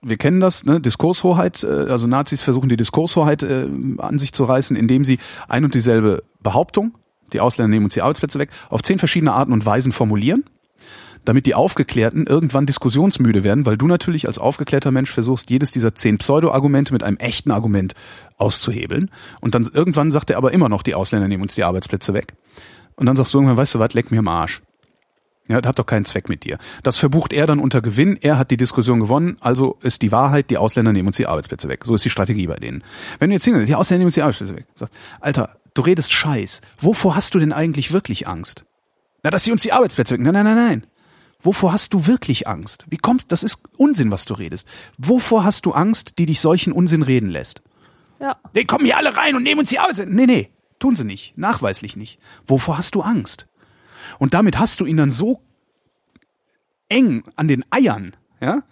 wir kennen das, ne? Diskurshoheit, äh, also Nazis versuchen die Diskurshoheit äh, an sich zu reißen, indem sie ein und dieselbe Behauptung, die Ausländer nehmen uns die Arbeitsplätze weg, auf zehn verschiedene Arten und Weisen formulieren, damit die Aufgeklärten irgendwann diskussionsmüde werden, weil du natürlich als aufgeklärter Mensch versuchst, jedes dieser zehn Pseudo-Argumente mit einem echten Argument auszuhebeln. Und dann irgendwann sagt er aber immer noch, die Ausländer nehmen uns die Arbeitsplätze weg. Und dann sagst du irgendwann, weißt du was, leck mir am Arsch. Ja, das hat doch keinen Zweck mit dir. Das verbucht er dann unter Gewinn. Er hat die Diskussion gewonnen, also ist die Wahrheit, die Ausländer nehmen uns die Arbeitsplätze weg. So ist die Strategie bei denen. Wenn du jetzt hingehst, die Ausländer nehmen uns die Arbeitsplätze weg. Sagst, Alter, du redest Scheiß. Wovor hast du denn eigentlich wirklich Angst? Na, dass sie uns die Arbeitsplätze weg. Nein, nein, nein, nein. Wovor hast du wirklich Angst? Wie kommt, das ist Unsinn, was du redest. Wovor hast du Angst, die dich solchen Unsinn reden lässt? Ja. Die kommen hier alle rein und nehmen uns die Arbeitsplätze. Nee, nee, tun sie nicht. Nachweislich nicht. Wovor hast du Angst? Und damit hast du ihn dann so eng an den Eiern, ja,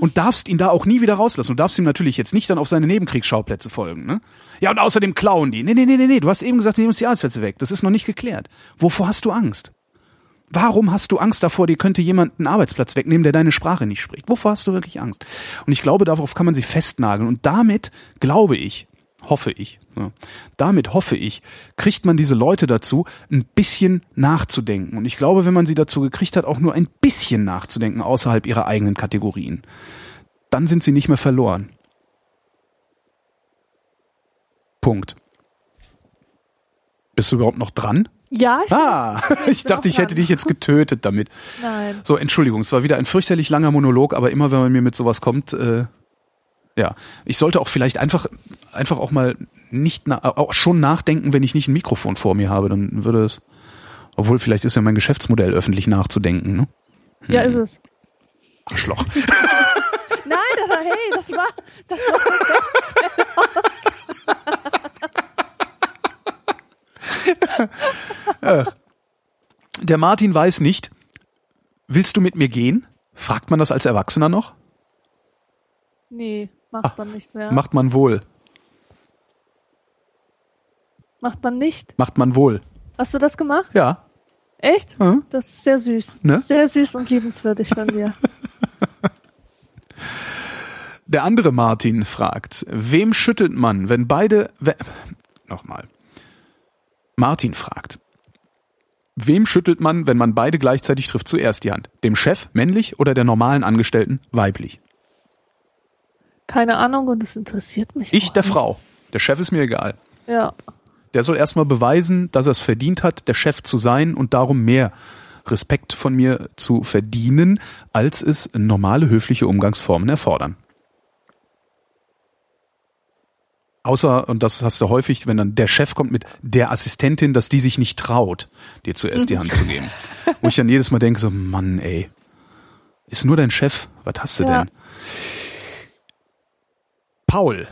und darfst ihn da auch nie wieder rauslassen. Du darfst ihm natürlich jetzt nicht dann auf seine Nebenkriegsschauplätze folgen, ne? Ja, und außerdem klauen die. Nee, nee, nee, nee, nee, du hast eben gesagt, die nehmen uns die Arbeitsplätze weg. Das ist noch nicht geklärt. Wovor hast du Angst? Warum hast du Angst davor, dir könnte jemand einen Arbeitsplatz wegnehmen, der deine Sprache nicht spricht? Wovor hast du wirklich Angst? Und ich glaube, darauf kann man sie festnageln. Und damit, glaube ich, hoffe ich, ja, damit hoffe ich, kriegt man diese Leute dazu, ein bisschen nachzudenken. Und ich glaube, wenn man sie dazu gekriegt hat, auch nur ein bisschen nachzudenken außerhalb ihrer eigenen Kategorien, dann sind sie nicht mehr verloren. Punkt. Bist du überhaupt noch dran? Ja, ich Ah, ich bin dachte, ich hätte dich jetzt getötet damit. Nein. So, Entschuldigung, es war wieder ein fürchterlich langer Monolog, aber immer wenn man mir mit sowas kommt, äh, ja, ich sollte auch vielleicht einfach einfach auch mal nicht na, auch schon nachdenken, wenn ich nicht ein Mikrofon vor mir habe, dann würde es obwohl vielleicht ist ja mein Geschäftsmodell öffentlich nachzudenken, ne? Ja, ist es. Arschloch. Nein, aber hey, das war, das war Der Martin weiß nicht, willst du mit mir gehen? Fragt man das als Erwachsener noch? Nee, macht man nicht mehr. Macht man wohl. Macht man nicht. Macht man wohl. Hast du das gemacht? Ja. Echt? Hm? Das ist sehr süß. Ne? Sehr süß und liebenswürdig von dir. Der andere Martin fragt, wem schüttelt man, wenn beide... We Nochmal. Martin fragt, wem schüttelt man, wenn man beide gleichzeitig trifft, zuerst die Hand? Dem Chef, männlich, oder der normalen Angestellten, weiblich? Keine Ahnung und es interessiert mich. Ich der nicht. Frau. Der Chef ist mir egal. Ja. Der soll erstmal beweisen, dass er es verdient hat, der Chef zu sein und darum mehr Respekt von mir zu verdienen, als es normale höfliche Umgangsformen erfordern. Außer, und das hast du häufig, wenn dann der Chef kommt mit der Assistentin, dass die sich nicht traut, dir zuerst die Hand zu geben. Wo ich dann jedes Mal denke, so, Mann, ey, ist nur dein Chef, was hast du Ja. denn? Paul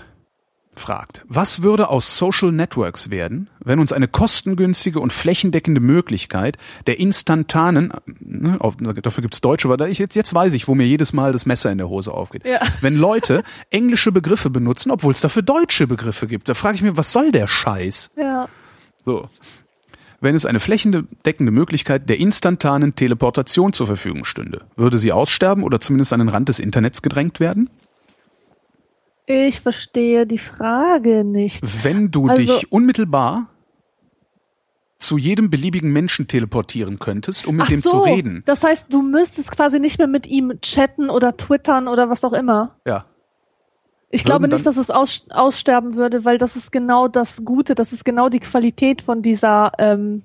fragt, was würde aus Social Networks werden, wenn uns eine kostengünstige und flächendeckende Möglichkeit der instantanen, ne, auf, dafür gibt's deutsche Wörter, ich, jetzt, jetzt weiß ich, wo mir jedes Mal das Messer in der Hose aufgeht. Ja. Wenn Leute englische Begriffe benutzen, obwohl es dafür deutsche Begriffe gibt, da frage ich mir, was soll der Scheiß? Ja. So. Wenn es eine flächendeckende Möglichkeit der instantanen Teleportation zur Verfügung stünde, würde sie aussterben oder zumindest an den Rand des Internets gedrängt werden? Ich verstehe die Frage nicht. Wenn du Also- dich unmittelbar zu jedem beliebigen Menschen teleportieren könntest, um mit dem so, zu reden. das heißt, du müsstest quasi nicht mehr mit ihm chatten oder twittern oder was auch immer. Ja. Ich glaube nicht, dass es aus, aussterben würde, weil das ist genau das Gute, das ist genau die Qualität von dieser ähm,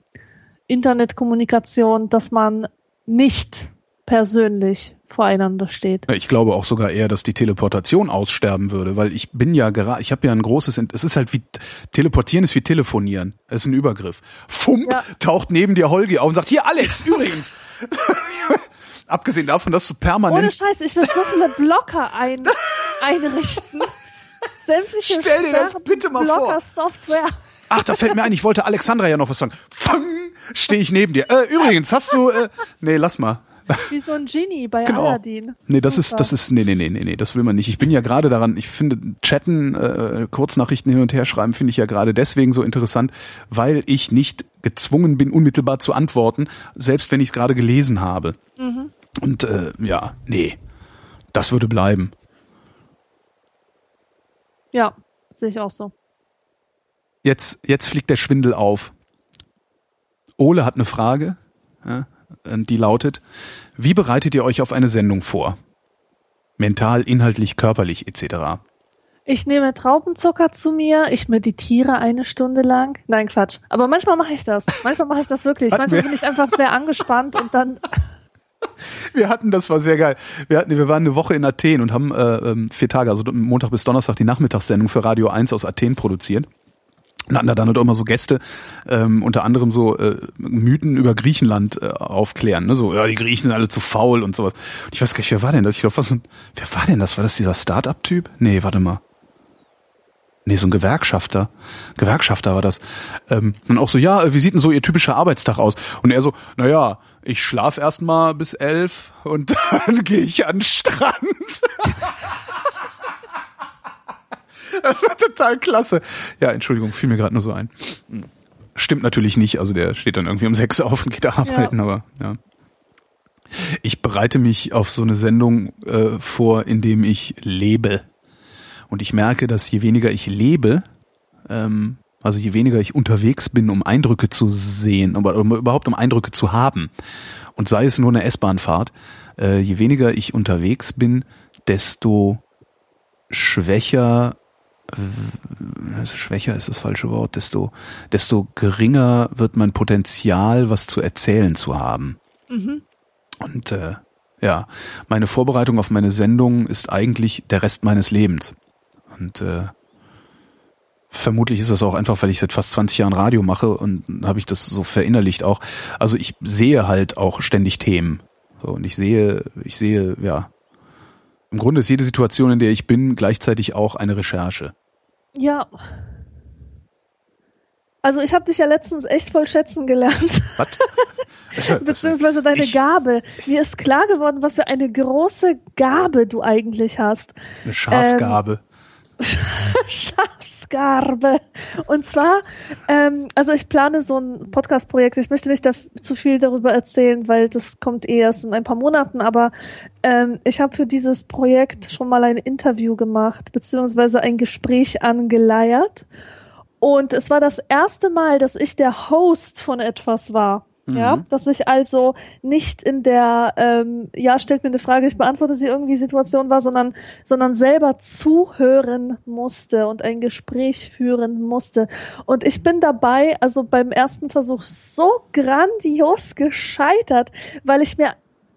Internetkommunikation, dass man nicht persönlich voreinander steht. Ich glaube auch sogar eher, dass die Teleportation aussterben würde, weil ich bin ja gerade, ich habe ja ein großes, es ist halt wie, teleportieren ist wie telefonieren. Es ist ein Übergriff. Fump, ja. taucht neben dir Holgi auf und sagt, hier Alex, übrigens. Abgesehen davon, dass du permanent... Ohne Scheiße, ich will so viele Blocker ein, einrichten. Sämtliche Stell dir das bitte mal Blocker vor. Software. Ach, da fällt mir ein, ich wollte Alexandra ja noch was sagen. Fang, stehe ich neben dir. Äh, übrigens, hast du, äh, nee, lass mal. Wie so ein Genie bei genau. Aladdin. Nee, das ist, das ist, nee, nee, nee, nee, nee, das will man nicht. Ich bin ja gerade daran, ich finde, chatten, äh, Kurznachrichten hin und her schreiben, finde ich ja gerade deswegen so interessant, weil ich nicht gezwungen bin, unmittelbar zu antworten, selbst wenn ich es gerade gelesen habe. Mhm. Und äh, ja, nee, das würde bleiben. Ja, sehe ich auch so. Jetzt, jetzt fliegt der Schwindel auf. Ole hat eine Frage. Ja, die lautet, wie bereitet ihr euch auf eine Sendung vor? Mental, inhaltlich, körperlich etc. Ich nehme Traubenzucker zu mir, ich meditiere eine Stunde lang. Nein, Quatsch. Aber manchmal mache ich das. Manchmal mache ich das wirklich. Manchmal bin ich einfach sehr angespannt und dann. Wir hatten, das war sehr geil. Wir hatten, wir waren eine Woche in Athen und haben äh, ähm, vier Tage, also Montag bis Donnerstag die Nachmittagssendung für Radio 1 aus Athen produziert. Und hatten da dann halt auch immer so Gäste, ähm, unter anderem so äh, Mythen über Griechenland äh, aufklären. Ne? So, ja, die Griechen sind alle zu faul und sowas. Und ich weiß gar nicht, wer war denn das? Ich glaube, was ein, wer war denn das? War das dieser Start-up-Typ? Nee, warte mal. Nee, so ein Gewerkschafter. Gewerkschafter war das. Ähm, und auch so, ja, wie sieht denn so Ihr typischer Arbeitstag aus? Und er so, na ja, ich schlaf erst mal bis elf und dann gehe ich an den Strand. Das war total klasse. Ja, Entschuldigung, fiel mir gerade nur so ein. Stimmt natürlich nicht, also der steht dann irgendwie um sechs auf und geht arbeiten, ja. aber ja. Ich bereite mich auf so eine Sendung äh, vor, indem ich lebe. Und ich merke, dass je weniger ich lebe, ähm, also je weniger ich unterwegs bin, um Eindrücke zu sehen, aber um, überhaupt um Eindrücke zu haben, und sei es nur eine S-Bahnfahrt, äh, je weniger ich unterwegs bin, desto schwächer also schwächer ist das falsche Wort, desto, desto geringer wird mein Potenzial, was zu erzählen zu haben. Mhm. Und äh, ja, meine Vorbereitung auf meine Sendung ist eigentlich der Rest meines Lebens. Und äh, vermutlich ist das auch einfach, weil ich seit fast 20 Jahren Radio mache und habe ich das so verinnerlicht auch. Also ich sehe halt auch ständig Themen. So, und ich sehe, ich sehe, ja, im Grunde ist jede Situation, in der ich bin, gleichzeitig auch eine Recherche. Ja. Also ich habe dich ja letztens echt voll schätzen gelernt. Was? Beziehungsweise deine Gabe. Mir ist klar geworden, was für eine große Gabe du eigentlich hast. Eine Schafgabe. Ähm, Schafsgarbe. Und zwar, ähm, also ich plane so ein Podcast-Projekt. Ich möchte nicht zu viel darüber erzählen, weil das kommt eh erst in ein paar Monaten. Aber ähm, ich habe für dieses Projekt schon mal ein Interview gemacht, beziehungsweise ein Gespräch angeleiert. Und es war das erste Mal, dass ich der Host von etwas war. Ja, mhm. dass ich also nicht in der, ähm, ja, stellt mir eine Frage, ich beantworte sie irgendwie Situation war, sondern, sondern selber zuhören musste und ein Gespräch führen musste. Und ich bin dabei, also beim ersten Versuch so grandios gescheitert, weil ich mir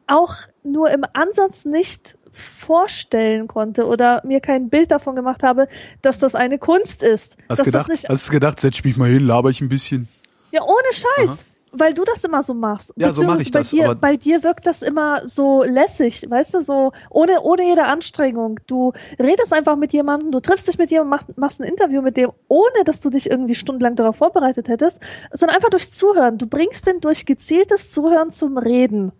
auch nur im Ansatz nicht vorstellen konnte oder mir kein Bild davon gemacht habe, dass das eine Kunst ist. Hast, gedacht, hast du gedacht, setz ich mich mal hin, laber ich ein bisschen? Ja, ohne Scheiß. Aha weil du das immer so machst. Ja, so mache ich bei das. Dir, bei dir wirkt das immer so lässig, weißt du, so ohne, ohne jede Anstrengung. Du redest einfach mit jemandem, du triffst dich mit jemandem, mach, machst ein Interview mit dem, ohne dass du dich irgendwie stundenlang darauf vorbereitet hättest, sondern einfach durch Zuhören. Du bringst den durch gezieltes Zuhören zum Reden.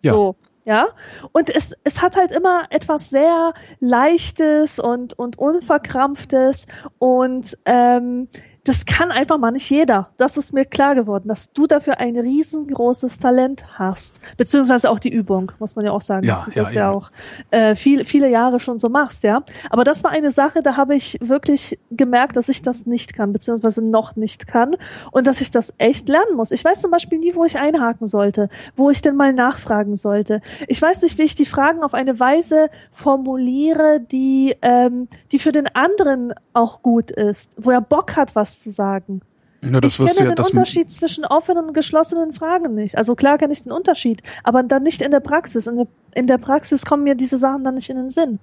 So. Ja, und es, es hat halt immer etwas sehr Leichtes und, und Unverkrampftes und ähm, das kann einfach mal nicht jeder. Das ist mir klar geworden, dass du dafür ein riesengroßes Talent hast. Beziehungsweise auch die Übung, muss man ja auch sagen, Ja, dass du ja, das ja, eben. auch äh, viel, viele Jahre schon so machst, ja. Aber das war eine Sache, da habe ich wirklich gemerkt, dass ich das nicht kann, beziehungsweise noch nicht kann und dass ich das echt lernen muss. Ich weiß zum Beispiel nie, wo ich einhaken sollte, wo ich denn mal nachfragen sollte. Ich weiß nicht, wie ich die Fragen auf eine Weise formuliere, die, ähm, die für den anderen auch gut ist, wo er Bock hat, was zu sagen. Ja, das ich kenne ja, den Unterschied zwischen offenen und geschlossenen Fragen nicht. Also klar kenne ich den Unterschied, aber dann nicht in der Praxis. In der, in der Praxis kommen mir diese Sachen dann nicht in den Sinn.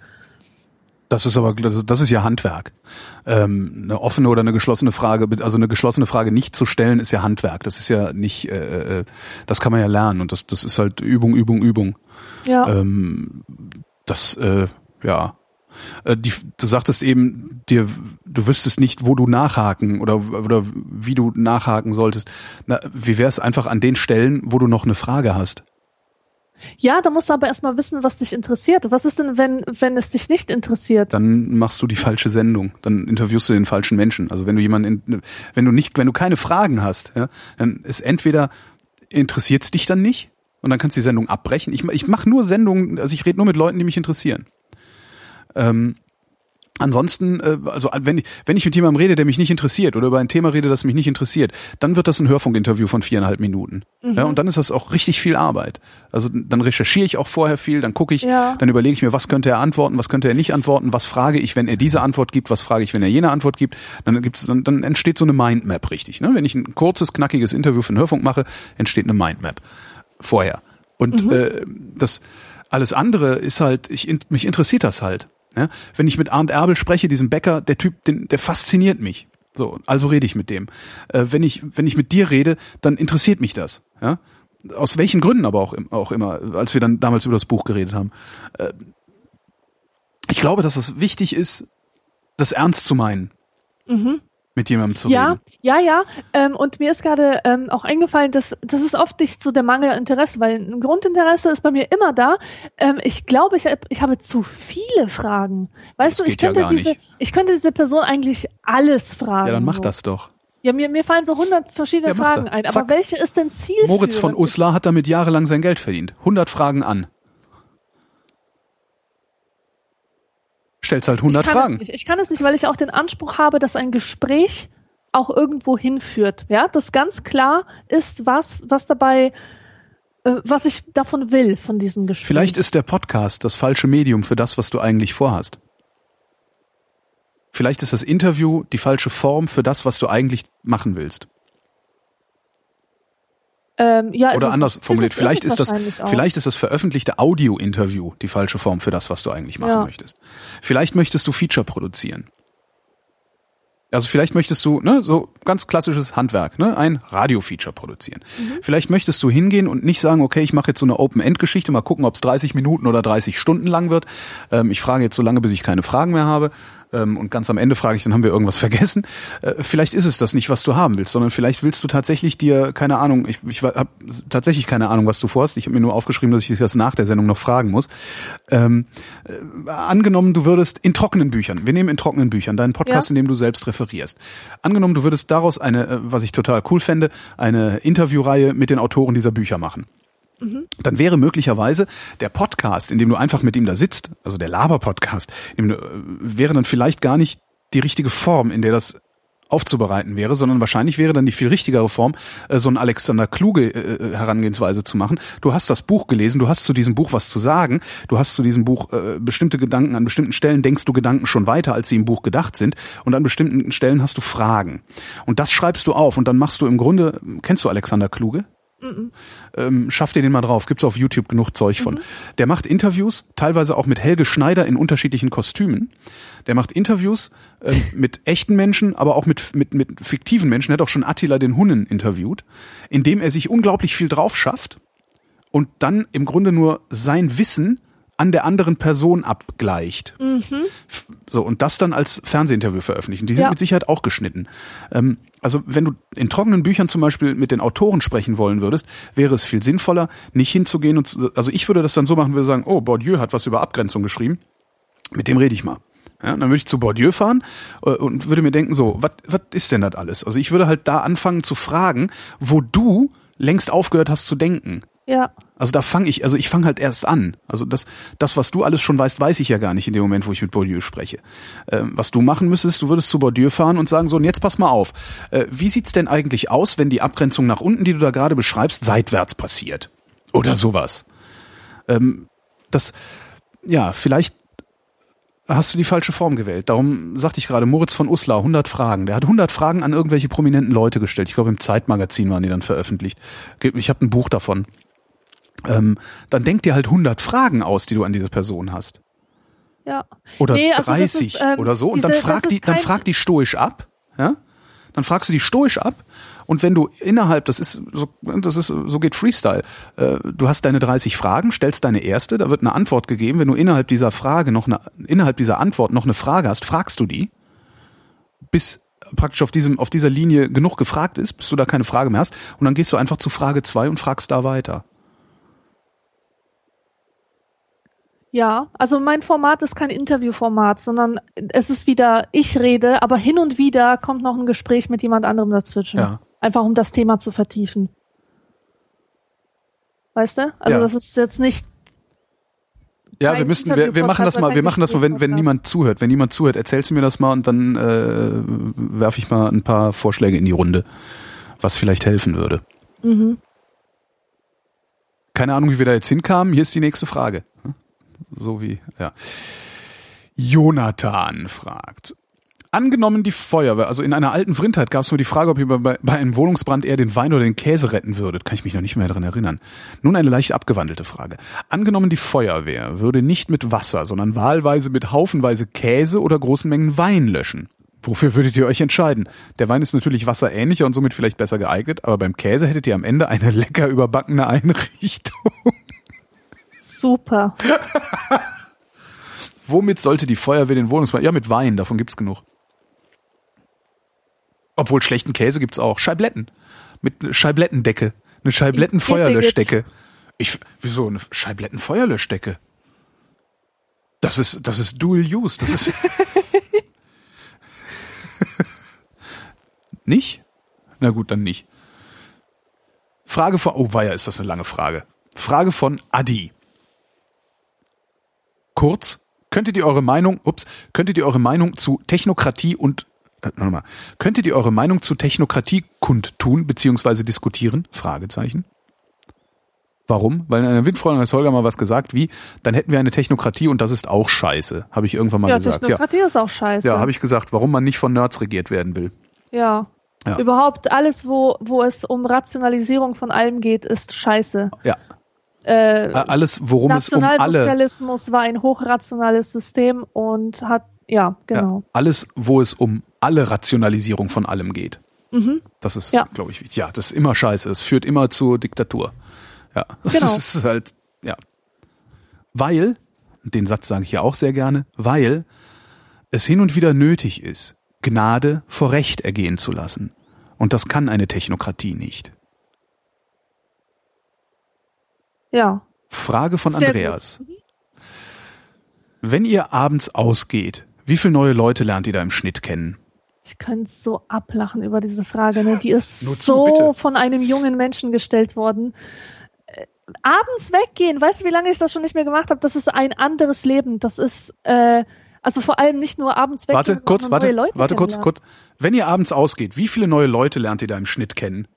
das ist aber, das ist ja Handwerk. Ähm, eine offene oder eine geschlossene Frage, also eine geschlossene Frage nicht zu stellen, ist ja Handwerk. Das ist ja nicht, äh, äh, das kann man ja lernen und das, das ist halt Übung, Übung, Übung. Ja. Ähm, das, äh, ja. Äh, Die, du sagtest eben, dir, du wüsstest nicht, wo du nachhaken oder, oder wie du nachhaken solltest. Na, wie wäre es einfach an den Stellen, wo du noch eine Frage hast? Ja, da musst du aber erstmal wissen, was dich interessiert. Was ist denn, wenn, wenn es dich nicht interessiert? Dann machst du die falsche Sendung. Dann interviewst du den falschen Menschen. Also wenn du jemanden, in, wenn du nicht, wenn du keine Fragen hast, ja, dann ist entweder interessiert es dich dann nicht und dann kannst du die Sendung abbrechen. Ich, ich mache nur Sendungen, also ich rede nur mit Leuten, die mich interessieren. Ähm, ansonsten, äh, also wenn ich, wenn ich mit jemandem rede, der mich nicht interessiert oder über ein Thema rede, das mich nicht interessiert, dann wird das ein Hörfunkinterview von viereinhalb Minuten. Ja, und dann ist das auch richtig viel Arbeit. Also dann recherchiere ich auch vorher viel, dann gucke ich, Ja. dann überlege ich mir, was könnte er antworten, was könnte er nicht antworten, was frage ich, wenn er diese Antwort gibt, was frage ich, wenn er jene Antwort gibt. Dann gibt's, dann, dann entsteht so eine Mindmap richtig. Ne? Wenn ich ein kurzes, knackiges Interview für den Hörfunk mache, entsteht eine Mindmap vorher. Und äh, das alles andere ist halt, ich, mich interessiert das halt. Ja? Wenn ich mit Arndt Erbel spreche, diesem Bäcker, der Typ, den, der fasziniert mich. So, also rede ich mit dem. Äh, wenn ich, wenn ich mit dir rede, dann interessiert mich das. Ja? Aus welchen Gründen aber auch, auch immer, als wir dann damals über das Buch geredet haben. Äh, ich glaube, dass es wichtig ist, das ernst zu meinen. Mit jemandem zu Ja, reden. ja, ja. Ähm, und mir ist gerade ähm, auch eingefallen, dass das ist oft nicht so der Mangel an Interesse, weil ein Grundinteresse ist bei mir immer da. Ähm, ich glaube, ich, hab, ich habe zu viele Fragen. Weißt Das du, ich ja könnte gar diese, nicht. ich könnte diese Person eigentlich alles fragen. Ja, dann mach so. das doch. Ja, mir, mir fallen so hundert verschiedene Ja, Fragen ein. Aber welche ist denn Ziel? Moritz von Uslar hat damit jahrelang sein Geld verdient. 100 Fragen an. Stellst halt 100 ich kann Fragen. Es nicht. Ich kann es nicht, weil ich auch den Anspruch habe, dass ein Gespräch auch irgendwo hinführt. Ja, das ganz klar ist, was, was dabei, äh, was ich davon will, von diesem Gespräch. Vielleicht ist der Podcast das falsche Medium für das, was du eigentlich vorhast. Vielleicht ist das Interview die falsche Form für das, was du eigentlich machen willst. Ähm, ja, ist Oder es- anders ist formuliert, es- vielleicht es ist das, auch. vielleicht ist das veröffentlichte Audio-Interview die falsche Form für das, was du eigentlich machen Ja. möchtest. Vielleicht möchtest du Feature produzieren. Also vielleicht möchtest du, ne, so ganz klassisches Handwerk, ne, ein Radio-Feature produzieren. Mhm. Vielleicht möchtest du hingehen und nicht sagen, okay, ich mache jetzt so eine Open-End-Geschichte, mal gucken, ob es 30 Minuten oder 30 Stunden lang wird. Ähm, ich frage jetzt so lange, bis ich keine Fragen mehr habe. Ähm, und ganz am Ende frage ich, dann haben wir irgendwas vergessen. Äh, vielleicht ist es das nicht, was du haben willst, sondern vielleicht willst du tatsächlich dir, keine Ahnung, ich, ich habe tatsächlich keine Ahnung, was du vorhast. Ich habe mir nur aufgeschrieben, dass ich dich das nach der Sendung noch fragen muss. Ähm, äh, angenommen, du würdest in trockenen Büchern, wir nehmen in trockenen Büchern deinen Podcast, Ja. in dem du selbst referierst. Angenommen, du würdest daraus eine, äh, was ich total cool fände, eine Interviewreihe mit den Autoren dieser Bücher machen. Dann wäre möglicherweise der Podcast, in dem du einfach mit ihm da sitzt, also der Laber-Podcast, äh, wäre dann vielleicht gar nicht die richtige Form, in der das aufzubereiten wäre, sondern wahrscheinlich wäre dann die viel richtigere Form, äh, so ein Alexander Kluge äh, Herangehensweise zu machen. Du hast das Buch gelesen, du hast zu diesem Buch was zu sagen, du hast zu diesem Buch bestimmte Gedanken, an bestimmten Stellen denkst du Gedanken schon weiter, als sie im Buch gedacht sind und an bestimmten Stellen hast du Fragen. Und das schreibst du auf und dann machst du im Grunde, kennst du Alexander Kluge? Ähm, schaff dir den mal drauf. Gibt's auf YouTube genug Zeug von. Der macht Interviews, teilweise auch mit Helge Schneider in unterschiedlichen Kostümen. Der macht Interviews ähm, mit echten Menschen, aber auch mit, mit, mit fiktiven Menschen. Er hat auch schon Attila den Hunnen interviewt, indem er sich unglaublich viel drauf schafft und dann im Grunde nur sein Wissen an der anderen Person abgleicht. F- So, und das dann als Fernsehinterview veröffentlichen. Die sind Ja. mit Sicherheit auch geschnitten. Ähm, also wenn du in trockenen Büchern zum Beispiel mit den Autoren sprechen wollen würdest, wäre es viel sinnvoller, nicht hinzugehen und zu, also ich würde das dann so machen, würde sagen, oh, Bourdieu hat was über Abgrenzung geschrieben, mit dem rede ich mal. Ja, dann würde ich zu Bourdieu fahren äh, und würde mir denken, so, was was ist denn das alles? Also ich würde halt da anfangen zu fragen, wo du längst aufgehört hast zu denken. Ja. Also da fange ich, also ich fange halt erst an. Also das, das, was du alles schon weißt, weiß ich ja gar nicht in dem Moment, wo ich mit Bourdieu spreche. Ähm, was du machen müsstest, du würdest zu Bourdieu fahren und sagen, so, und jetzt pass mal auf. Äh, wie sieht's denn eigentlich aus, wenn die Abgrenzung nach unten, die du da gerade beschreibst, seitwärts passiert? Oder sowas. Ähm, das, ja, vielleicht hast du die falsche Form gewählt. Darum sagte ich gerade, Moritz von Uslar, 100 Fragen. Der hat 100 Fragen an irgendwelche prominenten Leute gestellt. Ich glaube, im Zeitmagazin waren die dann veröffentlicht. Ich habe ein Buch davon. Ähm, dann denk dir halt 100 Fragen aus, die du an diese Person hast. Ja. Oder Nee, also das 30 ist, ähm, oder so. Und dann diese- frag die, dann frag die stoisch ab. Ja? Dann fragst du die stoisch ab. Und wenn du innerhalb, das ist so, das ist, so geht Freestyle. Äh, du hast deine 30 Fragen, stellst deine erste, da wird eine Antwort gegeben. Wenn du innerhalb dieser Frage noch eine, innerhalb dieser Antwort noch eine Frage hast, fragst du die, bis praktisch auf diesem, auf dieser Linie genug gefragt ist, bis du da keine Frage mehr hast. Und dann gehst du einfach zu Frage zwei und fragst da weiter. Ja, also mein Format ist kein Interviewformat, sondern es ist wieder, ich rede, aber hin und wieder kommt noch ein Gespräch mit jemand anderem dazwischen. Ja. Einfach um das Thema zu vertiefen. Weißt du? Also Ja. das ist jetzt nicht, Ja, wir müssten, wir, wir machen das mal, wir machen das mal, wenn, wenn niemand zuhört. Wenn niemand zuhört, erzählst du mir das mal und dann äh, werfe ich mal ein paar Vorschläge in die Runde, was vielleicht helfen würde. mhm. Keine Ahnung, wie wir da jetzt hinkamen. Hier ist die nächste Frage. So wie, ja. Jonathan fragt. Angenommen die Feuerwehr, also in einer alten Vrindheit gab es nur die Frage, ob ihr bei, bei einem Wohnungsbrand eher den Wein oder den Käse retten würdet. Kann ich mich noch nicht mehr daran erinnern. Nun eine leicht abgewandelte Frage. Angenommen die Feuerwehr würde nicht mit Wasser, sondern wahlweise mit haufenweise Käse oder großen Mengen Wein löschen. Wofür würdet ihr euch entscheiden? Der Wein ist natürlich wasserähnlicher und somit vielleicht besser geeignet, aber beim Käse hättet ihr am Ende eine lecker überbackene Einrichtung. Super. Womit sollte die Feuerwehr den Wohnungsbrand? Ja, mit Wein, davon gibt's genug. Obwohl schlechten Käse gibt's auch. Scheibletten. Mit Scheiblettendecke. Eine Scheiblettenfeuerlöschdecke. Ich, wieso eine Scheiblettenfeuerlöschdecke? Das ist, das ist Dual Use. Das ist. nicht? Na gut, dann nicht. Frage von, oh weia, ist das eine lange Frage. Frage von Adi. Kurz, könntet ihr eure Meinung, ups, könntet ihr eure Meinung zu Technokratie und äh, nochmal, könntet ihr eure Meinung zu Technokratie kundtun bzw. diskutieren? Fragezeichen. Warum? Weil in einer Windfreundin hat Holger mal was gesagt, wie, dann hätten wir eine Technokratie und das ist auch scheiße, habe ich irgendwann mal Ja, gesagt. Ja, Technokratie ist auch scheiße. ja habe ich gesagt, warum man nicht von Nerds regiert werden will. Ja. Ja. Überhaupt alles, wo, wo es um Rationalisierung von allem geht, ist scheiße. Ja, Äh, alles, worum es um alle, Nationalsozialismus war ein hochrationales System und hat, ja, genau. ja, alles, wo es um alle Rationalisierung von allem geht. Das ist, Ja. glaube ich, wichtig. Ja, das ist immer scheiße. Das führt immer zur Diktatur. Ja, Genau. das ist halt, ja. Weil, den Satz sage ich ja auch sehr gerne, weil es hin und wieder nötig ist, Gnade vor Recht ergehen zu lassen. Und das kann eine Technokratie nicht. Ja. Frage von Sehr Andreas. Wenn ihr abends ausgeht, wie viele neue Leute lernt ihr da im Schnitt kennen? Ich könnte so ablachen über diese Frage. Ne? Die ist zu, so bitte. von einem jungen Menschen gestellt worden. Äh, abends weggehen, weißt du, wie lange ich das schon nicht mehr gemacht habe? Das ist ein anderes Leben. Das ist, äh, also vor allem nicht nur abends weggehen, Warte, sondern kurz, neue warte, Leute warte kurz, kurz. Wenn ihr abends ausgeht, wie viele neue Leute lernt ihr da im Schnitt kennen?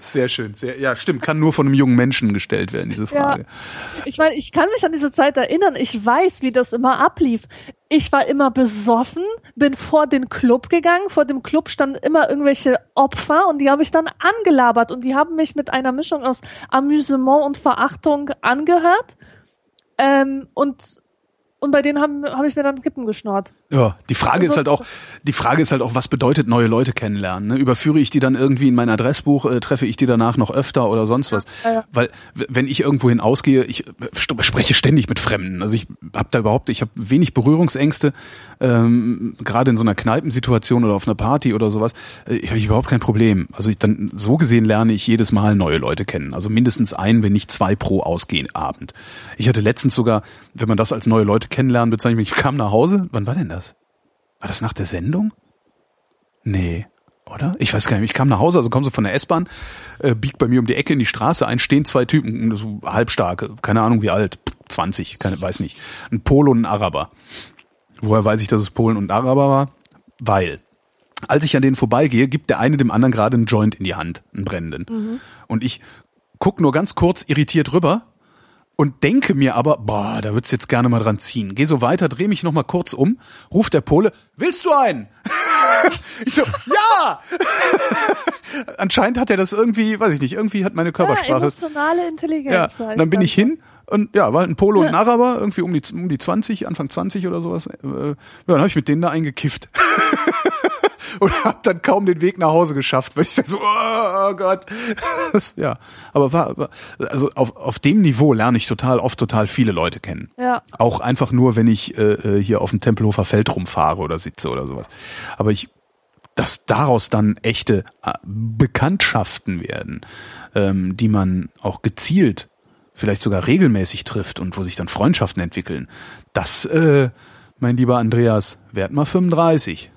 Sehr schön, sehr, ja, stimmt, kann nur von einem jungen Menschen gestellt werden, diese Frage. Ich meine, ich kann mich an diese Zeit erinnern. Ich weiß, wie das immer ablief. Ich war immer besoffen, bin vor den Club gegangen. Vor dem Club standen immer irgendwelche Opfer und die habe ich dann angelabert und die haben mich mit einer Mischung aus Amüsement und Verachtung angehört. Ähm, und und bei denen habe hab ich mir dann Kippen geschnort. Ja, die Frage Also, ist halt auch, die Frage ist halt auch, was bedeutet neue Leute kennenlernen? Ne? Überführe ich die dann irgendwie in mein Adressbuch, äh, treffe ich die danach noch öfter oder sonst was? ja, ja. Weil wenn ich irgendwohin ausgehe, ich spreche ständig mit Fremden. Also ich habe da überhaupt, ich habe wenig Berührungsängste, ähm, gerade in so einer Kneipensituation oder auf einer Party oder sowas, äh, ich habe ich überhaupt kein Problem. Also ich dann so gesehen lerne ich jedes Mal neue Leute kennen. Also mindestens ein, wenn nicht zwei pro Ausgehen Abend. Ich hatte letztens sogar, wenn man das als neue Leute kennenlernen bezeichnet, ich kam nach Hause. Wann war denn das? War das nach der Sendung? Nee, oder? Ich weiß gar nicht. Ich kam nach Hause, also komm so von der S-Bahn, äh, biegt bei mir um die Ecke in die Straße ein, stehen zwei Typen, so halbstarke, keine Ahnung wie alt, 20, keine, weiß nicht. Ein Pol und ein Araber. Woher weiß ich, dass es Polen und Araber war? Weil, als ich an denen vorbeigehe, gibt der eine dem anderen gerade einen Joint in die Hand, einen brennenden. Und ich guck nur ganz kurz irritiert rüber und denke mir aber, boah, da wird's jetzt gerne mal dran ziehen. Geh so weiter, dreh mich noch mal kurz um, ruft der Pole, willst du einen? ich so, ja! Anscheinend hat er das irgendwie, weiß ich nicht, irgendwie hat meine Ja, Körpersprache. emotionale Intelligenz. Ja, dann bin ich hin und ja, war ein Polo und ein Araber, irgendwie um die, um die 20, Anfang 20 oder sowas. Äh, Ja, dann habe ich mit denen da eingekifft. und hab dann kaum den Weg nach Hause geschafft, weil ich so, oh, oh Gott. Das, ja, aber war, war also auf, auf dem Niveau lerne ich total oft total viele Leute kennen. Ja. Auch einfach nur, wenn ich äh, äh, hier auf dem Tempelhofer Feld rumfahre oder sitze oder sowas. Aber ich, dass daraus dann echte äh, Bekanntschaften werden, ähm, die man auch gezielt, vielleicht sogar regelmäßig trifft und wo sich dann Freundschaften entwickeln, das, äh, mein lieber Andreas, werd mal 35.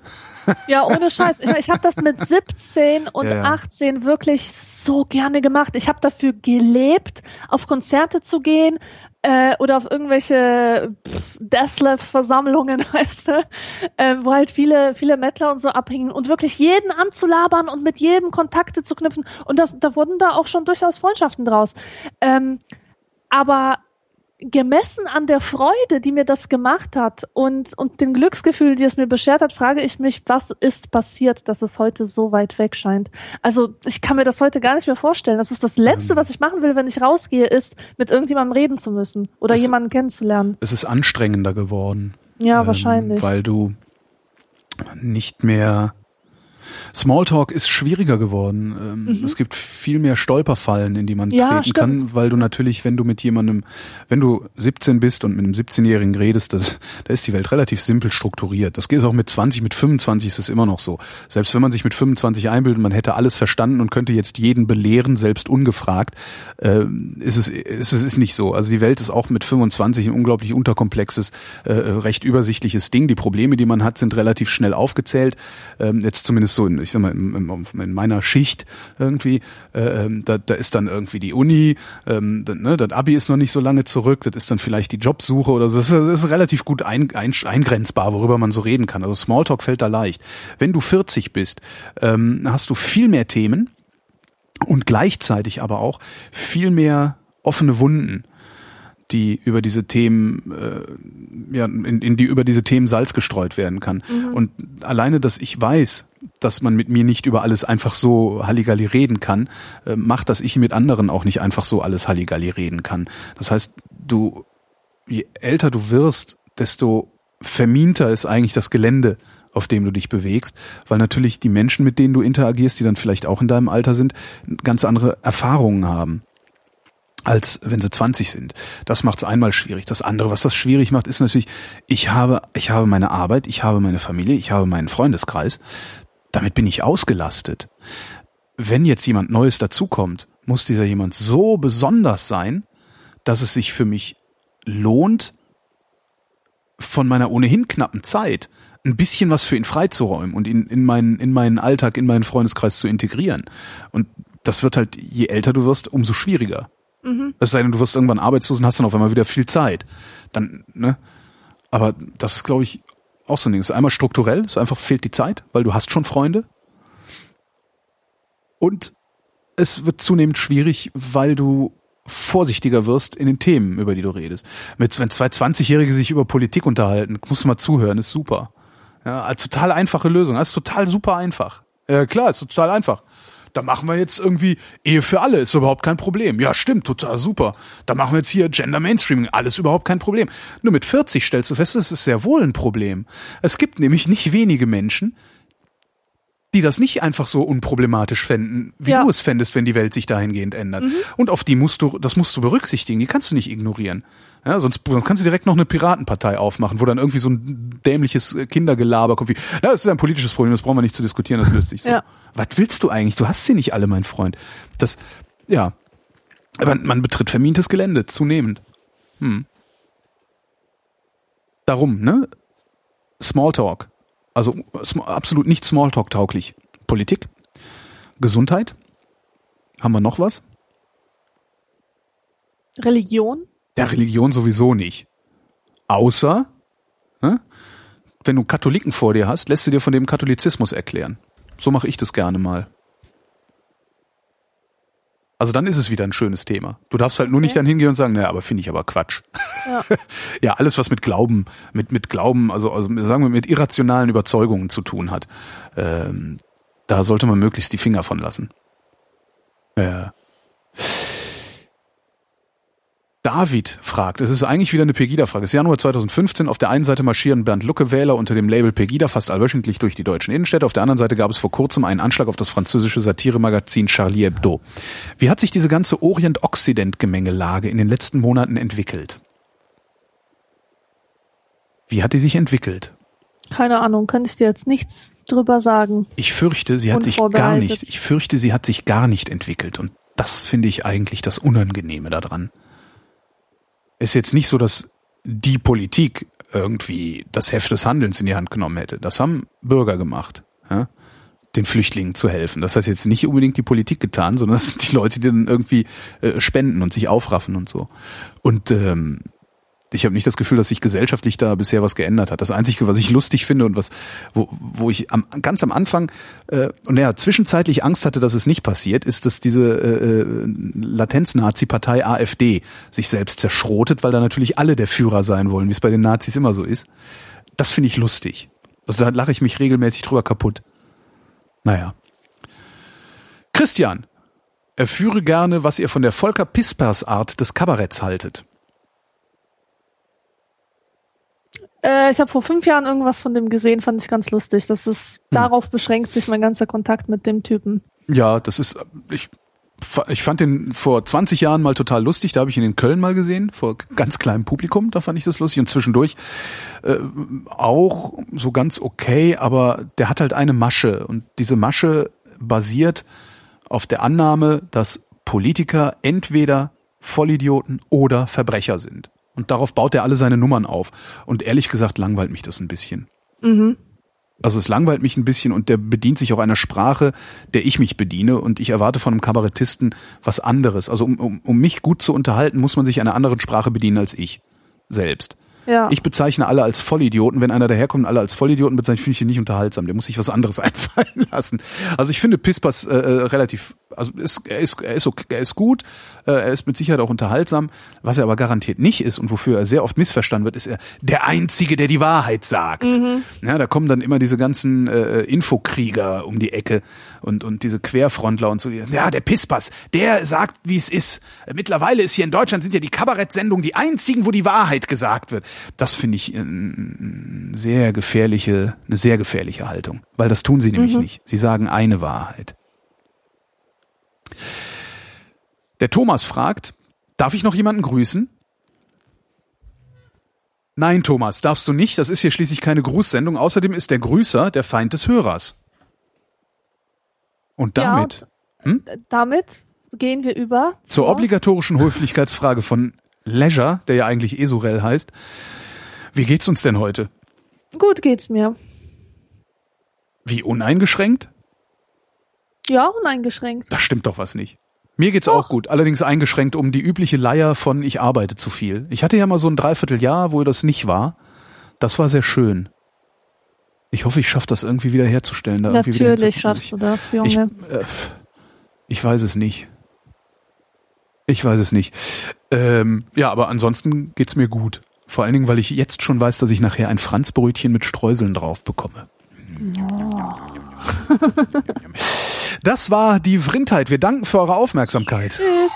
Ja, ohne Scheiß. Ich, ich habe das mit 17 und Ja, ja. 18 wirklich so gerne gemacht. Ich habe dafür gelebt, auf Konzerte zu gehen äh, oder auf irgendwelche pff, Deslef-Versammlungen, weißt du, ähm, wo halt viele, viele Mettler und so abhingen und wirklich jeden anzulabern und mit jedem Kontakte zu knüpfen. Und das, da wurden da auch schon durchaus Freundschaften draus. Ähm, aber gemessen an der Freude, die mir das gemacht hat und, und dem Glücksgefühl, die es mir beschert hat, frage ich mich, was ist passiert, dass es heute so weit weg scheint. Also ich kann mir das heute gar nicht mehr vorstellen. Das ist das Letzte, was ich machen will, wenn ich rausgehe, ist, mit irgendjemandem reden zu müssen oder Das- jemanden kennenzulernen. Es ist anstrengender geworden. Ja, ähm, wahrscheinlich. Weil du nicht mehr Smalltalk ist schwieriger geworden. Ähm, Es gibt viel mehr Stolperfallen, in die man Mhm. Ja, treten stimmt. kann, weil du natürlich, wenn du mit jemandem, wenn du 17 bist und mit einem 17-Jährigen redest, das, da ist die Welt relativ simpel strukturiert. Das geht auch mit 20, mit 25 ist es immer noch so. Selbst wenn man sich mit 25 einbildet, man hätte alles verstanden und könnte jetzt jeden belehren, selbst ungefragt, ähm, ist es, ist es ist nicht so. Also die Welt ist auch mit 25 ein unglaublich unterkomplexes, äh, recht übersichtliches Ding. Die Probleme, die man hat, sind relativ schnell aufgezählt. Ähm, jetzt zumindest so in, ich sag mal, in, in, in meiner Schicht irgendwie, äh, ähm, da, da ist dann irgendwie die Uni, ähm, da, ne, das Abi ist noch nicht so lange zurück, das ist dann vielleicht die Jobsuche oder so. Das ist, das ist relativ gut ein, ein, eingrenzbar, worüber man so reden kann. Also Smalltalk fällt da leicht. Wenn du 40 bist, ähm, hast du viel mehr Themen und gleichzeitig aber auch viel mehr offene Wunden die über diese Themen, äh, ja, in, in die über diese Themen Salz gestreut werden kann. Und alleine, dass ich weiß, dass man mit mir nicht über alles einfach so Halligalli reden kann, äh, macht, dass ich mit anderen auch nicht einfach so alles Halligalli reden kann. Das heißt, du, je älter du wirst, desto verminter ist eigentlich das Gelände, auf dem du dich bewegst, weil natürlich die Menschen, mit denen du interagierst, die dann vielleicht auch in deinem Alter sind, ganz andere Erfahrungen haben als wenn sie 20 sind. Das macht es einmal schwierig. Das andere, was das schwierig macht, ist natürlich, ich habe, ich habe meine Arbeit, ich habe meine Familie, ich habe meinen Freundeskreis. Damit bin ich ausgelastet. Wenn jetzt jemand Neues dazukommt, muss dieser jemand so besonders sein, dass es sich für mich lohnt, von meiner ohnehin knappen Zeit ein bisschen was für ihn freizuräumen und ihn in meinen, in meinen Alltag, in meinen Freundeskreis zu integrieren. Und das wird halt, je älter du wirst, umso schwieriger. Es sei denn, du wirst irgendwann arbeitslos und hast dann auf einmal wieder viel Zeit. Dann, ne? Aber das ist, glaube ich, auch so ein Ding. Es ist einmal strukturell, es einfach fehlt die Zeit, weil du hast schon Freunde. Und es wird zunehmend schwierig, weil du vorsichtiger wirst in den Themen, über die du redest. Mit, wenn zwei 20-Jährige sich über Politik unterhalten, musst du mal zuhören, ist super. Ja, total einfache Lösung. Das ist total super einfach. Ja, klar, ist total einfach. Da machen wir jetzt irgendwie Ehe für alle, ist überhaupt kein Problem. Ja, stimmt, total super. Da machen wir jetzt hier Gender Mainstreaming, alles überhaupt kein Problem. Nur mit 40 stellst du fest, das ist sehr wohl ein Problem. Es gibt nämlich nicht wenige Menschen, die das nicht einfach so unproblematisch fänden, wie Ja. du es fändest, wenn die Welt sich dahingehend ändert. Und auf die musst du, das musst du berücksichtigen, die kannst du nicht ignorieren. Ja, sonst, sonst kannst du direkt noch eine Piratenpartei aufmachen, wo dann irgendwie so ein dämliches Kindergelaber kommt wie, na, das ist ein politisches Problem, das brauchen wir nicht zu diskutieren, das löst sich so. Ja. Was willst du eigentlich? Du hast sie nicht alle, mein Freund. Das, ja. Aber man betritt vermintes Gelände, zunehmend. Hm. Darum, ne? Smalltalk. Also absolut nicht Smalltalk-tauglich. Politik, Gesundheit. Haben wir noch was? Religion? Der Religion sowieso nicht. Außer, ne? wenn du Katholiken vor dir hast, lässt du dir von dem Katholizismus erklären. So mache ich das gerne mal. Also dann ist es wieder ein schönes Thema. Du darfst halt nur nicht dann hingehen und sagen, naja, aber finde ich aber Quatsch. Ja. ja, alles, was mit Glauben, mit, mit Glauben, also, also sagen wir mit irrationalen Überzeugungen zu tun hat, ähm, da sollte man möglichst die Finger von lassen. Ja. David fragt, es ist eigentlich wieder eine Pegida-Frage. Es ist Januar 2015. Auf der einen Seite marschieren Bernd Lucke-Wähler unter dem Label Pegida fast allwöchentlich durch die deutschen Innenstädte. Auf der anderen Seite gab es vor kurzem einen Anschlag auf das französische Satiremagazin Charlie Hebdo. Wie hat sich diese ganze Orient-Okzident-Gemengelage in den letzten Monaten entwickelt? Wie hat die sich entwickelt? Keine Ahnung, könnte ich dir jetzt nichts drüber sagen. Ich fürchte, sie hat sich gar nicht, ich fürchte, sie hat sich gar nicht entwickelt. Und das finde ich eigentlich das Unangenehme daran. Ist jetzt nicht so, dass die Politik irgendwie das Heft des Handelns in die Hand genommen hätte. Das haben Bürger gemacht, ja? den Flüchtlingen zu helfen. Das hat jetzt nicht unbedingt die Politik getan, sondern das sind die Leute, die dann irgendwie äh, spenden und sich aufraffen und so. Und ähm, ich habe nicht das Gefühl, dass sich gesellschaftlich da bisher was geändert hat. Das Einzige, was ich lustig finde und was, wo, wo ich am, ganz am Anfang äh, und ja, zwischenzeitlich Angst hatte, dass es nicht passiert, ist, dass diese äh, äh, Latenz-Nazi-Partei AfD sich selbst zerschrotet, weil da natürlich alle der Führer sein wollen, wie es bei den Nazis immer so ist. Das finde ich lustig. Also da lache ich mich regelmäßig drüber kaputt. Naja. Christian, erführe gerne, was ihr von der Volker Pispers Art des Kabaretts haltet. Äh, ich habe vor fünf Jahren irgendwas von dem gesehen, fand ich ganz lustig. Das ist, darauf beschränkt sich mein ganzer Kontakt mit dem Typen. Ja, das ist, ich, ich fand den vor 20 Jahren mal total lustig. Da habe ich ihn in Köln mal gesehen, vor ganz kleinem Publikum. Da fand ich das lustig. Und zwischendurch äh, auch so ganz okay, aber der hat halt eine Masche. Und diese Masche basiert auf der Annahme, dass Politiker entweder Vollidioten oder Verbrecher sind. Und darauf baut er alle seine Nummern auf. Und ehrlich gesagt langweilt mich das ein bisschen. Mhm. Also es langweilt mich ein bisschen und der bedient sich auch einer Sprache, der ich mich bediene und ich erwarte von einem Kabarettisten was anderes. Also um, um, um mich gut zu unterhalten, muss man sich einer anderen Sprache bedienen als ich selbst. Ja. Ich bezeichne alle als Vollidioten. Wenn einer daherkommt und alle als Vollidioten bezeichnet, finde ich ihn nicht unterhaltsam. Der muss sich was anderes einfallen lassen. Also ich finde Pispas äh, äh, relativ, also ist, er ist er ist okay, er ist gut, äh, er ist mit Sicherheit auch unterhaltsam. Was er aber garantiert nicht ist und wofür er sehr oft missverstanden wird, ist er der einzige, der die Wahrheit sagt. Ja, da kommen dann immer diese ganzen äh, Infokrieger um die Ecke und und diese Querfrontler und so. Ja, der Pispas, der sagt, wie es ist. Mittlerweile ist hier in Deutschland sind ja die Kabarettsendungen die einzigen, wo die Wahrheit gesagt wird. Das finde ich äh, eine sehr gefährliche, eine sehr gefährliche Haltung, weil das tun sie nämlich nicht. Sie sagen eine Wahrheit. Der Thomas fragt, darf ich noch jemanden grüßen? Nein, Thomas, darfst du nicht. Das ist hier schließlich keine Grußsendung. Außerdem ist der Grüßer der Feind des Hörers. Und Ja, damit Äh, Damit gehen wir über zur obligatorischen Höflichkeitsfrage von Leisure, der ja eigentlich Esurel heißt. Wie geht's uns denn heute? Gut geht's mir. Wie uneingeschränkt? Ja, uneingeschränkt. Da stimmt doch was nicht. Mir geht's Doch. auch gut, allerdings eingeschränkt um die übliche Leier von ich arbeite zu viel. Ich hatte ja mal so ein Dreivierteljahr, wo das nicht war. Das war sehr schön. Ich hoffe, ich schaffe das irgendwie wieder herzustellen. Da irgendwie wieder Natürlich schaffst du das, Ich, Junge. äh, ich weiß es nicht. Ich weiß es nicht. Ähm, ja, aber ansonsten geht's mir gut. Vor allen Dingen, weil ich jetzt schon weiß, dass ich nachher ein Franzbrötchen mit Streuseln drauf bekomme. Das war die Vrindheit. Wir danken für eure Aufmerksamkeit. Tschüss.